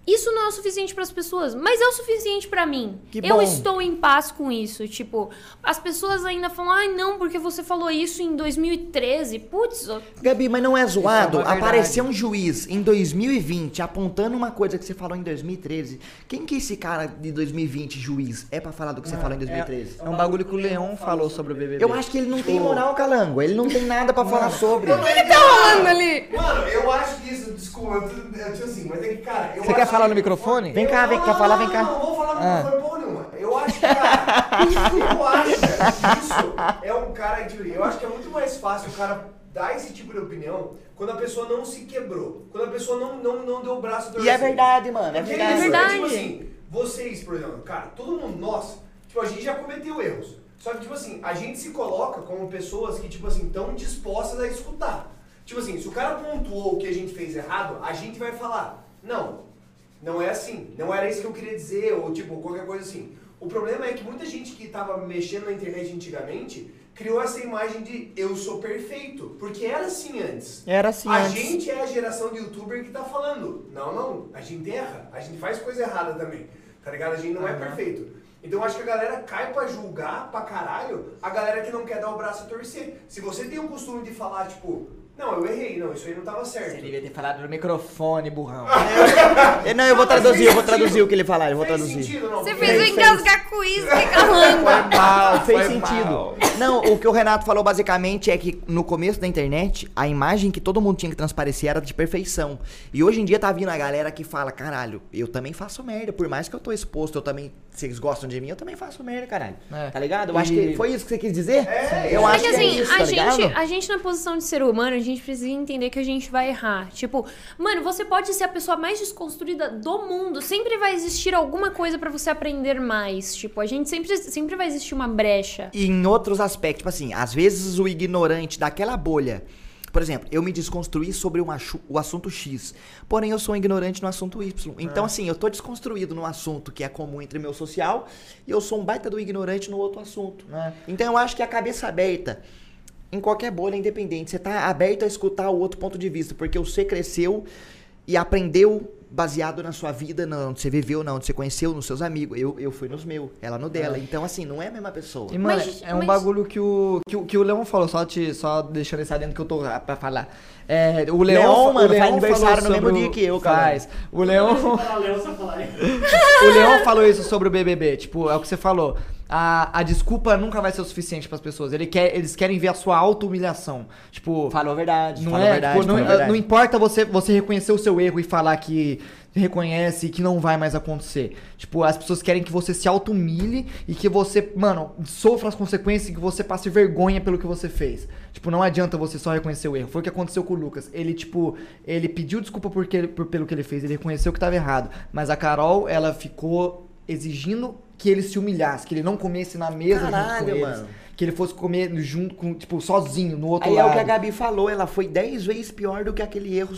Isso não é o suficiente para as pessoas, mas é o suficiente para mim. Que eu bom. estou em paz com isso. Tipo, as pessoas ainda falam: "Ai, não, porque você falou isso em 2013". Putz, ó, Gabi, mas não é zoado é uma verdade. aparecer um juiz em 2020 apontando uma coisa que você falou em 2013. Quem que é esse cara de 2020, juiz, é pra falar do que você falou em 2013? É um bagulho que o Leão falou sobre o BBB. Eu acho que ele não tem moral, calango. Ele não tem nada pra falar sobre. falando ali. Mano, eu acho que isso, desculpa, eu, tô- eu tipo assim, mas é que, cara. Eu Você quer acho falar no microfone? Vem cá, vem cá, falar, vem cá. Não, não vou falar no Ah. microfone porra nenhuma. Eu acho que, cara, eu acho que isso é um cara de. Eu acho que é muito mais fácil o cara dar esse tipo de opinião quando a pessoa não se quebrou. Quando a pessoa não, não, não deu o braço a E torcer. é verdade, mano. É Porque verdade. isso, verdade. Tipo assim, vocês, por exemplo, cara, todo mundo, nós, tipo, a gente já cometeu erros. Só que, tipo assim, a gente se coloca como pessoas que, tipo assim, estão dispostas a escutar. Tipo assim, se o cara pontuou o que a gente fez errado, a gente vai falar, não, não é assim, não era isso que eu queria dizer, ou tipo, qualquer coisa assim. O problema é que muita gente que tava mexendo na internet antigamente criou essa imagem de eu sou perfeito, porque era assim antes. Era assim A antes. gente é a geração de youtuber que tá falando. Não, não, a gente erra, a gente faz coisa errada também. Tá ligado? A gente não é perfeito. Então eu acho que a galera cai pra julgar pra caralho a galera que não quer dar o braço a torcer. Se você tem o costume de falar, tipo, não, eu errei, não, isso aí não tava certo. Você devia ter falado no microfone, burrão. É, Não, eu vou traduzir, eu vou traduzir o que ele falar, eu vou Fez traduzir. sentido, não? Você fez fez. engasgar com isso, que calando. mal, fez foi sentido. mal. Não, o que o Renato falou basicamente é que no começo da internet, a imagem que todo mundo tinha que transparecer era de perfeição. E hoje em dia tá vindo a galera que fala, caralho, eu também faço merda. Por mais que eu tô exposto, eu também. Vocês gostam de mim, eu também faço merda, caralho. É. Tá ligado? Eu acho E- que foi isso que você quis dizer? É, eu Só acho que que, assim, é isso, a, tá gente, a gente na posição de ser humano, a gente precisa entender que a gente vai errar. Tipo, mano, você pode ser a pessoa mais desconstruída do mundo. Sempre vai existir alguma coisa pra você aprender mais. Tipo, a gente sempre, sempre vai existir uma brecha. E em outros aspectos, tipo assim, às vezes o ignorante daquela bolha. Por exemplo, eu me desconstruí sobre o assunto X, porém eu sou um ignorante no assunto Y. Então, assim, eu tô desconstruído no assunto que é comum entre meu social e eu sou um baita do ignorante no outro assunto. É. Então, eu acho que a cabeça aberta, em qualquer bolha independente, você tá aberto a escutar o outro ponto de vista, porque você cresceu e aprendeu baseado na sua vida, na onde você viveu, na onde você conheceu, nos seus amigos. Eu, eu fui nos meus, ela no dela. Então, assim, não é a mesma pessoa. E, mano, Mas- é um mas- bagulho que o, que, o- que o Leão falou, só, te, só deixando isso dentro que eu tô pra falar. É, o o mano, faz Leão aniversário no mesmo dia o- que eu, cara. Faz. O aí. o Leão falou isso sobre o BBB, tipo, é o que você falou. A, a desculpa nunca vai ser o suficiente pras pessoas. Ele quer, eles querem ver a sua auto-humilhação. Tipo, Falou a verdade, não é? verdade, Tipo, não, a verdade. não importa você, você reconhecer o seu erro e falar que reconhece que não vai mais acontecer. Tipo, as pessoas querem que você se auto-humilhe e que você, mano, sofra as consequências e que você passe vergonha pelo que você fez. Tipo, não adianta você só reconhecer o erro. Foi o que aconteceu com o Lucas. Ele, tipo, ele pediu desculpa porque, por, pelo que ele fez, ele reconheceu que tava errado. Mas a Carol, ela ficou exigindo que ele se humilhasse, que ele não comesse na mesa junto Caralho, com eles. mano. Que ele fosse comer junto com, tipo, sozinho, no outro Aí é lado. o que a Gabi falou, ela foi 10 vezes pior do que aquele erro.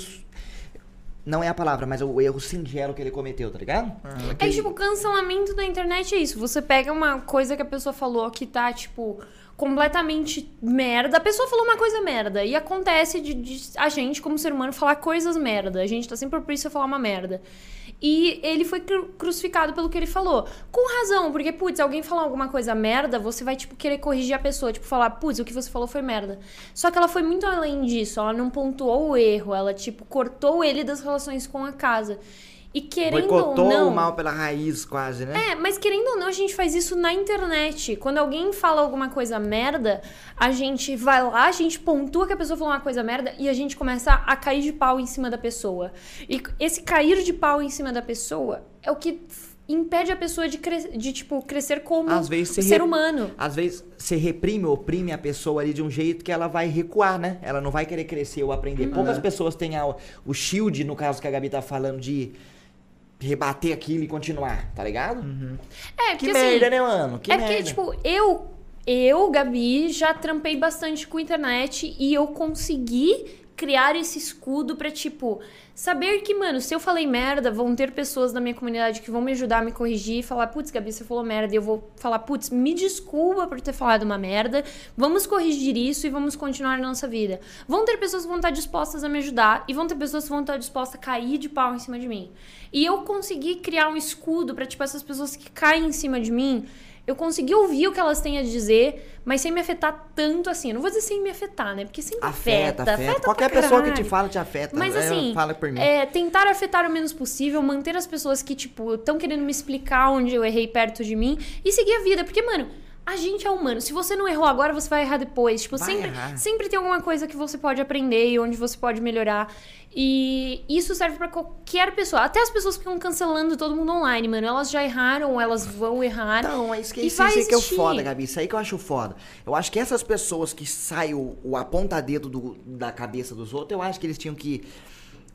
Não é a palavra, mas o erro singelo que ele cometeu, tá ligado? É que, tipo, cancelamento da internet é isso. Você pega uma coisa que a pessoa falou que tá, tipo, completamente merda. A pessoa falou uma coisa merda. E acontece de, de a gente, como ser humano, falar coisas merda. A gente tá sempre propício a falar uma merda. E ele foi cru- crucificado pelo que ele falou. Com razão, porque, putz, alguém falar alguma coisa merda, você vai, tipo, querer corrigir a pessoa. Tipo, falar, putz, o que você falou foi merda. Só que ela foi muito além disso. Ela não pontuou o erro. Ela, tipo, cortou ele das relações com a casa. E querendo Boicotou ou não. o mal pela raiz, quase, né? É, mas querendo ou não, a gente faz isso na internet. Quando alguém fala alguma coisa merda, a gente vai lá, a gente pontua que a pessoa falou uma coisa merda e a gente começa a cair de pau em cima da pessoa. E esse cair de pau em cima da pessoa é o que impede a pessoa de, cre- de tipo, crescer como Às vezes ser re- humano. Às vezes você reprime, oprime a pessoa ali de um jeito que ela vai recuar, né? Ela não vai querer crescer ou aprender. Uhum. Poucas pessoas têm a- o shield, no caso que a Gabi tá falando, de rebater aquilo e continuar, tá ligado? É, Que porque merda, assim, né, mano? Que é merda. porque, tipo, eu eu, Gabi, já trampei bastante com internet e eu consegui criar esse escudo pra, tipo, saber que, mano, se eu falei merda, vão ter pessoas da minha comunidade que vão me ajudar a me corrigir e falar, putz, Gabi, você falou merda. E eu vou falar, putz, me desculpa por ter falado uma merda, vamos corrigir isso e vamos continuar na nossa vida. Vão ter pessoas que vão estar dispostas a me ajudar e vão ter pessoas que vão estar dispostas a cair de pau em cima de mim. E eu consegui criar um escudo pra, tipo, essas pessoas que caem em cima de mim. Eu consegui ouvir o que elas têm a dizer, mas sem me afetar tanto assim. Eu não vou dizer sem me afetar, né? Porque sempre Afeta, afeta. afeta. afeta Qualquer pessoa que te fala te afeta. Mas É, assim, Fala por mim. é, tentar afetar o menos possível, manter as pessoas que, tipo, estão querendo me explicar onde eu errei perto de mim e seguir a vida. Porque, mano, a gente é humano. Se você não errou agora, você vai errar depois. Tipo, Vai sempre, errar. sempre tem alguma coisa que você pode aprender e onde você pode melhorar. E isso serve pra qualquer pessoa. Até as pessoas que ficam cancelando todo mundo online, mano. Elas já erraram, elas vão errar. Não, é isso que, E isso, isso que é o foda, Gabi. Isso aí que eu acho foda. Eu acho que essas pessoas que saem o, o aponta-dedo do- da cabeça dos outros, eu acho que eles tinham que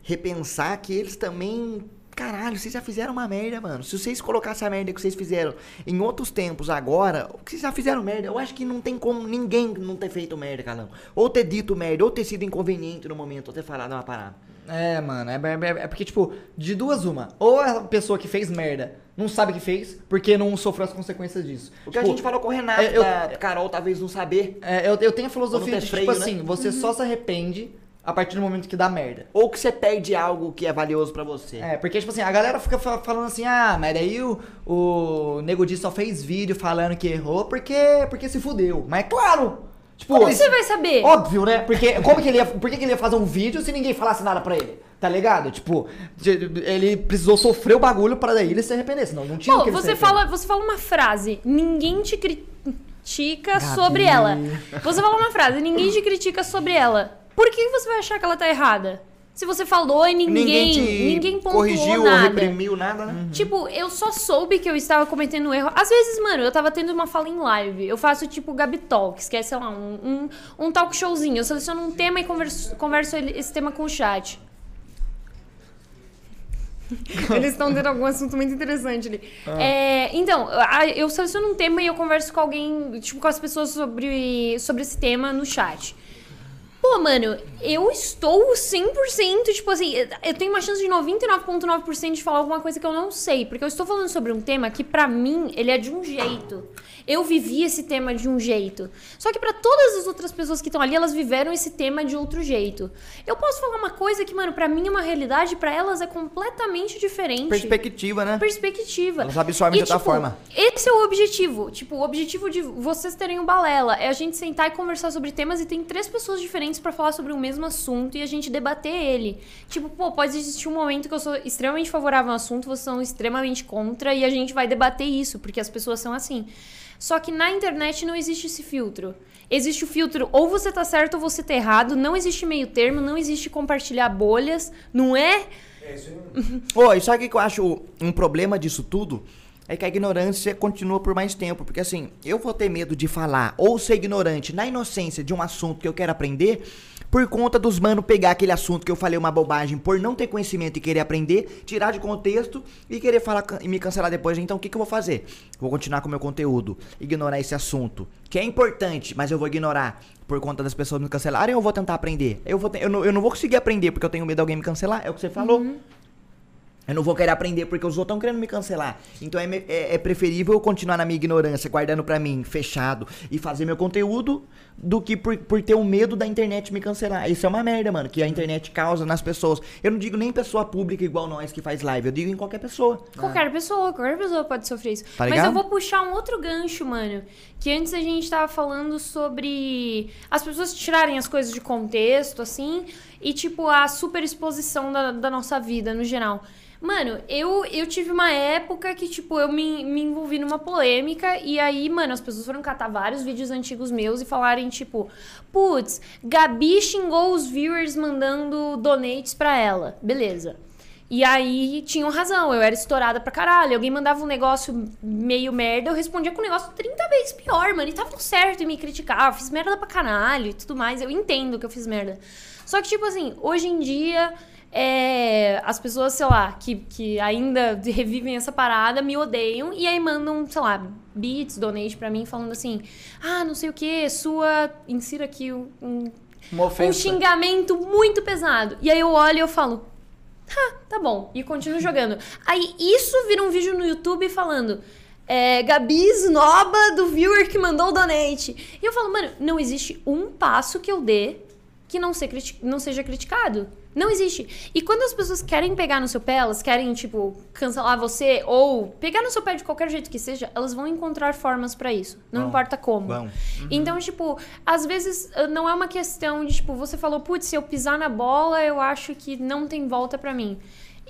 repensar que eles também. Caralho, vocês já fizeram uma merda, mano. Se vocês colocassem a merda que vocês fizeram em outros tempos agora, o que vocês já fizeram merda? Eu acho que não tem como ninguém não ter feito merda, Calão. Ou ter dito merda, ou ter sido inconveniente no momento, ou ter falado uma parada. É, mano, é, é- é porque, tipo, de duas uma. Ou a pessoa que fez merda não sabe que fez, porque não sofreu as consequências disso. O que a Tipo, gente falou com o Renato, é, eu- da Carol talvez não saber. é, eu, eu tenho a filosofia de, tipo freio, né? assim, você só se arrepende a partir do momento que dá merda. Ou que você perde algo que é valioso pra você. É, porque, tipo assim, a galera fica fa- falando assim, ah, mas daí o, o Nego Di só fez vídeo falando que errou porque, porque se fudeu. Mas é claro! Tipo, Como você vai saber? Óbvio, né? Porque como que ele ia, por que, que ele ia fazer um vídeo se ninguém falasse nada pra ele? Tá ligado? Tipo, de- ele precisou sofrer o bagulho pra daí ele se arrepender, senão não tinha o Pô, que ele se você fala, você fala uma frase, ninguém te critica Gabi. sobre ela. Você fala uma frase, ninguém te critica sobre ela. Por que você vai achar que ela tá errada? Se você falou e ninguém, ninguém, te pontuou corrigiu ou nada. reprimiu nada, né? Tipo, eu só soube que eu estava cometendo um erro. Às vezes, mano, eu tava tendo uma fala em live. Eu faço tipo Gabi Talks, que é, sei lá, um, um, um talk showzinho. Eu seleciono um tema e converso, converso esse tema com o chat. Eles estão tendo algum assunto muito interessante ali. É, então, eu seleciono um tema e eu converso com alguém, tipo, com as pessoas sobre, sobre esse tema no chat. Pô, mano, eu estou 100%, tipo assim, eu tenho uma chance de 99,9% de falar alguma coisa que eu não sei, porque eu estou falando sobre um tema que pra mim ele é de um jeito. Eu vivi esse tema de um jeito. Só que pra todas as outras pessoas que estão ali, elas viveram esse tema de outro jeito. Eu posso falar uma coisa que, mano, pra mim é uma realidade, pra elas é completamente diferente Perspectiva, né? perspectiva. Elas absorvem E, de outra tipo, forma. Esse é o objetivo. Tipo, o objetivo de vocês terem um balela é a gente sentar e conversar sobre temas e tem três pessoas diferentes pra falar sobre o mesmo assunto e a gente debater ele. Tipo, pô, pode existir um momento que eu sou extremamente favorável ao assunto, vocês são extremamente contra e a gente vai debater isso, porque as pessoas são assim. Só que na internet não existe esse filtro. Existe o filtro ou você tá certo ou você tá errado, não existe meio termo, não existe compartilhar bolhas, não é? É isso aí. Pô, e sabe o que eu acho um problema disso tudo? É que a ignorância continua por mais tempo. Porque assim, eu vou ter medo de falar ou ser ignorante na inocência de um assunto que eu quero aprender por conta dos mano pegar aquele assunto que eu falei uma bobagem por não ter conhecimento e querer aprender, tirar de contexto e querer falar e me cancelar depois. Então o que, que eu vou fazer? Vou continuar com o meu conteúdo, ignorar esse assunto, que é importante, mas eu vou ignorar por conta das pessoas me cancelarem ou eu vou tentar aprender? Eu, vou te- eu, não, eu não vou conseguir aprender porque eu tenho medo de alguém me cancelar, é o que você falou. Eu não vou querer aprender porque os outros estão querendo me cancelar. Então é, é- é preferível eu continuar na minha ignorância, guardando pra mim, fechado, e fazer meu conteúdo, do que por, por ter o medo da internet me cancelar. Isso é uma merda, mano, que a internet causa nas pessoas. Eu não digo nem pessoa pública igual nós que faz live, eu digo em qualquer pessoa. Qualquer pessoa, qualquer pessoa pode sofrer isso. Tá Mas eu vou puxar um outro gancho, mano. Que antes a gente tava falando sobre as pessoas tirarem as coisas de contexto, assim, e tipo, a super exposição da, da nossa vida no geral. Mano, eu, eu tive uma época que, tipo, eu me, me envolvi numa polêmica e aí, mano, as pessoas foram catar vários vídeos antigos meus e falarem, tipo, putz, Gabi xingou os viewers mandando donates pra ela. Beleza. E aí tinham razão, eu era estourada pra caralho. Alguém mandava um negócio meio merda, eu respondia com um negócio 30 vezes pior, mano. E tava certo em me criticar, eu fiz merda pra caralho e tudo mais. Eu entendo que eu fiz merda. Só que, tipo assim, hoje em dia, é, as pessoas, sei lá, que, que ainda revivem essa parada, me odeiam e aí mandam, sei lá, beats, donate pra mim, falando assim: ah, não sei o que, sua. Insira aqui um, um um xingamento muito pesado. E aí eu olho e eu falo, ah, tá bom. E continuo jogando. Aí isso vira um vídeo no YouTube falando. É, Gabi esnoba do viewer que mandou o donate. E eu falo, mano, não existe um passo que eu dê que não, ser não seja criticado. Não existe. E quando as pessoas querem pegar no seu pé, elas querem, tipo, cancelar você ou pegar no seu pé de qualquer jeito que seja, elas vão encontrar formas pra isso. Não Vão. importa como. Vão. Então, tipo, às vezes eh, não é uma questão de, tipo, você falou, putz, se eu pisar na bola, eu acho que não tem volta pra mim.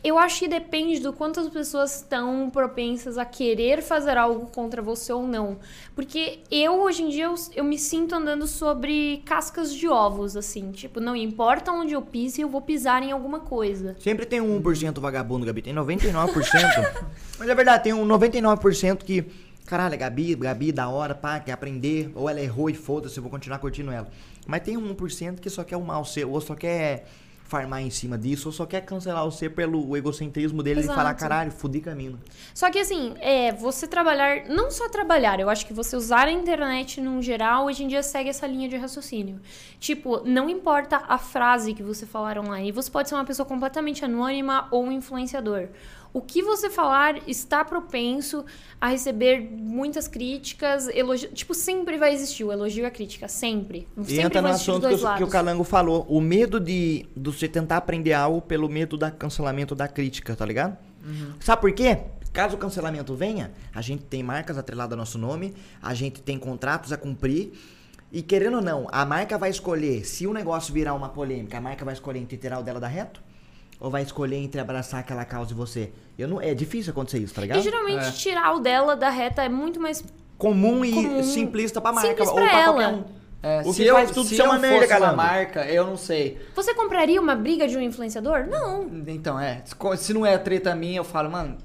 Eu acho que depende do quanto as pessoas estão propensas a querer fazer algo contra você ou não. Porque eu, hoje em dia, eu, eu me sinto andando sobre cascas de ovos, assim. Tipo, não importa onde eu pise, eu vou pisar em alguma coisa. Sempre tem um 1% vagabundo, Gabi. Tem 99%. Mas é verdade, tem um 99% que. Caralho, Gabi, Gabi, da hora, pá, quer aprender. Ou ela errou e foda-se, eu vou continuar curtindo ela. Mas tem um 1% que só quer o mal seu, ou só quer farmar em cima disso, ou só quer cancelar você pelo egocentrismo dele Exato. e falar, caralho, fudi caminho. Só que assim, é, você trabalhar, não só trabalhar, eu acho que você usar a internet num geral, hoje em dia segue essa linha de raciocínio. Tipo, não importa a frase que você falar online, você pode ser uma pessoa completamente anônima ou um influenciador. O que você falar está propenso a receber muitas críticas, elogio, tipo, sempre vai existir o elogio e a crítica, sempre. E sempre entra no assunto que, que o. Calango falou. O medo de, de você tentar aprender algo pelo medo da cancelamento da crítica, tá ligado? Sabe por quê? Caso o cancelamento venha, a gente tem marcas atreladas ao nosso nome, a gente tem contratos a cumprir. E querendo ou não, a marca vai escolher, se o negócio virar uma polêmica, a marca vai escolher entre tirar o dela da reto? Ou vai escolher entre abraçar aquela causa e você? Eu não, é difícil acontecer isso, tá ligado? E geralmente tirar o dela da reta é muito mais Comum e Comum. simplista pra marca. Simples ou pra pra ela. qualquer um. É, O se que eu, faz tudo se ser uma eu merda, fosse uma marca, eu não sei. Você compraria uma briga de um influenciador? Não. Então, é. se- Se não é treta minha, eu falo, mano,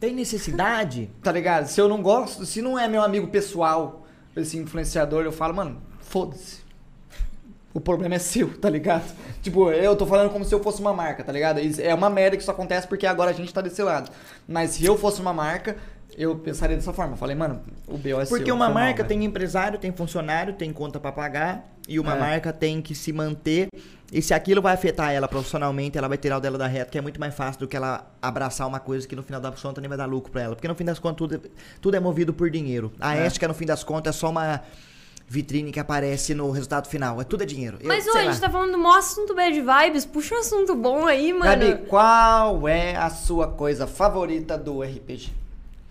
Tem necessidade? tá ligado? Se eu não gosto, se não é meu amigo pessoal, esse influenciador, eu falo, mano, foda-se. O problema é seu, tá ligado? Tipo, eu tô falando como se eu fosse uma marca, tá ligado? É uma merda que isso acontece porque agora a gente tá desse lado. Mas se eu fosse uma marca, eu pensaria dessa forma. Eu falei, mano, o BO é seu. Porque uma foi mal, marca velho. tem empresário, tem funcionário, tem conta pra pagar. E uma É. marca tem que se manter. E se aquilo vai afetar ela profissionalmente, ela vai tirar o dela da reta, que é muito mais fácil do que ela abraçar uma coisa que no final das contas nem vai dar lucro pra ela. Porque no fim das contas tudo, tudo é movido por dinheiro. A É. ética, no fim das contas, é só uma vitrine que aparece no resultado final. É tudo é dinheiro. Eu- Mas hoje a gente tá falando do maior assunto bad vibes. Puxa um assunto bom aí, mano. Gabi, qual é a sua coisa favorita do RPG?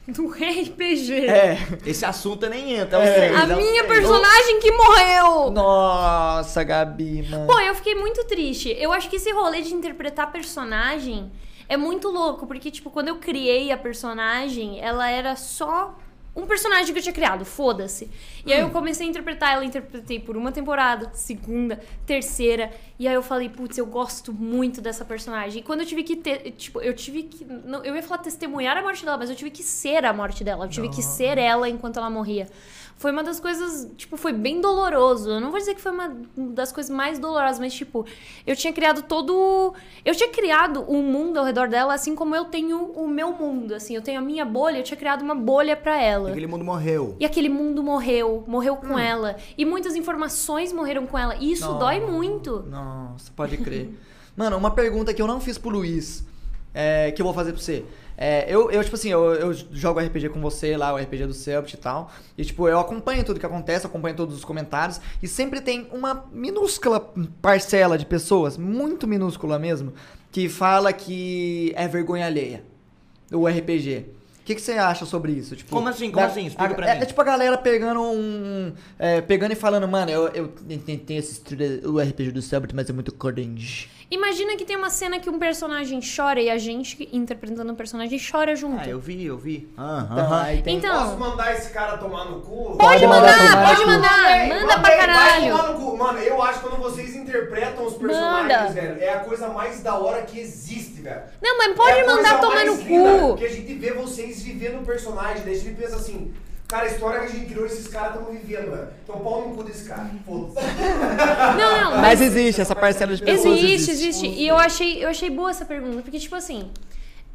Do RPG. É. Esse assunto nem entra. é É. A minha personagem que morreu. Nossa, Gabi, mano. Pô, eu fiquei muito triste. Eu acho que esse rolê de interpretar personagem é muito louco, porque, tipo, quando eu criei a personagem, ela era só um personagem que eu tinha criado, foda-se. E aí eu comecei a interpretar ela, interpretei por uma temporada, segunda, terceira, e aí eu falei, putz, eu gosto muito dessa personagem. E quando eu tive que ter, tipo, eu tive que, não, eu ia falar testemunhar a morte dela, mas eu tive que ser a morte dela, eu tive que ser ela enquanto ela morria. Foi uma das coisas, tipo, foi bem doloroso. Eu não vou dizer que foi uma das coisas mais dolorosas, mas, tipo, eu tinha criado todo. Eu tinha criado um mundo ao redor dela, assim como eu tenho o meu mundo. Assim, eu tenho a minha bolha, eu tinha criado uma bolha pra ela. Aquele mundo morreu. E aquele mundo morreu, morreu com ela. E muitas informações morreram com ela. E isso Nossa. dói muito. Nossa, pode crer. Mano, uma pergunta que eu não fiz pro Luiz, é, que eu vou fazer pra você. É, eu, eu, tipo assim, eu, eu jogo RPG com você lá, o RPG do Celpt e tal. E, tipo, eu acompanho tudo que acontece, acompanho todos os comentários. E sempre tem uma minúscula parcela de pessoas, muito minúscula mesmo, que fala que é vergonha alheia. O RPG. O que, que você acha sobre isso? Tipo, Como assim? Como assim? Explica a- pra é, mim. é tipo a galera pegando um. é, pegando e falando, mano, eu, eu tentei assistir o RPG do Celtic, mas é muito cringe. Imagina que tem uma cena que um personagem chora e a gente, interpretando o personagem, chora junto. Ah, eu vi, eu vi. Aham. Então, aí tem. Então- Posso mandar esse cara tomar no cu? Pode mandar, pode no cu. mandar. Manda vai- pra Vai caralho. tomar no cu. Mano, eu acho que quando vocês interpretam os personagens, Manda. velho, é a coisa mais da hora que existe, velho. Não, mas É pode a mandar tomar no cu. Porque a gente vê vocês vivendo o personagem, daí a gente pensa assim, cara, a história que a gente criou, esses caras estão vivendo, velho. Então pau no cu desse cara. Foda-se. Não, não, Mas existe essa parcela de pessoas. Existe, existe. E eu achei, eu achei boa essa pergunta, porque, tipo assim,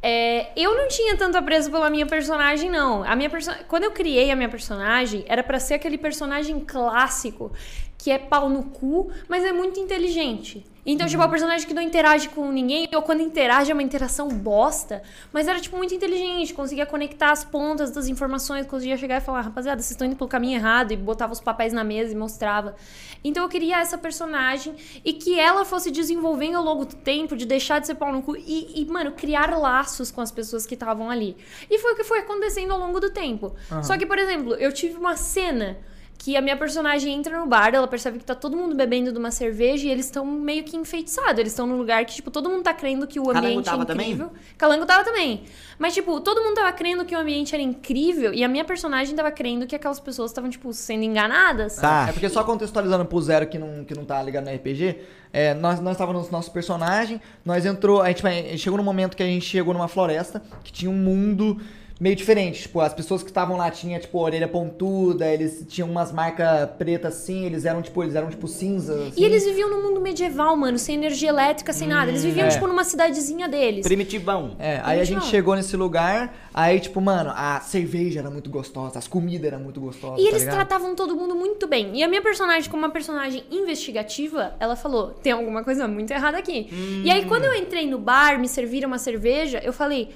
É, eu não tinha tanto apreço pela minha personagem, não. A minha perso... Quando eu criei a minha personagem, era pra ser aquele personagem clássico que é pau no cu, mas é muito inteligente. Então, tipo, é o personagem que não interage com ninguém, ou quando interage é uma interação bosta, mas era, tipo, muito inteligente, conseguia conectar as pontas das informações, conseguia chegar e falar, rapaziada, vocês estão indo pelo caminho errado, e botava os papéis na mesa e mostrava. Então eu queria essa personagem e que ela fosse desenvolvendo ao longo do tempo, de deixar de ser pau no cu e, e mano, criar laços com as pessoas que estavam ali. E foi o que foi acontecendo ao longo do tempo. Só que, por exemplo, eu tive uma cena que a minha personagem entra no bar, ela percebe que tá todo mundo bebendo de uma cerveja e eles estão meio que enfeitiçados. Eles estão num lugar que, tipo, todo mundo tá crendo que o Calango ambiente tava é também? incrível. Calango tava também. Mas, tipo, todo mundo tava crendo que o ambiente era incrível e a minha personagem tava crendo que aquelas pessoas estavam, tipo, sendo enganadas. Tá. É porque só contextualizando pro Zero que não, que não tá ligado no RPG, é, nós, nós estávamos no nosso personagem, nós entrou, a gente, a gente chegou num momento que a gente chegou numa floresta que tinha um mundo meio diferente. Tipo, as pessoas que estavam lá tinham, tipo, orelha pontuda, eles tinham umas marcas pretas assim, eles eram, tipo, eles eram, tipo, cinzas. assim. E eles viviam num mundo medieval, mano, sem energia elétrica, sem nada. Eles viviam, é. tipo, numa cidadezinha deles. Primitivão. É, aí a gente chegou nesse lugar, aí, tipo, mano, a cerveja era muito gostosa, as comidas eram muito gostosas, E tá eles ligado? tratavam todo mundo muito bem. E a minha personagem, como uma personagem investigativa, ela falou: tem alguma coisa muito errada aqui. E aí, quando eu entrei no bar, me serviram uma cerveja, eu falei.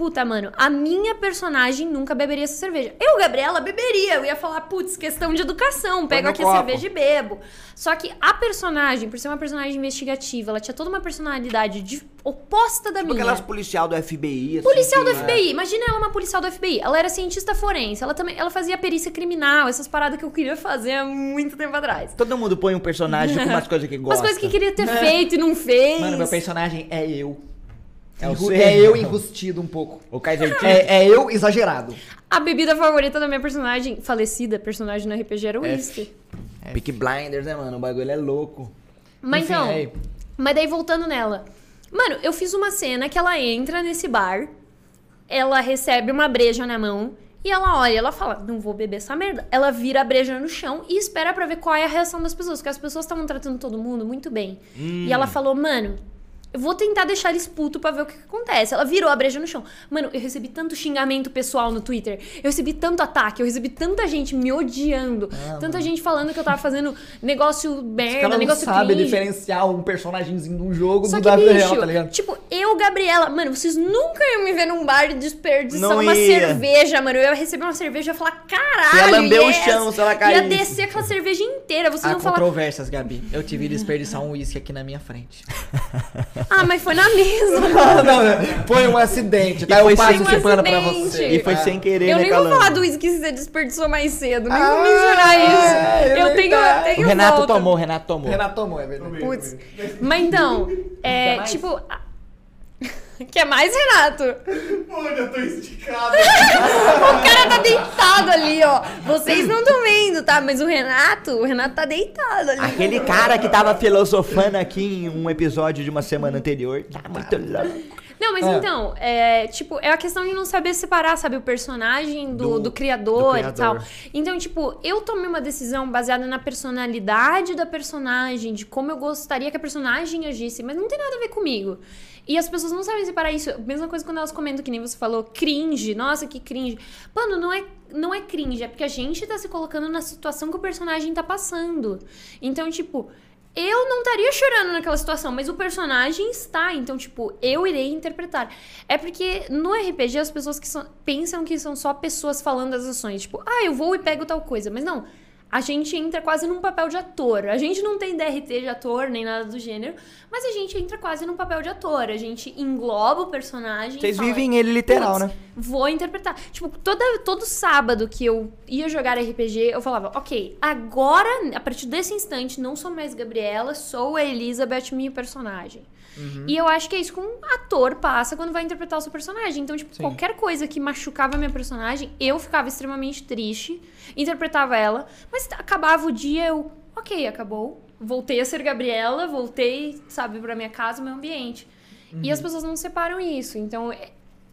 Puta, mano, a minha personagem nunca beberia essa cerveja. Eu, Gabriela, beberia. Eu ia falar, putz, questão de educação. Pego no aqui a copo. cerveja e bebo. Só que a personagem, por ser uma personagem investigativa, ela tinha toda uma personalidade de- oposta da Tipo minha. aquelas policial do FBI. assim, Policial do que- FBI. Imagina ela uma policial do FBI. Ela era cientista forense. Ela também ela fazia perícia criminal, essas paradas que eu queria fazer há muito tempo atrás. Todo mundo põe um personagem com umas coisas que gosta. Umas coisas que queria ter feito e não fez. Mano, meu personagem é eu. É o é eu enrustido um pouco. O Kaiser. É, é eu exagerado. A bebida favorita da minha personagem, falecida personagem no RPG, era o whisky. Peak Blinders, né, mano? O bagulho é louco. Mas Enfim, então, aí. mas daí voltando nela. Mano, eu fiz uma cena que ela entra nesse bar, ela recebe uma breja na mão e ela olha, ela fala: "Não vou beber essa merda". Ela vira a breja no chão e espera pra ver qual é a reação das pessoas, porque as pessoas estavam tratando todo mundo muito bem. E ela falou: "Mano, eu vou tentar deixar eles putos pra ver o que, que acontece. Ela virou a breja no chão. Mano, eu recebi tanto xingamento pessoal no Twitter. Eu recebi tanto ataque. Eu recebi tanta gente me odiando. tanta gente falando que eu tava fazendo negócio merda, caras não negócio sabem cringe. diferenciar um personagemzinho de um jogo Só do que, da vida bicho, real, tá ligado? tipo, eu, Gabriela, mano, vocês nunca iam me ver num bar e desperdiçar Não uma ia. cerveja, mano. Eu ia receber uma cerveja e ia falar, caralho, ia lamber o yes! chão se ela Ia caísse. descer aquela cerveja inteira. Vocês Há iam falar, controvérsias, Gabi. Eu te vi desperdiçar um uísque aqui na minha frente. ah, mas foi na mesa. não, não, foi um acidente, tá? E foi Eu passo sem- esse pano pra você. E foi sem querer, eu né, nem vou Calango? falar do uísque que você desperdiçou mais cedo. Nem Ah, vou mencionar isso. é eu, tenho, eu tenho O Renato volta. tomou, o Renato tomou. Renato tomou, é verdade. Putz. Mas então, é, tipo... a- Quer mais, Renato? Pô, eu tô esticado. O cara tá deitado ali, ó. Vocês não estão vendo, tá? Mas o Renato, o Renato tá deitado ali. Aquele cara que tava filosofando aqui em um episódio de uma semana anterior. Tá muito louco. Não, mas É. então, é, tipo, é a questão de não saber separar, sabe, o personagem do, Do- do, criador, do e tal. criador. Então, tipo, eu tomei uma decisão baseada na personalidade da personagem, de como eu gostaria que a personagem agisse, mas não tem nada a ver comigo. E as pessoas não sabem separar isso. Mesma coisa quando elas comentam, que nem você falou, cringe. Nossa, que cringe. Mano, não é, não é cringe, é porque a gente tá se colocando na situação que o personagem tá passando. Então, tipo, eu não estaria chorando naquela situação, mas o personagem está. Então, tipo, eu irei interpretar. É porque no RPG as pessoas que são- pensam que são só pessoas falando as ações. Tipo, ah, eu vou e pego tal coisa. Mas não. A gente entra quase num papel de ator. A gente não tem DRT de ator, nem nada do gênero, mas a gente entra quase num papel de ator. A gente engloba o personagem. Vocês fala, vivem ele literal, "Putz, né? Vou interpretar. Tipo, toda, todo sábado que eu ia jogar RPG, eu falava, ok, agora, a partir desse instante, não sou mais Gabriela, sou a Elizabeth, minha personagem. E eu acho que é isso que um ator passa quando vai interpretar o seu personagem. Então, tipo, qualquer coisa que machucava a minha personagem, eu ficava extremamente triste, interpretava ela, mas acabava o dia, eu, ok, acabou. Voltei a ser Gabriela, voltei, sabe, pra minha casa, meu ambiente. E as pessoas não separam isso. Então, é-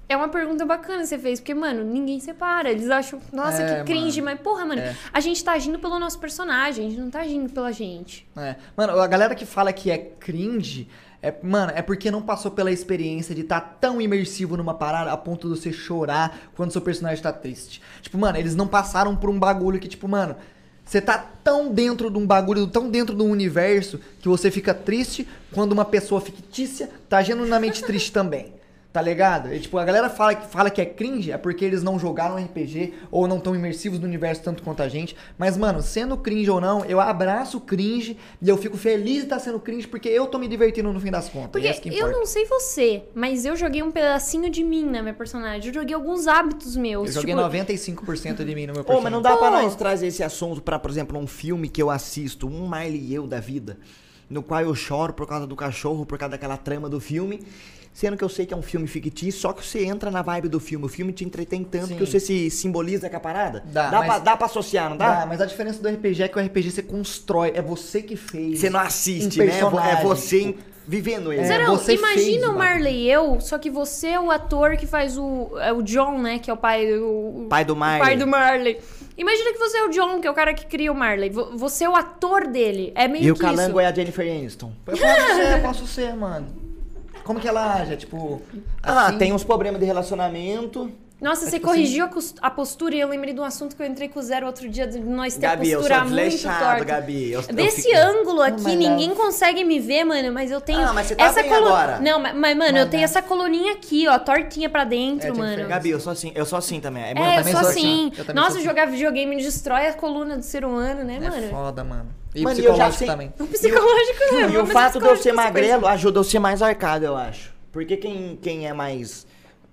É uma pergunta bacana que você fez, porque, mano, ninguém separa. Eles acham, nossa, É, que cringe, mano. mas, porra, mano, É. a gente tá agindo pelo nosso personagem, a gente não tá agindo pela gente. É. Mano, a galera que fala que é cringe, é, mano, é porque não passou pela experiência de estar tão imersivo numa parada a ponto de você chorar quando seu personagem tá triste. Tipo, mano, eles não passaram por um bagulho que, tipo, mano, você tá tão dentro de um bagulho, tão dentro do universo, que você fica triste quando uma pessoa fictícia tá genuinamente triste também. Tá ligado? E, tipo, a galera fala, que- fala que é cringe é porque eles não jogaram RPG ou não tão imersivos no universo tanto quanto a gente. Mas, mano, sendo cringe ou não, eu abraço o cringe e eu fico feliz de estar sendo cringe porque eu tô me divertindo no fim das contas. Porque é isso que eu não sei você, mas eu joguei um pedacinho de mim na minha personagem. Eu joguei alguns hábitos meus. Eu joguei tipo, 95% de mim no meu Pô, personagem. mas não dá pra Pô. nós trazer esse assunto pra, por exemplo, um filme que eu assisto, um Marley e eu da vida, no qual eu choro por causa do cachorro, por causa daquela trama do filme, sendo que eu sei que é um filme fictício, só que você entra na vibe do filme, o filme te entretém tanto Sim. que você se simboliza com a parada. Dá, dá, mas- pra, dá pra associar, não Dá, dá? mas a diferença do RPG é que o RPG você constrói, é você que fez. Você não um assiste, né? É personagem, você vivendo ele. É, fez imagina o o. Marley e eu, só que você é o ator que faz o. É o John, né? Que é o pai. O, o- Pai do o Marley. pai do Marley. Imagina que você é o John, que é o cara que cria o Marley. Vo- Você é o ator dele. É meio E o que Calango isso. é a Jennifer Aniston. Eu posso ser, eu posso ser, mano. Como que ela age? É, Tipo. Ah, assim? tem uns problemas de relacionamento. Nossa, É você tipo corrigiu a cos- a, postura e eu lembrei de um assunto que eu entrei com o Zero outro dia, de nós ter Gabi, a eu postura sou muito torta. Gabi. Eu- eu Desse fico- ângulo aqui, mas ninguém não. consegue me ver, mano, mas eu tenho Ah, mas você tá essa bem colo- agora. Não, mas, mas, mano, eu tenho não. essa coluninha aqui, ó, tortinha pra dentro, É, mano. Gabi, eu sou assim, eu sou assim também. É, É, meu- eu também sou assim. assim. Eu também Nossa, sou assim. jogar videogame destrói a coluna do ser humano, né, É mano? foda, mano. E Mano, eu já psicológico sei- também. O psicológico, né? E o fato de eu ser magrelo ajuda eu ser mais arcado, eu acho. Porque quem, quem é mais.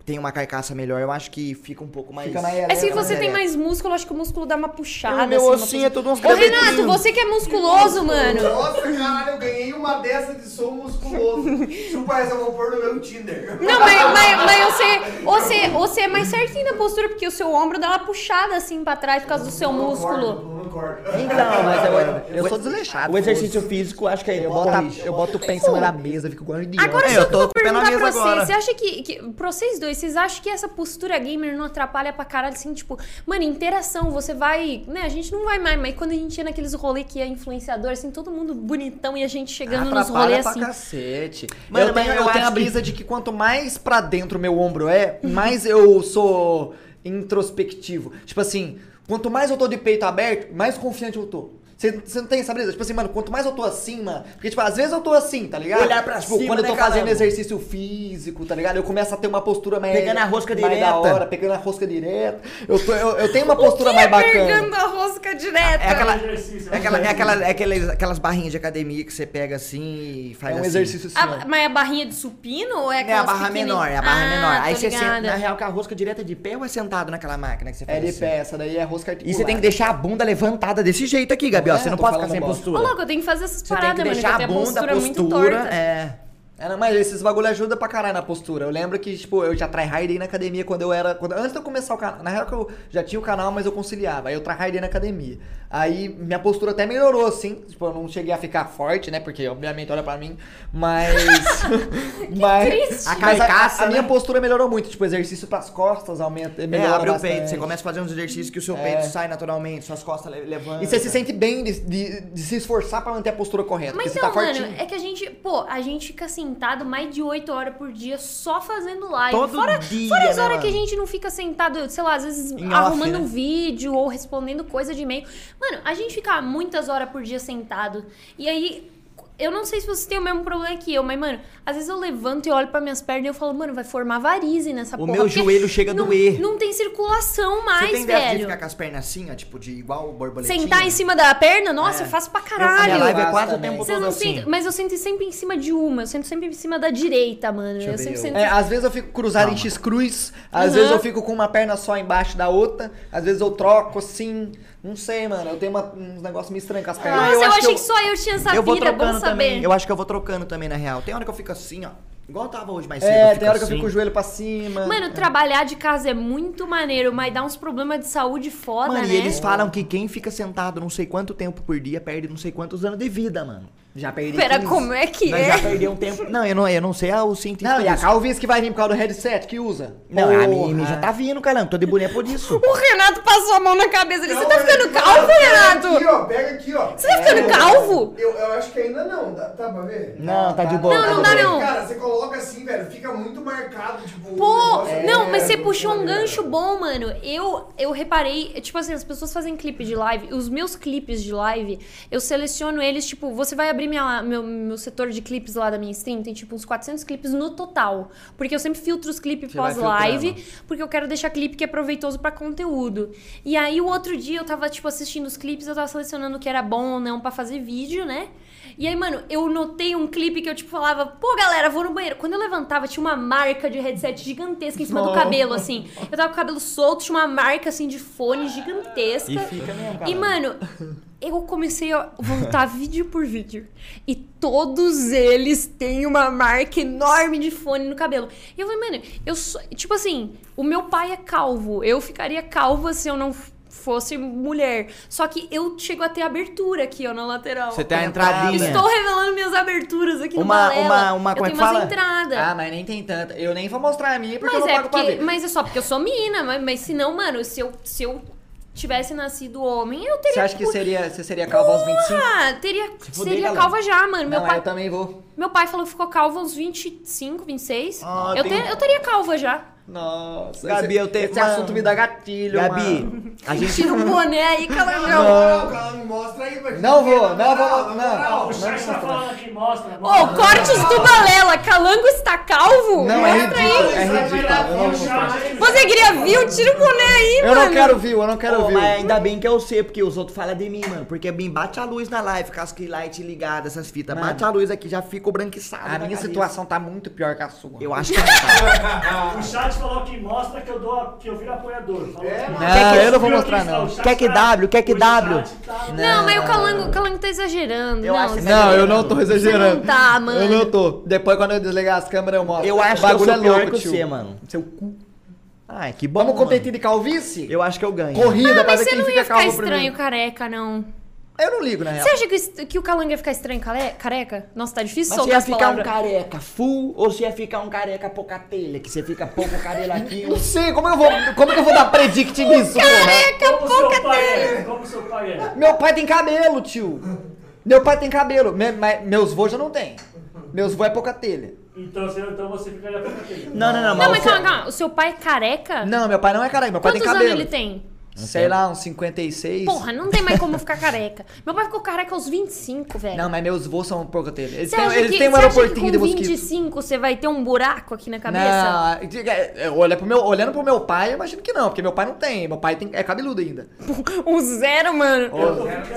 Tem uma carcaça melhor, eu acho que fica um pouco mais. Fica mais É se você tem mais músculo, eu acho que o músculo dá uma puxada. O meu assim, ossinho é tudo uns Ô, Renato, você que é musculoso, mano. Nossa, caralho, eu ganhei uma dessa de sou musculoso. Isso parece eu vou pôr no meu Tinder. Não, mas, mas, mas você, você, você é mais certinho na postura, porque o seu ombro dá uma puxada assim pra trás por causa do seu Não músculo. concordo, Não concordo. Então, mas eu, Eu sou desleixado. O exercício físico, acho que é Eu boto, a- eu boto o pé em cima da mesa, fico um idiota. Agora, É, só eu que eu tô vou com o pé na perguntar pra mesa vocês. agora. Você acha que, que. Pra vocês dois, vocês acham que essa postura gamer não atrapalha pra caralho, assim, tipo, mano, interação, você vai. Né, a gente não vai mais, mas quando a gente ia naqueles rolês que é influenciador, assim, todo mundo bonitão e a gente chegando nos Atrapalha rolês pra assim. cacete. Mano, eu mas tenho, eu eu tenho a brisa de que quanto mais pra dentro meu ombro é, mais eu sou introspectivo. Tipo assim, quanto mais eu tô de peito aberto, mais confiante eu tô. Você você não tem essa brisa? Tipo assim, mano, quanto mais eu tô assim, mano. Porque, tipo, às vezes eu tô assim, tá ligado? Olhar pra tipo, cima, quando eu né, tô fazendo caramba? exercício físico, tá ligado? Eu começo a ter uma postura mais. Pegando a rosca mais direta. Da hora, pegando a rosca direta. Eu, tô- eu, eu tenho uma postura O que mais é bacana. pegando a rosca direta? É aquela, Exercício, é aquela, é aquela, é aquelas, aquelas barrinhas de academia que você pega assim e faz É um assim. exercício assim. A- mas é a barrinha de supino ou é É a aquelas barra menor, é a barra ah, menor. Aí você senta, na real, com a rosca direta de pé ou é sentado naquela máquina que você faz É de assim? pé, essa daí é rosca E articulada. você tem que deixar a bunda levantada desse jeito aqui, Gabi. Ó. É, Você não pode ficar sem bosta. postura. Ô, louco, eu tenho que fazer essas Você tem paradas, que mano, deixar a bunda, a postura muito postura. torta. É. É, não, mas esses bagulho ajuda pra caralho na postura. Eu lembro que, tipo, eu já tryhardei na academia quando eu era. Quando, antes de eu começar o canal. Na real que eu já tinha o canal, mas eu conciliava. Aí eu tryhardei na academia. Aí minha postura até melhorou, assim. Tipo, eu não cheguei a ficar forte, né? Porque, obviamente, olha pra mim. Mas. mas. triste. A carcaça, a, minha né? postura melhorou muito. Tipo, exercício pras costas aumenta. É, Melhora abre o bastante. peito. Você começa a fazer uns exercícios que o seu É. peito sai naturalmente, suas costas le- levantam. E você se sente bem de, de- de se esforçar pra manter a postura correta. Mas porque então, você tá mano, é que a gente, pô, a gente fica sentado mais de 8 horas por dia só fazendo live. Todo fora, dia, fora as né, horas que a mano? gente não fica sentado, sei lá, às vezes Em off, arrumando né? um vídeo ou respondendo coisa de e-mail. Mano, a gente fica muitas horas por dia sentado. E aí, eu não sei se você tem o mesmo problema que eu, mas, mano, às vezes eu levanto e olho pra minhas pernas e eu falo, mano, vai formar varize nessa O porra. meu porque joelho chega a não, doer. Não tem circulação mais, Você tem dessa de velho. ficar com as pernas assim, ó, tipo, de igual borboletinha? Sentar em cima da perna, nossa, É. eu faço pra Eu- a minha caralho. live é quase o tempo Vocês todo não assim. sentem, mas eu sento sempre em cima de uma, eu sento sempre em cima da direita, mano. Deixa eu eu sempre eu- sento. É, às vezes eu fico cruzado em Calma. X-cruz, às Uhum. vezes eu fico com uma perna só embaixo da outra, às vezes eu troco assim, não sei, mano, eu tenho uma- uns negócios meio estranhos com as pernas. Nossa, eu eu, acho achei que que, eu- só eu tinha essa eu vou vida, bom saber. também. Eu acho que eu vou trocando também, na real. Tem hora que eu fico assim, ó. Igual eu tava hoje mais cedo. É, tem hora que eu assim. fico com o joelho pra cima. Mano, trabalhar de casa é muito maneiro, mas dá uns problemas de saúde foda, Mano, né? e eles falam que quem fica sentado não sei quanto tempo por dia perde não sei quantos anos de vida, mano. Já perdi Pera, 15. como é que Nós é? já perdeu um tempo. Não, eu não, eu não sei ah, o cientista. Não, e a calvície que vai vir por causa do headset que usa. Não, a minha, Porra. já tá vindo, caramba. Tô de boné por isso. O Renato passou a mão na cabeça dele. Você Não, tá ficando não, calvo, pega Renato? Aqui, ó, pega aqui, ó. Você tá ficando calvo? Eu, eu acho que ainda não, dá, tá pra ver? Não, tá de boa. Não, tá não dá não. Cara, você coloca assim, velho, fica muito marcado, tipo... Pô, não, é- mas você é, puxou um é, gancho bom, mano. Eu, eu reparei, tipo assim, as pessoas fazem clipe de live. Os meus clipes de live, eu seleciono eles, tipo, você vai abrir minha, meu, meu setor de clipes lá da minha stream, tem tipo uns 400 clipes no total. Porque eu sempre filtro os clipes pós-live, porque eu quero deixar clipe que é proveitoso pra conteúdo. E aí o outro dia eu tava, tipo, assistindo os clipes, eu tava selecionando o que era bom ou não pra fazer vídeo, né? E aí, mano, eu notei um clipe que eu, tipo, falava, pô, galera, vou no banheiro. Quando eu levantava, tinha uma marca de headset gigantesca em cima do cabelo, assim. Eu tava com o cabelo solto, tinha uma marca, assim, de fone gigantesca. E fica mesmo, cara. E, mano, eu comecei a voltar vídeo por vídeo. E todos eles têm uma marca enorme de fone no cabelo. E eu falei, mano, eu sou. Tipo assim, o meu pai é calvo. Eu ficaria calva se eu não fosse mulher. Só que eu chego a ter abertura aqui, ó, na lateral. Você tem a entradinha. Estou revelando minhas aberturas aqui no Uma- Balela. uma- uma- eu como é tenho que umas entradas. Ah, mas nem tem tanta. Eu nem vou mostrar a minha porque mas eu não é pago pra porque, ver. mas é só porque eu sou menina, mas, mas se não, mano, se eu, se eu tivesse nascido homem, eu teria Você acha que seria, você seria calvo aos 25? Ah, teria, fuder, seria galera. calva já, mano. Meu não, pai, eu também vou. meu pai falou que ficou calvo aos 25, 26. Ah, eu, tem- te- eu teria calva já. Nossa. Gabi, esse, eu tenho Esse uma- assunto me dá gatilho, Gabi, mano. a gente. Tira o boné aí, calangão. Não, me mostra aí, velho. Não vou, não Na vou, não. na moral. O chat tá falando aqui, mostra. Ô, cortes do Balela. Calango está calvo? Não, é ridículo, aí. é ridículo. Eu não. Você queria ver? Tira o boné aí, Eu mano. não quero ver, eu não quero ver. mas ainda bem que eu sei, porque os outros falam de mim, mano. Porque bem bate a luz na live, com as light ligadas, essas fitas. Mano. Bate a luz aqui, já fica o branquiçado. A minha cabeça. situação tá muito pior que a sua. Eu acho que não tá. O chat falou que mostra que eu, dou, que eu viro apoiador. É, mano. Não, que- eu não vou mostrar, não. Quer que tá- W? Quer que W? tá- Não, mas o Calango, o Calango tá exagerando. Eu não, acho que você- Não, eu não tô Você exagerando. não tá, mano. Eu não tô. Depois, quando eu desligar as câmeras, eu mostro. Eu acho o que eu bagulho sou é pior louco, que tio. você, mano. Seu cu. Ai, que bom. Vamos mano. competir de calvície? Eu acho que eu ganho. Corrida Ah, pra mas você não ia ficar estranho careca, não. Eu não ligo, na real. Você acha que, isso- que o Calango ia ficar estranho careca? Nossa, tá difícil Mas você soltar ia ficar um careca full ou você ia ficar um careca pouca telha? Que você fica pouco cabelo aqui. Não sei, como eu vou, como que eu vou dar predict nisso, porra? Careca, Como seu pouca pai telha. é? Como seu pai é? Meu pai tem cabelo, tio. Meu pai tem cabelo. Me- mas meus vô já não tem. Meus vô é pouca telha. Então você, então você ficaria pra ele. Não, não, não. Não, mas mas você- calma, calma. O seu pai é careca? Não, meu pai não é careca, meu pai Quantos tem anos cabelo. ele tem? Sei lá, uns 56. Porra, não tem mais como ficar careca. Meu pai ficou careca aos 25, velho. Não, mas meus vô são telha. Eles têm, eles que, têm um aeroportinho de com mosquito. 25 você vai ter um buraco aqui na cabeça? Não, é, olha pro meu, olhando pro meu pai, eu imagino que não, porque meu pai não tem. Meu pai tem, é cabeludo ainda. O zero, mano.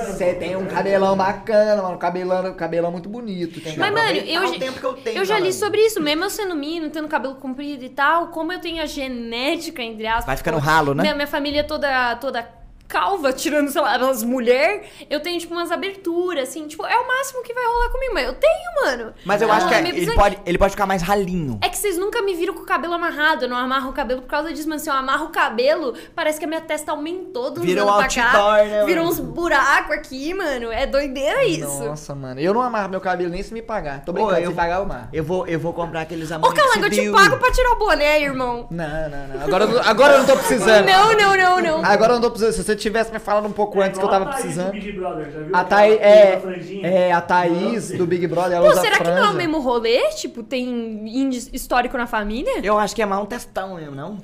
Você tem um cabelão bacana, mano. Cabelão, cabelão muito bonito. Tem Mas, mano, eu, o já- tempo que eu tenho, eu já li sobre isso. Mesmo eu sendo menino, tendo cabelo comprido e tal, como eu tenho a genética, entre aspas. Vai ficando ralo, né? Minha, minha família é toda, toda calva, tirando, sei lá, as mulheres, eu tenho, tipo, umas aberturas, assim. Tipo, é o máximo que vai rolar comigo. Mas eu tenho, mano. Mas eu Ah, acho que é- ele pode, ele pode ficar mais ralinho. É que vocês nunca me viram com o cabelo amarrado. Eu não amarro o cabelo por causa disso, mas se eu amarro o cabelo, parece que a minha testa aumentou uns Vira um outdoor, né, Virou mano? uns buracos aqui, mano. É doideira isso. Nossa, mano. Eu não amarro meu cabelo nem se me pagar. Tô Ô, brincando, eu- se pagar eu amarro. Eu vou, eu vou comprar aqueles Ô, amantes. Calango, eu te pago pra tirar o boné, irmão. Não, não, não. Agora, eu não- agora eu não tô precisando. Não, não, não, não. Agora eu não tô precisando. Se você tivesse me falado um pouco antes que eu tava a Thaís do precisando. Big Brother, já viu? A menina é, é, a Thaís do Big Brother, ela Pô, usa será que não é franja. o mesmo rolê? Tipo, tem índice histórico na família? Eu acho que é mais um testão mesmo, não?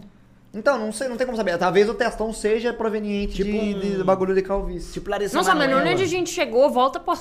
Então, não sei, não tem como saber. Talvez o testão seja proveniente Tipo de, um- de bagulho de calvície. Tipo Larissa Nossa, mano, Manoela. onde a gente chegou, volta pro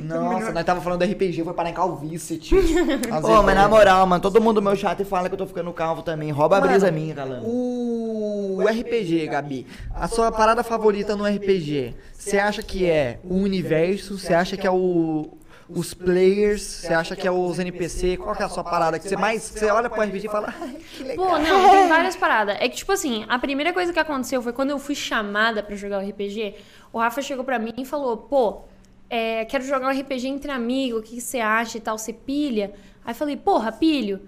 Nossa, nós tava falando do RPG, foi parar em calvície, tio. Ô, mas na moral, mano, todo mundo do meu chat fala que eu tô ficando calvo também. Rouba a Mano, brisa minha, Calango. O RPG, Gabi, a sua parada favorita no RPG, você acha que é o universo? Você acha que é o os players? Você acha que é os NPC? Qual que é a sua parada que você mais, você olha pro RPG e fala, ai, que legal. Pô, não, tem várias paradas. É que, tipo assim, a primeira coisa que aconteceu foi quando eu fui chamada pra jogar o RPG, o Rafa chegou pra mim e falou, pô, é, quero jogar um RPG entre amigos, o que, que você acha e tal, você pilha? Aí falei, porra, pilho.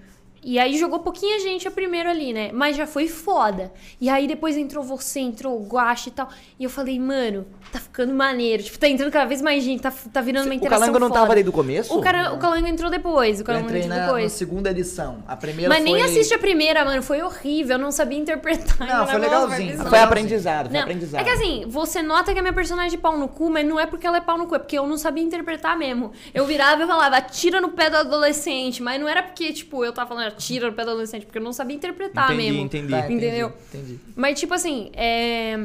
E aí jogou pouquinha gente a primeiro ali, né? Mas já foi foda. E aí depois entrou você, entrou o Guache e tal. E eu falei, mano, tá ficando maneiro. Tipo, tá entrando cada vez mais gente, tá, tá virando uma O interação Calango não foda. tava desde o começo? O, cara, o Calango entrou depois. O Eu Calango entrei entrou na, na depois. segunda edição. A primeira Mas nem foi... assiste a primeira, mano. Foi horrível. Eu não sabia interpretar. Não, foi na legalzinho. Foi aprendizado, foi Não, aprendizado. é que assim, você nota que a minha personagem é pau no cu, mas não é porque ela é pau no cu, é porque eu não sabia interpretar mesmo. Eu virava e falava, atira no pé do adolescente, mas não era porque, tipo, eu tava falando, atira no pé do adolescente, porque eu não sabia interpretar Entendi, mesmo. entendi. Tá, entendi, Entendeu? Entendi. Mas, tipo assim, é.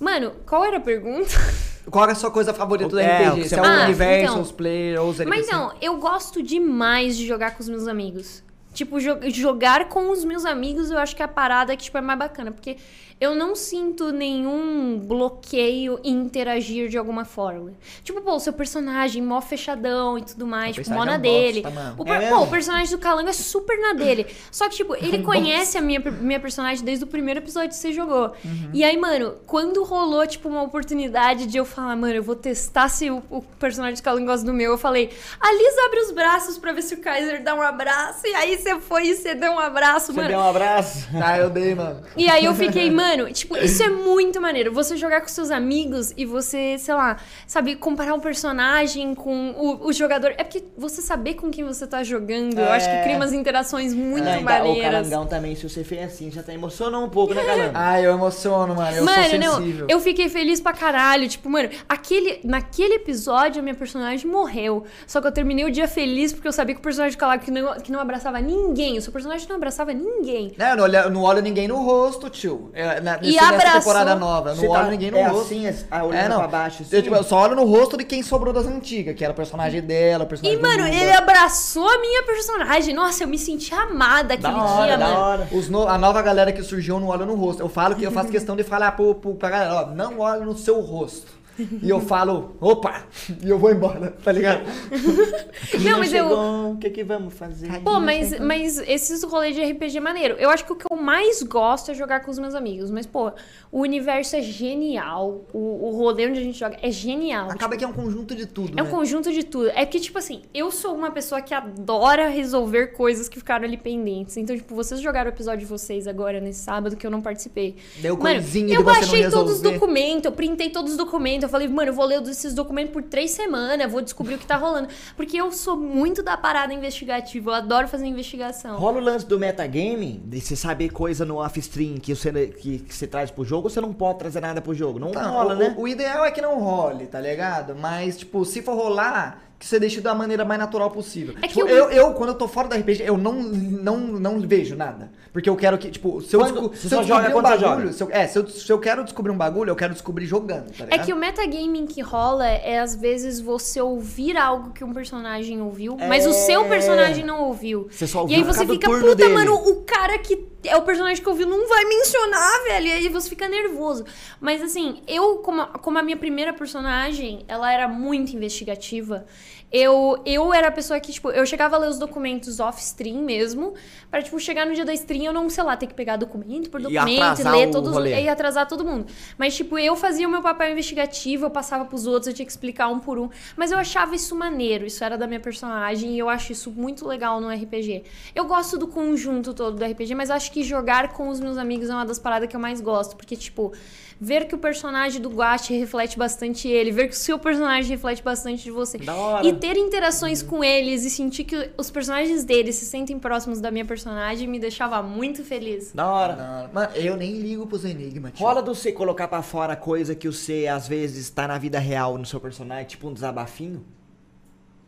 Mano, qual era a pergunta? Qual é a sua coisa favorita do É, o RPG? que Se é o Ah, universo, então. os players, os NPC? Mas não, eu gosto demais de jogar com os meus amigos. Tipo, jo- jogar com os meus amigos eu acho que é a parada que tipo, é mais bacana. Porque eu não sinto nenhum bloqueio em interagir de alguma forma. Tipo, pô, o seu personagem mó fechadão e tudo mais, O tipo, mó na é um dele. bosta, mano. O, É pô, o personagem do Calango é super na dele. Só que, tipo, ele conhece a minha, minha personagem desde o primeiro episódio que você jogou. Uhum. E aí, mano, quando rolou, tipo, uma oportunidade de eu falar, mano, eu vou testar se o, o personagem do Calango gosta do meu, eu falei, a Liz abre os braços pra ver se o Kaiser dá um abraço. E aí você foi e você deu um abraço, Você mano. deu um abraço? Ah, eu dei, mano. E aí eu fiquei, mano, tipo, isso é muito maneiro. Você jogar com seus amigos e você, sei lá, sabe, comparar um personagem com o, o jogador. É porque você saber com quem você tá jogando, eu acho que É. cria umas interações muito Não, ainda- o maneiras. Calangão também, se você fez assim, já tá emocionando um pouco, né, Calango? Ah, eu emociono, mano. Eu mano, sou não, sensível. eu fiquei feliz pra caralho. Tipo, mano, aquele, naquele episódio a minha personagem morreu. Só que eu terminei o dia feliz porque eu sabia que o personagem do que não, que não abraçava ninguém. O seu personagem não abraçava ninguém. Né, eu não olho, não olho ninguém no rosto, tio. É, na, E nesse- nessa abraçou. temporada nova. Eu não tá- olho ninguém no é rosto. assim, a- olhando pra baixo, assim? Eu, tipo, eu só olho no rosto de quem sobrou das antigas, que era o personagem dela, o E, personagem do mano, Lula. ele abraçou a minha personagem. Nossa, eu me senti amada aquele Da hora, dia, da mano. hora. Os no- a nova galera que surgiu não olha no rosto. Eu falo que eu faço questão de falar pro, pro, pra galera, ó, não olha no seu rosto. E eu falo, opa! E eu vou embora, tá ligado? Não, mas eu. chegou, o que que vamos fazer? Pô, mas, mas esses rolês de RPG é maneiro. Eu acho que o que eu mais gosto é jogar com os meus amigos. Mas, pô, o universo é genial. O, o rolê onde a gente joga é genial. Acaba que é um conjunto de tudo, É um né? conjunto de tudo. É que, tipo assim, eu sou uma pessoa que adora resolver coisas que ficaram ali pendentes. Então, tipo, vocês jogaram o episódio de vocês agora, nesse sábado, que eu não participei. Deu Mano, eu baixei todos os documentos, eu printei todos os documentos. Eu falei, mano, eu vou ler esses documentos por três semanas, vou descobrir o que tá rolando. Porque eu sou muito da parada investigativa, eu adoro fazer investigação. Rola o lance do metagame, de você saber coisa no off-stream que você, que, que você traz pro jogo, ou você não pode trazer nada pro jogo? Não Tá, rola, o, né? o- o ideal é que não role, tá ligado? Mas, tipo, se for rolar, que você deixe da maneira mais natural possível. É que Tipo, eu- eu, eu, quando eu tô fora da RPG, eu não, não, não vejo nada. Porque eu quero que, tipo, se eu, Quando- se eu descobrir um bagulho, se eu, é, se eu, se eu quero descobrir um bagulho, eu quero descobrir jogando, tá É que o metagaming que rola é, às vezes, você ouvir algo que um personagem ouviu, mas o seu É. personagem não ouviu. Você só E ouviu aí por você fica, puta, dele." mano, o cara que é o personagem que ouviu não vai mencionar, velho. E aí você fica nervoso. Mas assim, eu, como como a minha primeira personagem, ela era muito investigativa. Eu, eu era a pessoa que, tipo, eu chegava a ler os documentos off-stream mesmo, pra, tipo, chegar no dia da stream eu não, sei lá, ter que pegar documento por documento, e ler todos rolê. e atrasar todo mundo. Mas, tipo, eu fazia o meu papel investigativo, eu passava pros outros, eu tinha que explicar um por um. Mas eu achava isso maneiro, isso era da minha personagem e eu acho isso muito legal no RPG. Eu gosto do conjunto todo do RPG, mas acho que jogar com os meus amigos é uma das paradas que eu mais gosto. Porque, tipo, ver que o personagem do Guache reflete bastante ele, ver que o seu personagem reflete bastante de você. Da hora. E ter interações com eles e sentir que os personagens deles se sentem próximos da minha personagem me deixava muito feliz. Da hora. Não, mano, eu nem ligo pros enigmas, tio. Rola do você colocar pra fora coisa que você, às vezes, tá na vida real no seu personagem, tipo um desabafinho?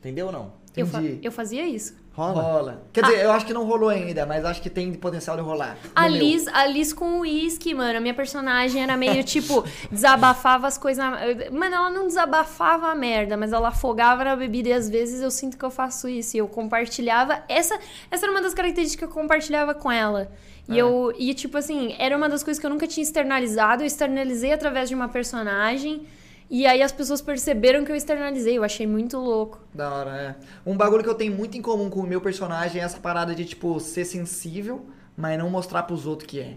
Entendeu ou não? Eu, fa- Entendi. eu fazia isso. Rola? Rola. Quer dizer, eu acho que não rolou ainda, mas acho que tem potencial de rolar. A meu. Liz, a Liz com o uísque, mano. A minha personagem era meio tipo, desabafava as coisas. na- Mano, ela não desabafava a merda, mas ela afogava na bebida e às vezes eu sinto que eu faço isso. E eu compartilhava. Essa, essa era uma das características que eu compartilhava com ela. E É. eu. E, tipo assim, era uma das coisas que eu nunca tinha externalizado. Eu externalizei através de uma personagem. E aí as pessoas perceberam que eu externalizei. Eu achei muito louco. Da hora, é. Um bagulho que eu tenho muito em comum com o meu personagem é essa parada de, tipo, ser sensível, mas não mostrar pros outros que é.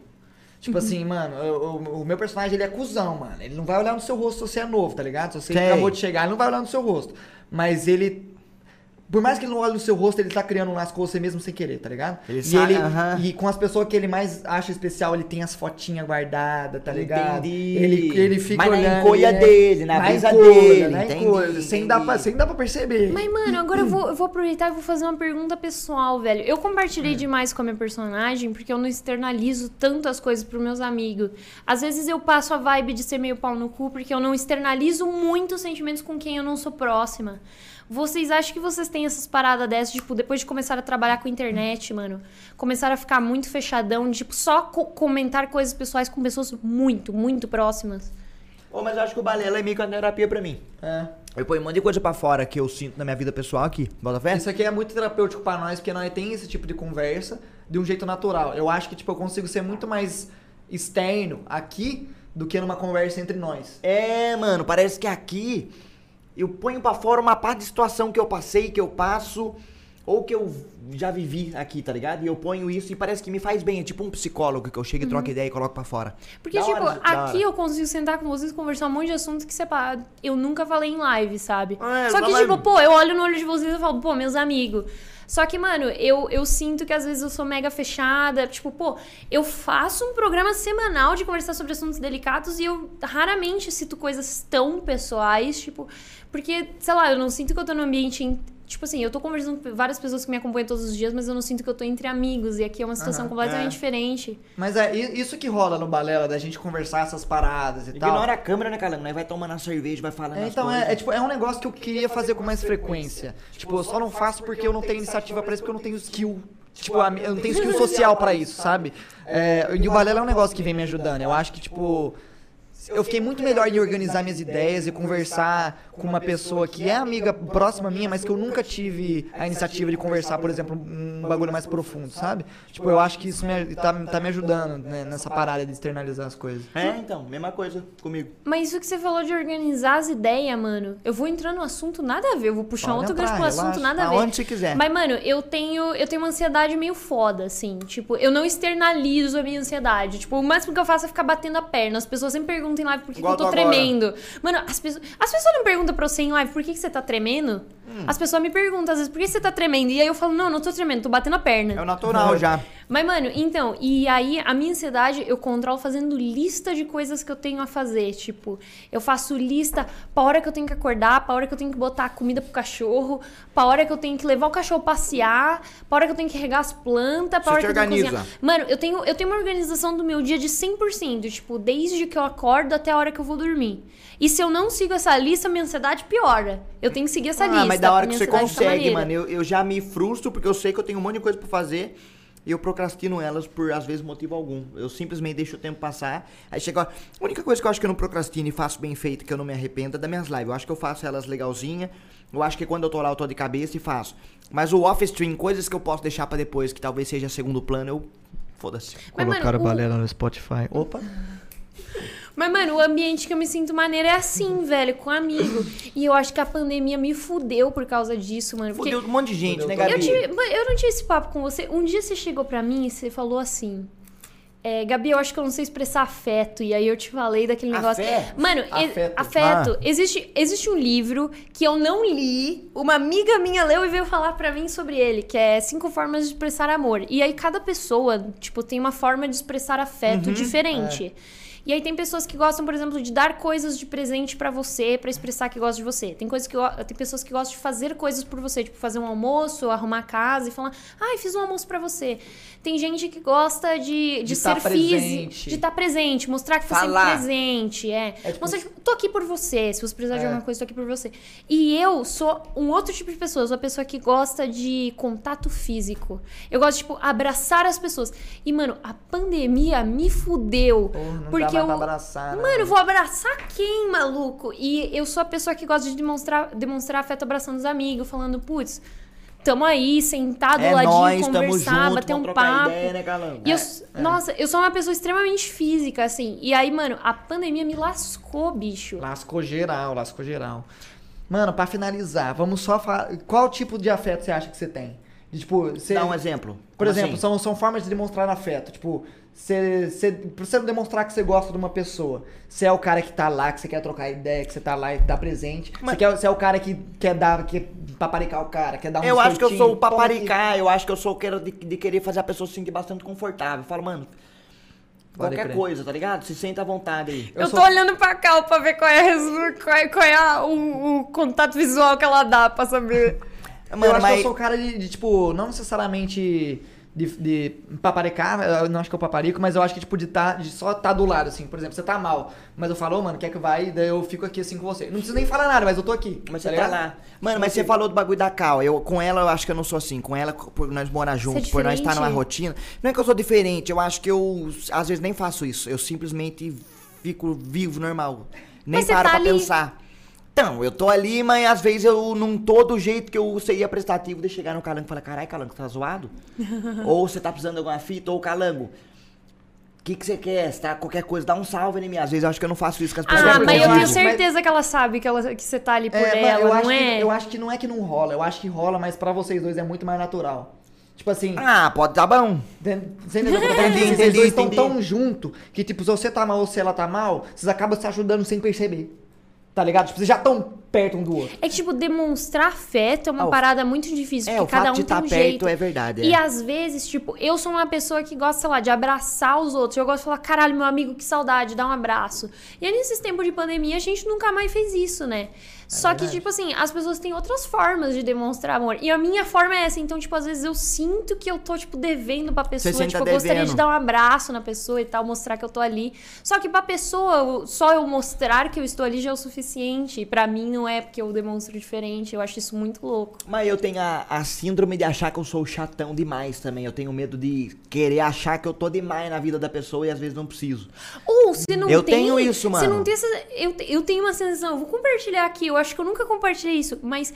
Tipo assim, mano, o, o- o meu personagem ele é cuzão, mano. Ele não vai olhar no seu rosto se você é novo, tá ligado? Se você Sei. acabou de chegar, ele não vai olhar no seu rosto. Mas ele. Por mais que ele não olhe no seu rosto, ele tá criando um laço com você mesmo sem querer, tá ligado? Ele e, sabe, ele, aham. e com as pessoas que ele mais acha especial, ele tem as fotinhas guardadas, tá ligado? Entendi. Ele, ele fica Mas na olhando. encolha é, dele, na brisa encolha, dele, Na entendi, encolha, sem dar, pra, sem dar pra perceber. Mas, mano, agora eu vou, eu vou aproveitar e vou fazer uma pergunta pessoal, velho. Eu compartilhei demais com a minha personagem porque eu não externalizo tanto as coisas pros meus amigos. Às vezes eu passo a vibe de ser meio pau no cu porque eu não externalizo muito os sentimentos com quem eu não sou próxima. Vocês acham que vocês têm essas paradas dessas, tipo, depois de começar a trabalhar com internet, mano? Começaram a ficar muito fechadão, de, tipo, só co- comentar coisas pessoais com pessoas muito, muito próximas. Ô, mas eu acho que o balela é meio que uma terapia pra mim. É. Eu ponho um monte de coisa pra fora que eu sinto na minha vida pessoal aqui. Bota fé? Isso aqui é muito terapêutico pra nós, porque nós tem esse tipo de conversa de um jeito natural. Eu acho que, tipo, eu consigo ser muito mais externo aqui do que numa conversa entre nós. É, mano, parece que aqui eu ponho pra fora uma parte de situação que eu passei, que eu passo, ou que eu já vivi aqui, tá ligado? E eu ponho isso e parece que me faz bem. É tipo um psicólogo que eu chego e troco ideia e coloco pra fora. Porque, Da tipo, hora, aqui eu consigo sentar com vocês e conversar um monte de assuntos que, separa, eu nunca falei em live, sabe? É, Só que, live. tipo, pô, eu olho no olho de vocês e falo, pô, meus amigos. Só que, mano, eu, eu sinto que às vezes eu sou mega fechada. Tipo, pô, eu faço um programa semanal de conversar sobre assuntos delicados e eu raramente cito coisas tão pessoais, tipo, porque, sei lá, eu não sinto que eu tô no ambiente. em- Tipo assim, eu tô conversando com várias pessoas que me acompanham todos os dias, mas eu não sinto que eu tô entre amigos. E aqui é uma situação Aham, completamente é. diferente. Mas é isso que rola no Balela, da gente conversar essas paradas e tal. Ignora a câmera, né, Calango? Nós vai tomando a cerveja, vai falando É, então, é, é, tipo, é um negócio que eu queria fazer com mais frequência. Tipo, eu só não faço porque eu não tenho iniciativa pra isso, porque eu não tenho skill. Tipo, eu não tenho skill social pra isso, sabe? É, e o Balela é um negócio que vem me ajudando. Eu acho que, tipo. Eu fiquei muito melhor em organizar minhas ideias e conversar com uma pessoa que é amiga próxima minha, mas que eu nunca tive a iniciativa de conversar, por exemplo, um bagulho mais profundo, sabe? Tipo, eu acho que isso me, tá, tá me ajudando né, nessa parada de externalizar as coisas. É, então, mesma coisa comigo. Mas isso que você falou de organizar as ideias, mano, eu vou entrar no assunto nada a ver, eu vou puxar Pode outro entrar, gancho pro assunto relaxa. nada a ver. Aonde você quiser. Mas, mano, eu tenho, eu tenho uma ansiedade meio foda, assim. Tipo, eu não externalizo a minha ansiedade. Tipo, o máximo que eu faço é ficar batendo a perna. As pessoas sempre perguntam em live por que, que eu tô agora. tremendo. Mano, as pessoas, as pessoas não perguntam pra você em live por que, que você tá tremendo. Hum. As pessoas me perguntam, às vezes, por que você tá tremendo? E aí eu falo, não, não tô tremendo, tô batendo a perna. É o natural já. Mas, mano, então, e aí a minha ansiedade eu controlo fazendo lista de coisas que eu tenho a fazer. Tipo, eu faço lista pra hora que eu tenho que acordar, pra hora que eu tenho que botar comida pro cachorro, pra hora que eu tenho que levar o cachorro passear, pra hora que eu tenho que regar as plantas, pra Você hora que eu tenho que organiza. cozinhar. Mano, eu tenho, eu tenho uma organização do meu dia de 100%, tipo, desde que eu acordo até a hora que eu vou dormir. E se eu não sigo essa lista, minha ansiedade piora. Eu tenho que seguir essa lista. Ah, mas da hora que você consegue, mano. Eu, eu já me frustro porque eu sei que eu tenho um monte de coisa pra fazer e eu procrastino elas por, às vezes, motivo algum. Eu simplesmente deixo o tempo passar. Aí chega. A única coisa que eu acho que eu não procrastino e faço bem feito, que eu não me arrependo, é das minhas lives. Eu acho que eu faço elas legalzinha. Eu acho que quando eu tô lá, eu tô de cabeça e faço. Mas o off-stream, coisas que eu posso deixar pra depois, que talvez seja segundo plano, eu. Foda-se. Mano, o- Balela no Spotify. Opa! Mas, mano, o ambiente que eu me sinto maneiro é assim, velho, com amigo. E eu acho que a pandemia me fudeu por causa disso, mano. Porque Fudeu um monte de gente, Fudeu né, Gabi? eu, tive, eu não tive esse papo com você. Um dia você chegou pra mim e você falou assim. É, Gabi, eu acho que eu não sei expressar afeto. E aí eu te falei daquele negócio. Afeto? Mano, Afeto. afeto. Ah. Existe, existe um livro que eu não li. Uma amiga minha leu e veio falar pra mim sobre ele, que é Cinco Formas de Expressar Amor. E aí cada pessoa, tipo, tem uma forma de expressar afeto Uhum. diferente. E aí tem pessoas que gostam, por exemplo, de dar coisas de presente pra você, pra expressar que gosta de você. Tem coisas que tem pessoas que gostam de fazer coisas por você, tipo fazer um almoço, arrumar a casa e falar: "Ai, fiz um almoço pra você". Tem gente que gosta de, de, De ser tá físico, de estar presente, mostrar que tá Falar. sempre presente, é. É tipo- Mostrar, tipo, tô aqui por você, se você precisar de É. alguma coisa, tô aqui por você. E eu sou um outro tipo de pessoa, sou a pessoa que gosta de contato físico. Eu gosto, tipo, abraçar as pessoas. E, mano, a pandemia me fudeu. Porra, porque mais eu. abraçar, né? Mano, eu vou abraçar quem, maluco? E eu sou a pessoa que gosta de demonstrar, demonstrar afeto abraçando os amigos, falando, putz, tamo aí, sentado, É ladinho, tamo conversar, junto, bater um papo. ideia, né? E eu, É. nossa, eu sou uma pessoa extremamente física, assim. E aí, mano, a pandemia me lascou, bicho. Lascou geral, lascou geral. Mano, pra finalizar, vamos só falar. Qual tipo de afeto você acha que você tem? De, tipo, você... Dá um exemplo. Por Como exemplo, assim? são, são formas de demonstrar afeto. Tipo, você, você, pra você demonstrar que você gosta de uma pessoa, você é o cara que tá lá, que você quer trocar ideia, que você tá lá e tá presente. Você, quer, você é o cara que quer dar, quer paparicar o cara, quer dar um Eu acho que eu sou o paparicar, eu acho que eu sou o que de, de querer fazer a pessoa se sentir bastante confortável. Eu falo, mano, Pode qualquer crer. coisa, tá ligado? Se senta à vontade aí. Eu, sou- tô olhando pra Cal pra ver qual é, qual é, qual é a- o, o contato visual que ela dá pra saber. Mano, eu acho mas- que eu sou o cara de, de, tipo, não necessariamente de, de paparicar, eu não acho que eu paparico, mas eu acho que, tipo, de, tá, de só tá do lado, assim. Por exemplo, você tá mal, mas eu falo, ô, mano, quer que vai? Daí eu fico aqui assim com você. Não preciso nem falar nada, mas eu tô aqui. Mas você tá ligado? lá. Mano, mas você falou do bagulho da Cal. Eu, com ela, eu acho que eu não sou assim. Com ela, por nós morar juntos, por nós estar numa diferente? rotina. Não é que eu sou diferente, eu acho que eu, às vezes, nem faço isso. Eu simplesmente fico vivo, normal. Nem Mas paro tá pra ali. pensar. Então, eu tô ali, mas às vezes eu não tô do jeito que eu seria prestativo de chegar no calango e falar, carai, calango, tá zoado? ou você tá precisando de alguma fita, ou calango. O que que você quer? Você tá qualquer coisa, dá um salve em mim. Às vezes eu acho que eu não faço isso com as pessoas. Ah, mas eu tenho certeza que ela sabe que, ela, que você tá ali por É, ela, eu, não acho é? que, eu acho que não é que não rola, eu acho que rola, mas pra vocês dois é muito mais natural. Tipo assim, Ah, pode tá bom. Você entendeu falando? Entendi, Vocês entendi, dois estão entendi. tão junto que, tipo, se você tá mal ou se ela tá mal, vocês acabam se ajudando sem perceber. Tá ligado? Tipo, vocês já estão perto um do outro. É que, tipo, demonstrar afeto é uma Ah, parada muito difícil, É, porque o cada fato um de tem estar um perto jeito. é verdade. E é. às vezes, tipo, eu sou uma pessoa que gosta, sei lá, de abraçar os outros. Eu gosto de falar, caralho, meu amigo, que saudade, dá um abraço. E aí, nesses tempos de pandemia, a gente nunca mais fez isso, né? É Só que, tipo assim, as pessoas têm outras formas de demonstrar amor. E a minha forma é essa. Então, tipo, às vezes eu sinto que eu tô, tipo, devendo pra pessoa. Tipo, eu gostaria devendo. de dar um abraço na pessoa e tal, mostrar que eu tô ali. Só que pra pessoa, só eu mostrar que eu estou ali já é o suficiente. E pra mim não é porque eu demonstro diferente. Eu acho isso muito louco. Mas eu tenho a, a síndrome de achar que eu sou chatão demais também. Eu tenho medo de querer achar que eu tô demais na vida da pessoa e às vezes não preciso. Ou se não Eu tem. tenho isso, mano. não tem essa. Eu, eu tenho uma sensação, eu vou compartilhar aqui, eu acho que eu nunca compartilhei isso, mas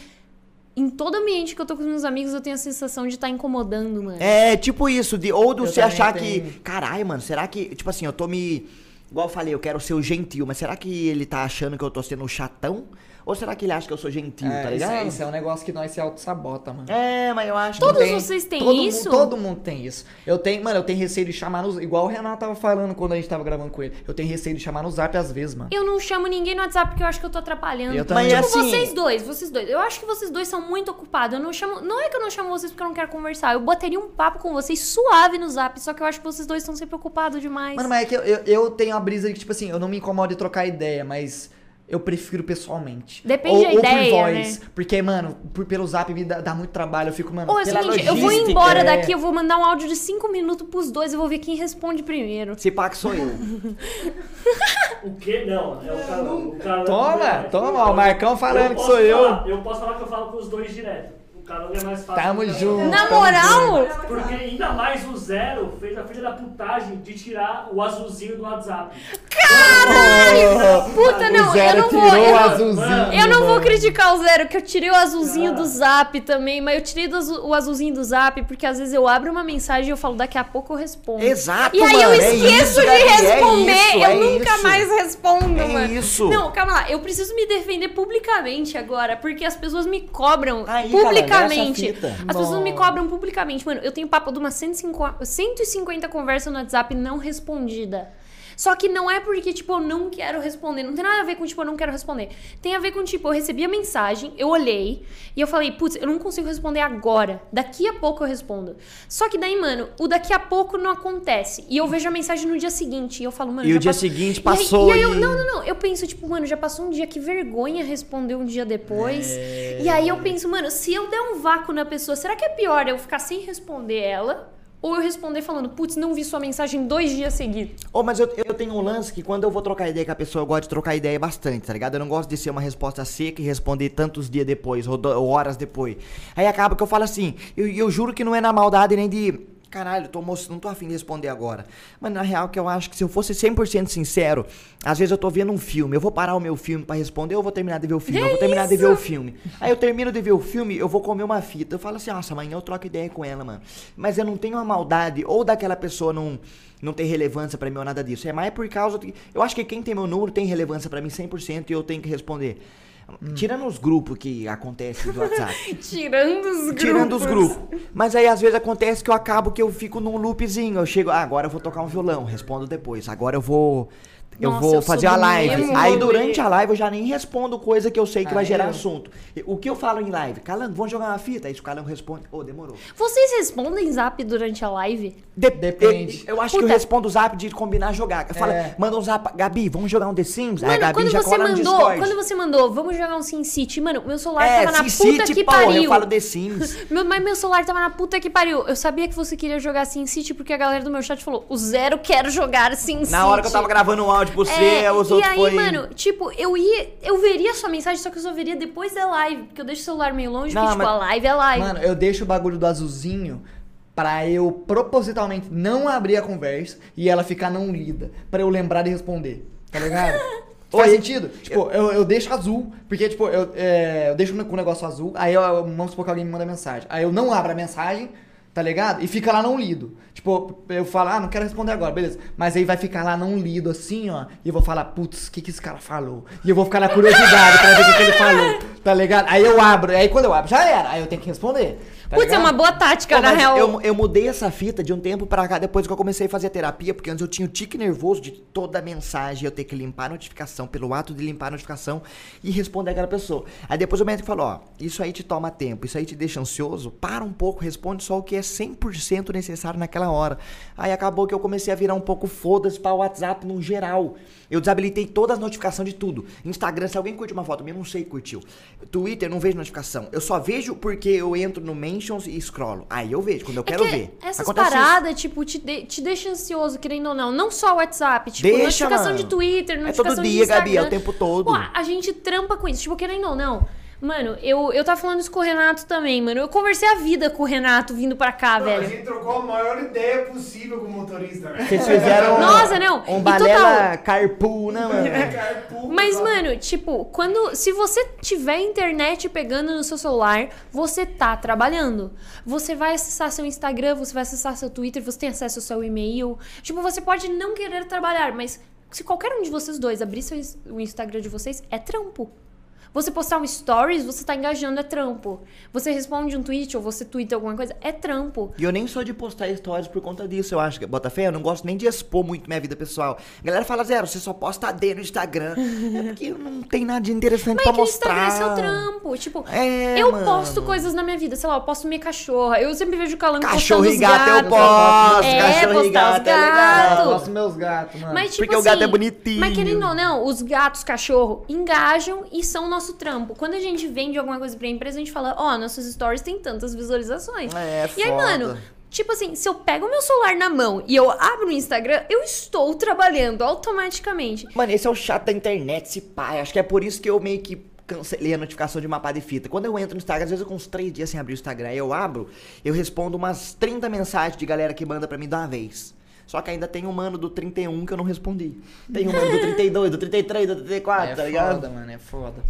em todo ambiente que eu tô com os meus amigos, eu tenho a sensação de estar incomodando, mano. É tipo isso, de, ou de Eu você achar tenho. que. Caralho, mano, será que. Tipo assim, eu tô me. Igual eu falei, eu quero ser o gentil, mas será que ele tá achando que eu tô sendo o chatão? Ou será que ele acha que eu sou gentil, tá isso, ligado? é, isso é um negócio que nós se auto-sabota, mano. É, mas eu acho Todos que. Tem- vocês têm todo isso? todo mundo tem isso. Eu tenho, mano, eu tenho receio de chamar no Igual o Renato tava falando quando a gente tava gravando com ele. Eu tenho receio de chamar no zap às vezes, mano. Eu não chamo ninguém no WhatsApp porque eu acho que eu tô atrapalhando. Eu também. Tipo, Mas assim- vocês dois, vocês dois. Eu acho que vocês dois são muito ocupados. Eu não chamo. Não é que eu não chamo vocês porque eu não quero conversar. Eu bateria um papo com vocês suave no zap. Só que eu acho que vocês dois estão sempre ocupados demais. Mano, mas é que eu, eu, eu tenho a brisa de que, tipo assim, eu não me incomodo de trocar ideia, mas eu prefiro pessoalmente. Depende ou, da ou ideia, por voz. né? Porque, mano, por, pelo zap me dá, dá muito trabalho. Eu fico, mano. Ou é o pela seguinte, eu vou embora é. daqui, eu vou mandar um áudio de 5 minutos pros dois e vou ver quem responde primeiro. Se pá que sou eu. O quê? Não, é o cara. O cara Toma, toma, ó, o Marcão falando que posso sou eu. falar- Eu posso falar que eu falo com os dois direto. O cara é mais fácil. Tamo que- junto. Na moral, Porque ainda mais o Zero fez a filha da putagem de tirar o azulzinho do WhatsApp. Puta, não, o Zero eu não tirou vou. Eu o não, azulzinho. eu não vou criticar o Zero, que eu tirei o azulzinho do zap também, mas eu tirei do o azulzinho do zap porque às vezes eu abro uma mensagem e eu falo, daqui a pouco eu respondo. Exato, E aí mano, eu é esqueço isso, de é responder, isso, eu é nunca isso. mais respondo, É mano. isso. Não, calma lá, eu preciso me defender publicamente agora, porque as pessoas me cobram Aí, cara, publicamente. fita. As pessoas me cobram publicamente. Mano, eu tenho papo de umas 150, 150 conversas no WhatsApp não respondida. Só que não é porque, tipo, eu não quero responder. Não tem nada a ver com, tipo, eu não quero responder. Tem a ver com, tipo, eu recebi a mensagem, eu olhei e eu falei, putz, eu não consigo responder agora. Daqui a pouco eu respondo. Só que daí, mano, o daqui a pouco não acontece. E eu vejo a mensagem no dia seguinte. E eu falo, mano, E o dia passou- seguinte E aí- passou E aí, eu, não, não, não. Eu penso, tipo, mano, já passou um dia, que vergonha responder um dia depois. E aí eu penso, mano, se eu der um vácuo na pessoa, será que é pior eu ficar sem responder ela? Ou eu responder falando, putz, não vi sua mensagem dois dias seguidos? Ô, mas eu, eu tenho um lance que quando eu vou trocar ideia com a pessoa, eu gosto de trocar ideia bastante, tá ligado? Eu não gosto de ser uma resposta seca e responder tantos dias depois, ou, do- ou horas depois. Aí acaba que eu falo assim, eu, eu juro que não é na maldade nem de. Caralho, tô moço, não tô afim de responder agora. Mas na real que eu acho que se eu fosse 100% sincero, às vezes eu tô vendo um filme, eu vou parar o meu filme pra responder ou eu vou terminar de ver o filme? eu vou terminar de ver o filme. Aí eu termino de ver o filme, eu vou comer uma fita. Eu falo assim, nossa, amanhã eu troco ideia com ela, mano. Mas eu não tenho uma maldade ou daquela pessoa não não tem relevância pra mim ou nada disso. É mais por causa de, eu acho que quem tem meu número tem relevância pra mim 100% e eu tenho que responder. Tirando os grupos que acontecem do WhatsApp. Tirando os grupos. Tirando os grupos. Mas aí às vezes acontece que eu acabo que eu fico num loopzinho. Eu chego, ah, agora eu vou tocar um violão, respondo depois. Agora eu vou. Eu Nossa, vou eu fazer a live. mesmo Aí durante a live eu já nem respondo coisa que eu sei que vai Ah, gerar eu? assunto. O que eu falo em live? Calango, vamos jogar uma fita? Aí o Calango responde, ô, demorou. Vocês respondem zap durante a live? De- Depende. Eu, eu acho que eu Puta. respondo o zap de combinar jogar. Fala, É. manda um zap, Gabi, vamos jogar um The Sims? aí a Mano, Gabi quando já você mandou, quando você mandou, vamos jogar um Sin City, mano, meu celular É, tava na Sin puta City, que porra, pariu. eu falo The Sims. Meu, mas meu celular tava na puta que pariu. Eu sabia que você queria jogar Sin City porque a galera do meu chat falou: o Zero quer jogar Sin City. Na hora que eu tava gravando um áudio pra você, É, os e outros aí, foi... mano, tipo, eu ia. Eu veria sua mensagem, só que eu só veria depois da live. Porque eu deixo o celular meio longe, Não, porque, tipo, mas- a live é live. Mano, eu deixo o bagulho do azulzinho pra eu propositalmente não abrir a conversa e ela ficar não lida. Pra eu lembrar de responder. Tá ligado? Faz Oi. sentido? Tipo, eu, eu deixo azul, porque, tipo, eu, é, eu deixo com o negócio azul, aí eu, eu- vamos supor que alguém me manda mensagem. Aí eu não abro a mensagem, tá ligado? E fica lá não lido. Tipo, eu falo, ah, não quero responder agora, beleza. Mas aí vai ficar lá não lido assim, ó. E eu vou falar, putz, o que, que esse cara falou? E eu vou ficar na curiosidade pra ver o que, que ele falou, tá ligado? Aí eu abro, aí quando eu abro, já era. Aí eu tenho que responder. Tá Putz, é ligado? uma boa tática, Pô, na real. Eu, eu mudei essa fita de um tempo pra cá, depois que eu comecei a fazer terapia, porque antes eu tinha o tique nervoso de toda mensagem eu ter que limpar a notificação, pelo ato de limpar a notificação e responder aquela pessoa. Aí depois o médico falou, ó, isso aí te toma tempo, isso aí te deixa ansioso, para um pouco, responde só o que é 100% necessário naquela hora. Aí acabou que eu comecei a virar um pouco foda-se pra WhatsApp no geral. Eu desabilitei todas as notificações de tudo. Instagram, se alguém curte uma foto minha, eu não sei que curtiu. Twitter, não vejo notificação. Eu só vejo porque eu entro no Mentions e scrollo. Aí eu vejo, quando eu É quero que ver. Essas Acontece isso. paradas, tipo, te, de- te deixa ansioso, querendo ou não. Não só o WhatsApp, tipo, Deixa, notificação mano. de Twitter, É notificação todo de dia, Instagram. Gabi, é o tempo todo. Pô, a gente trampa com isso. Tipo, querendo ou não. Mano, eu, eu tava falando isso com o Renato também, mano. Eu conversei a vida com o Renato vindo pra cá, Não, a velho. gente trocou a maior ideia possível com o motorista, velho. Vocês fizeram Nossa, não. um balela carpool, né, mano? Carpool, Mas, total. mano, tipo, quando. Se você tiver internet pegando no seu celular, você tá trabalhando. Você vai acessar seu Instagram, você vai acessar seu Twitter, você tem acesso ao seu e-mail. Tipo, você pode não querer trabalhar, mas se qualquer um de vocês dois abrir seu, o Instagram de vocês, é trampo. Você postar um stories, você tá engajando, é trampo. Você responde um tweet ou você twitta alguma coisa, é trampo. E eu nem sou de postar stories por conta disso, eu acho. que Botafé, eu não gosto nem de expor muito minha vida pessoal. A galera fala, Zero, você só posta AD no Instagram. é porque não tem nada de interessante Mas pra é que no Instagram mostrar. é seu trampo. Tipo, É, eu mano. posto coisas na minha vida. Sei lá, eu posto minha cachorra. Eu sempre vejo o Calango Cachorro postando e os gato eu posto. É, cachorro e gato é Eu legal. gosto dos meus gatos, mano. Mas, tipo Porque o assim, gato é bonitinho. Mas querendo ou não, os gatos, cachorro, engajam e são nosso trampo. Quando a gente vende alguma coisa pra empresa, a gente fala, ó, nossos stories têm tantas visualizações. É, e aí, foda. mano, tipo assim, se eu pego o meu celular na mão e eu abro o Instagram, eu estou trabalhando automaticamente. Mano, esse é o chato da internet, esse pai. Acho que é por isso que eu meio que cancelei a notificação de mapa de fita. Quando eu entro no Instagram, às vezes eu com uns três dias sem abrir o Instagram, aí eu abro, eu respondo umas 30 mensagens de galera que manda pra mim de uma vez. Só que ainda tem um mano do 31 que eu não respondi. Tem um mano do 32, do 33, do 34, é tá ligado? foda, mano, é foda.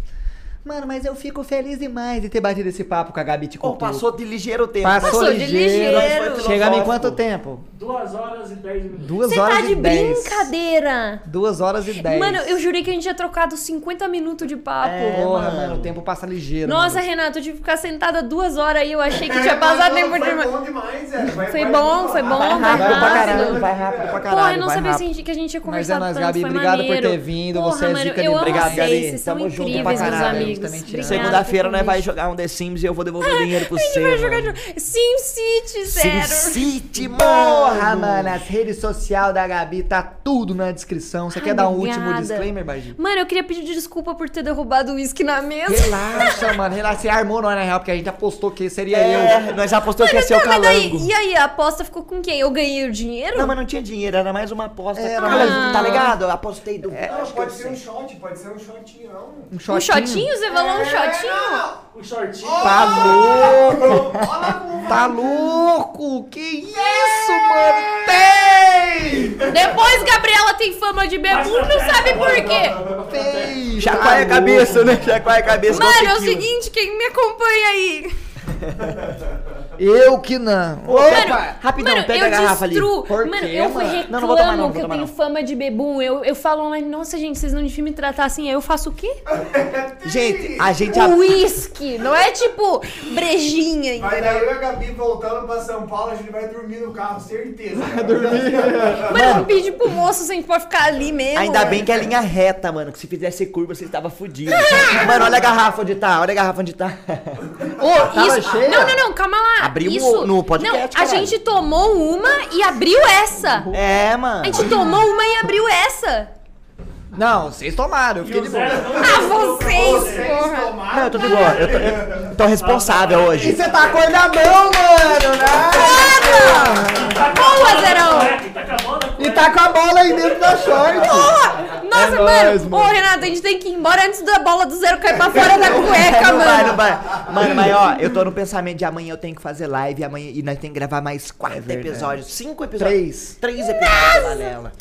Mano, mas eu fico feliz demais de ter batido esse papo com a Gabi te Pô, contou. passou de ligeiro o tempo. Passou, Passou de ligeiro. Chegamos em quanto tempo? Duas horas e dez minutos. Duas Você horas tá e de dez. brincadeira. Duas horas e dez. Mano, eu jurei que a gente tinha trocado 50 minutos de papo. É, Porra, mano. mano, o tempo passa ligeiro. Nossa, mano. Renato, eu tive que ficar sentada duas horas aí, eu achei que É, tinha passado tempo. Foi bom demais, é. Vai- Foi vai bom, foi bom, rápido. vai Vai pra rápido. caralho, vai rápido pra caralho. Porra, eu não vai sabia rápido. assim, que a gente tinha Mas é nóis, tanto, Gabi, obrigado por ter vindo, você é mano, zica eu de amo Obrigado, vocês, Gabi. vocês são Tamo junto incríveis, meus amigos. Gente também Segunda-feira nós vai convite. jogar um The Sims e eu vou devolver o dinheiro pro você. vai jogar Sim City, Sim zero. City, mano. Porra, mano, as redes sociais da Gabi tá tudo na descrição. Você Ai, quer dar um último disclaimer, Bagi? Mano, eu queria pedir desculpa por ter derrubado o uísque na mesa. Relaxa, mano, relaxa. Você armou nós, na real, porque a gente apostou que seria É, eu. nós já apostou que ia ser o Tá, mas daí, calango. e aí, a aposta ficou com quem? Eu ganhei o dinheiro? Não, mas não tinha dinheiro, era mais uma aposta. É, Tá- mas- Tá ligado? Eu apostei do. Não, pode ser um shot, pode ser um shotinho, não. Um um shotinho. shotinho? Você falou um É, shotinho? não. O shortinho. Tá louco! Tá louco? Que isso, mano? Tem! Depois Gabriela tem fama de bebum, não sabe por quê. Tem! Chacoalha a Tá cabeça, né? Chacoalha a cabeça. Mano, é o seguinte, quem me acompanha aí? Eu que não. Opa! Rapidão, mano, pega a garrafa ali. Por Mano, quê, eu mano? reclamo Não, não vou tomar não, vou que eu tenho não. fama de bebum. Eu, eu falo online, nossa, gente, vocês não deviam me tratar assim. Aí eu faço o quê? Gente, a gente... Uísque. Não é tipo brejinha, Vai entendeu? daí eu e a Gabi voltando pra São Paulo, a gente vai dormir no carro, certeza. Vai dormir. Mano, eu pedi pro moço se a gente pode ficar ali mesmo. Ainda mano. bem que é linha reta, mano. Que se fizesse curva, você tava fudido. mano, olha a garrafa onde tá. Olha a garrafa onde tá. Ô, Tava isso... cheia? Não, não, não, calma lá. Abriu isso... no- podcast, Não, a caralho. gente tomou uma e abriu essa. é, mano. A gente tomou uma e abriu essa. Não, vocês tomaram, eu E fiquei de boa. Ah, vocês, Vocês porra. tomaram. Não, eu tô de boa. Eu tô, eu tô responsável E hoje. você tá com a na mão, mano, né? Boa, Zerão. Tá com a bola com E tá com a bola aí dentro da short. Nossa, É mano. nóis, Ô, mano. Renato, a gente tem que ir embora antes da bola do zero cair pra fora da cueca, não vai, mano. não vai. Mano, mas ó, eu tô no pensamento de amanhã eu tenho que fazer live amanhã, e nós temos que gravar mais quatro verdade. episódios. Cinco episódios. Três. Três episódios da Lela.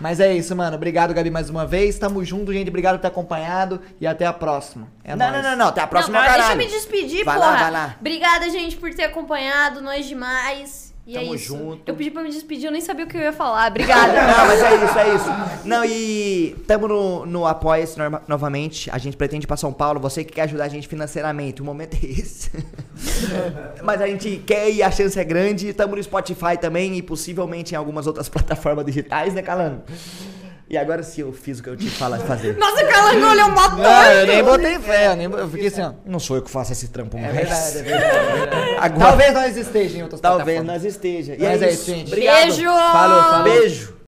Mas é isso, mano. Obrigado, Gabi, mais uma vez. Tamo junto, gente. Obrigado por ter acompanhado. E até a próxima. É não, nóis. não, não, não. Até a próxima, não, caralho. deixa eu me despedir, Vai porra. lá, vai lá. Obrigada, gente, por ter acompanhado. Nós demais. E Tamo é junto. Eu pedi pra me despedir, eu nem sabia o que eu ia falar. Obrigada. Não, mas é isso, é isso. Não, e tamo no, no Apoia-se norma- novamente. A gente pretende ir pra São Paulo. Você que quer ajudar a gente financeiramente, o momento é esse. mas a gente quer e a chance é grande. Tamo no Spotify também e possivelmente em algumas outras plataformas digitais, né, Calango? E agora sim eu fiz o que eu te falo fazer. Nossa, Calango olhou mó Não, eu nem botei fé. Eu, nem... eu fiquei assim, ó. Não sou eu que faço esse trampo, É mas- verdade, é verdade. É verdade. Agora, Talvez nós estejamos em outras talvez plataformas. nós esteja. E Mas é é isso, isso, gente. Obrigado. Beijo. Falou, falou. Beijo.